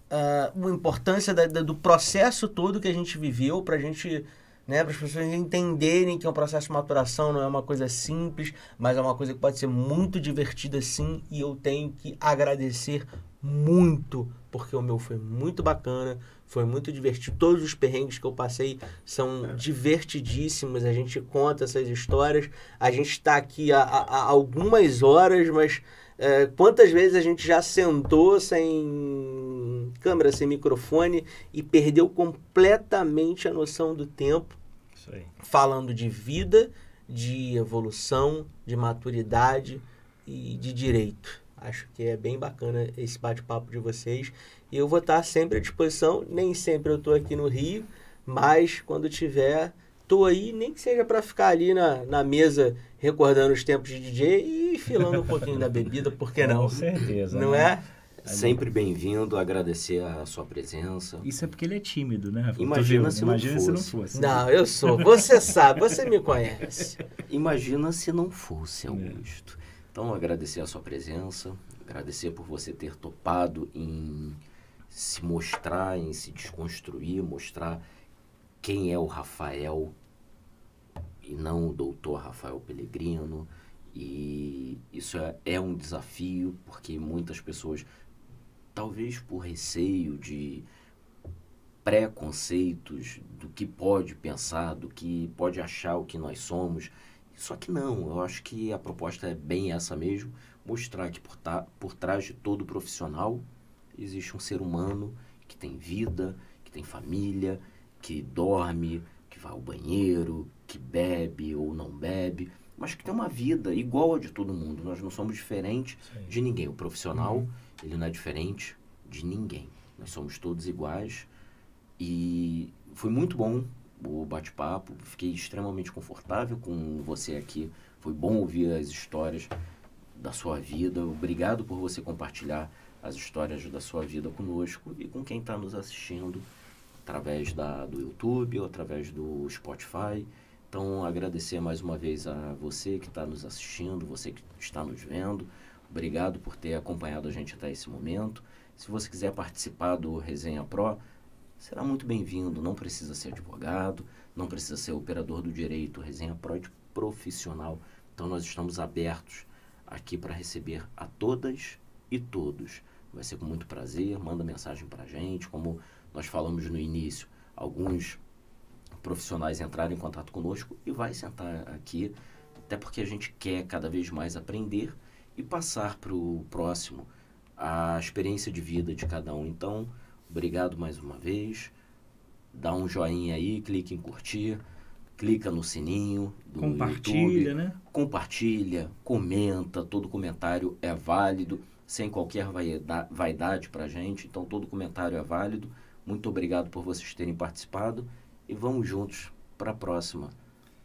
a importância da, da, do processo todo que a gente viveu para a gente né, para as pessoas entenderem que é um processo de maturação, não é uma coisa simples, mas é uma coisa que pode ser muito divertida sim, e eu tenho que agradecer muito, porque o meu foi muito bacana, foi muito divertido. Todos os perrengues que eu passei são é. divertidíssimos. A gente conta essas histórias. A gente está aqui há, há, algumas horas, mas é, quantas vezes a gente já sentou sem câmera, sem microfone e perdeu completamente a noção do tempo. Falando de vida, de evolução, de maturidade e de direito. Acho que é bem bacana esse bate-papo de vocês. E eu vou estar sempre à disposição. Nem sempre eu estou aqui no Rio, mas quando tiver, estou aí, nem que seja para ficar ali na, na mesa recordando os tempos de DJ e filando um pouquinho da bebida, por que não? Com certeza. Não né? é? Sempre bem-vindo, agradecer a sua presença. Isso é porque ele é tímido, né? Imagina, se, Imagina não se não fosse. Não, eu sou. Você sabe, você me conhece. Imagina se não fosse, Augusto. Então, agradecer a sua presença, agradecer por você ter topado em se mostrar, em se desconstruir, mostrar quem é o Rafael e não o doutor Rafael Pellegrino. E isso é, é um desafio, porque muitas pessoas, talvez por receio de preconceitos do que pode pensar, do que pode achar o que nós somos, só que não, eu acho que a proposta é bem essa mesmo, mostrar que por, tá, por trás de todo profissional existe um ser humano que tem vida, que tem família, que dorme, que vai ao banheiro, que bebe ou não bebe, mas que tem uma vida igual a de todo mundo. Nós não somos diferentes Sim. de ninguém. O profissional, uhum. ele não é diferente de ninguém. Nós somos todos iguais e foi muito bom o bate-papo. Fiquei extremamente confortável com você aqui. Foi bom ouvir as histórias da sua vida. Obrigado por você compartilhar as histórias da sua vida conosco e com quem está nos assistindo através da, do YouTube ou através do Spotify. Então, agradecer mais uma vez a você que está nos assistindo, você que está nos vendo. Obrigado por ter acompanhado a gente até esse momento. Se você quiser participar do Resenha Pro, será muito bem-vindo. Não precisa ser advogado, não precisa ser operador do direito. Resenha Pro de profissional. Então nós estamos abertos aqui para receber a todas e todos. Vai ser com muito prazer. Manda mensagem para a gente. Como nós falamos no início, alguns profissionais entraram em contato conosco e vai sentar aqui, até porque a gente quer cada vez mais aprender e passar para o próximo a experiência de vida de cada um. Então, Obrigado mais uma vez. Dá um joinha aí, clique em curtir, clica no sininho do Compartilha, YouTube, né? Compartilha, comenta, todo comentário é válido, sem qualquer vaidade pra gente, então todo comentário é válido. Muito obrigado por vocês terem participado e vamos juntos para a próxima.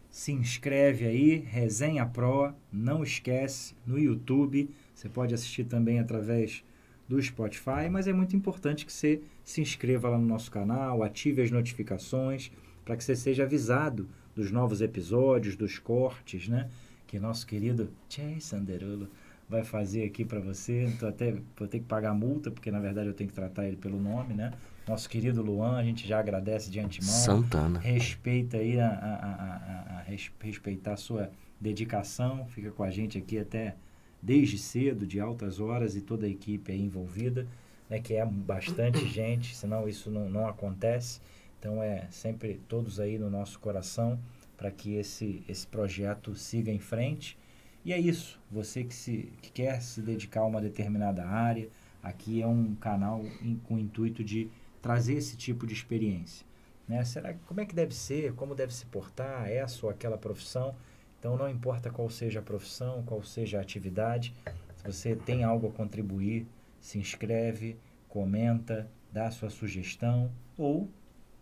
Se inscreve aí, Resenha Pro, não esquece, no YouTube, você pode assistir também através do Spotify, mas é muito importante que você se inscreva lá no nosso canal, ative as notificações para que você seja avisado dos novos episódios, dos cortes, né? Que nosso querido Jason Derulo vai fazer aqui para você. Então até vou ter que pagar multa, porque na verdade eu tenho que tratar ele pelo nome, né? Nosso querido Luan, a gente já agradece de antemão. Santana. Respeita aí a, a, a, a respeitar a sua dedicação, fica com a gente aqui até desde cedo, de altas horas, e toda a equipe aí envolvida, né, que é bastante gente, senão isso não, não acontece. Então é sempre todos aí no nosso coração para que esse, esse projeto siga em frente. E é isso, você que, se, que quer se dedicar a uma determinada área, aqui é um canal in, com o intuito de trazer esse tipo de experiência. Né? Será como é que deve ser? Como deve se portar? Essa ou aquela profissão? Então não importa qual seja a profissão, qual seja a atividade, se você tem algo a contribuir, se inscreve, comenta, dá a sua sugestão ou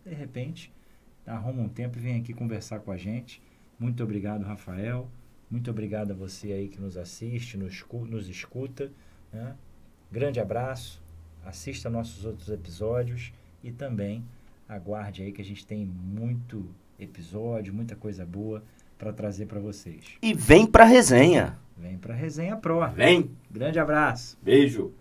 de repente arruma um tempo e vem aqui conversar com a gente. Muito obrigado, Rafael. Muito obrigado a você aí que nos assiste, nos, nos escuta. Né? Grande abraço. Assista nossos outros episódios e também aguarde aí que a gente tem muito episódio, muita coisa boa para trazer para vocês. E vem para resenha. Vem para resenha Pro. Vem. Grande abraço. Beijo.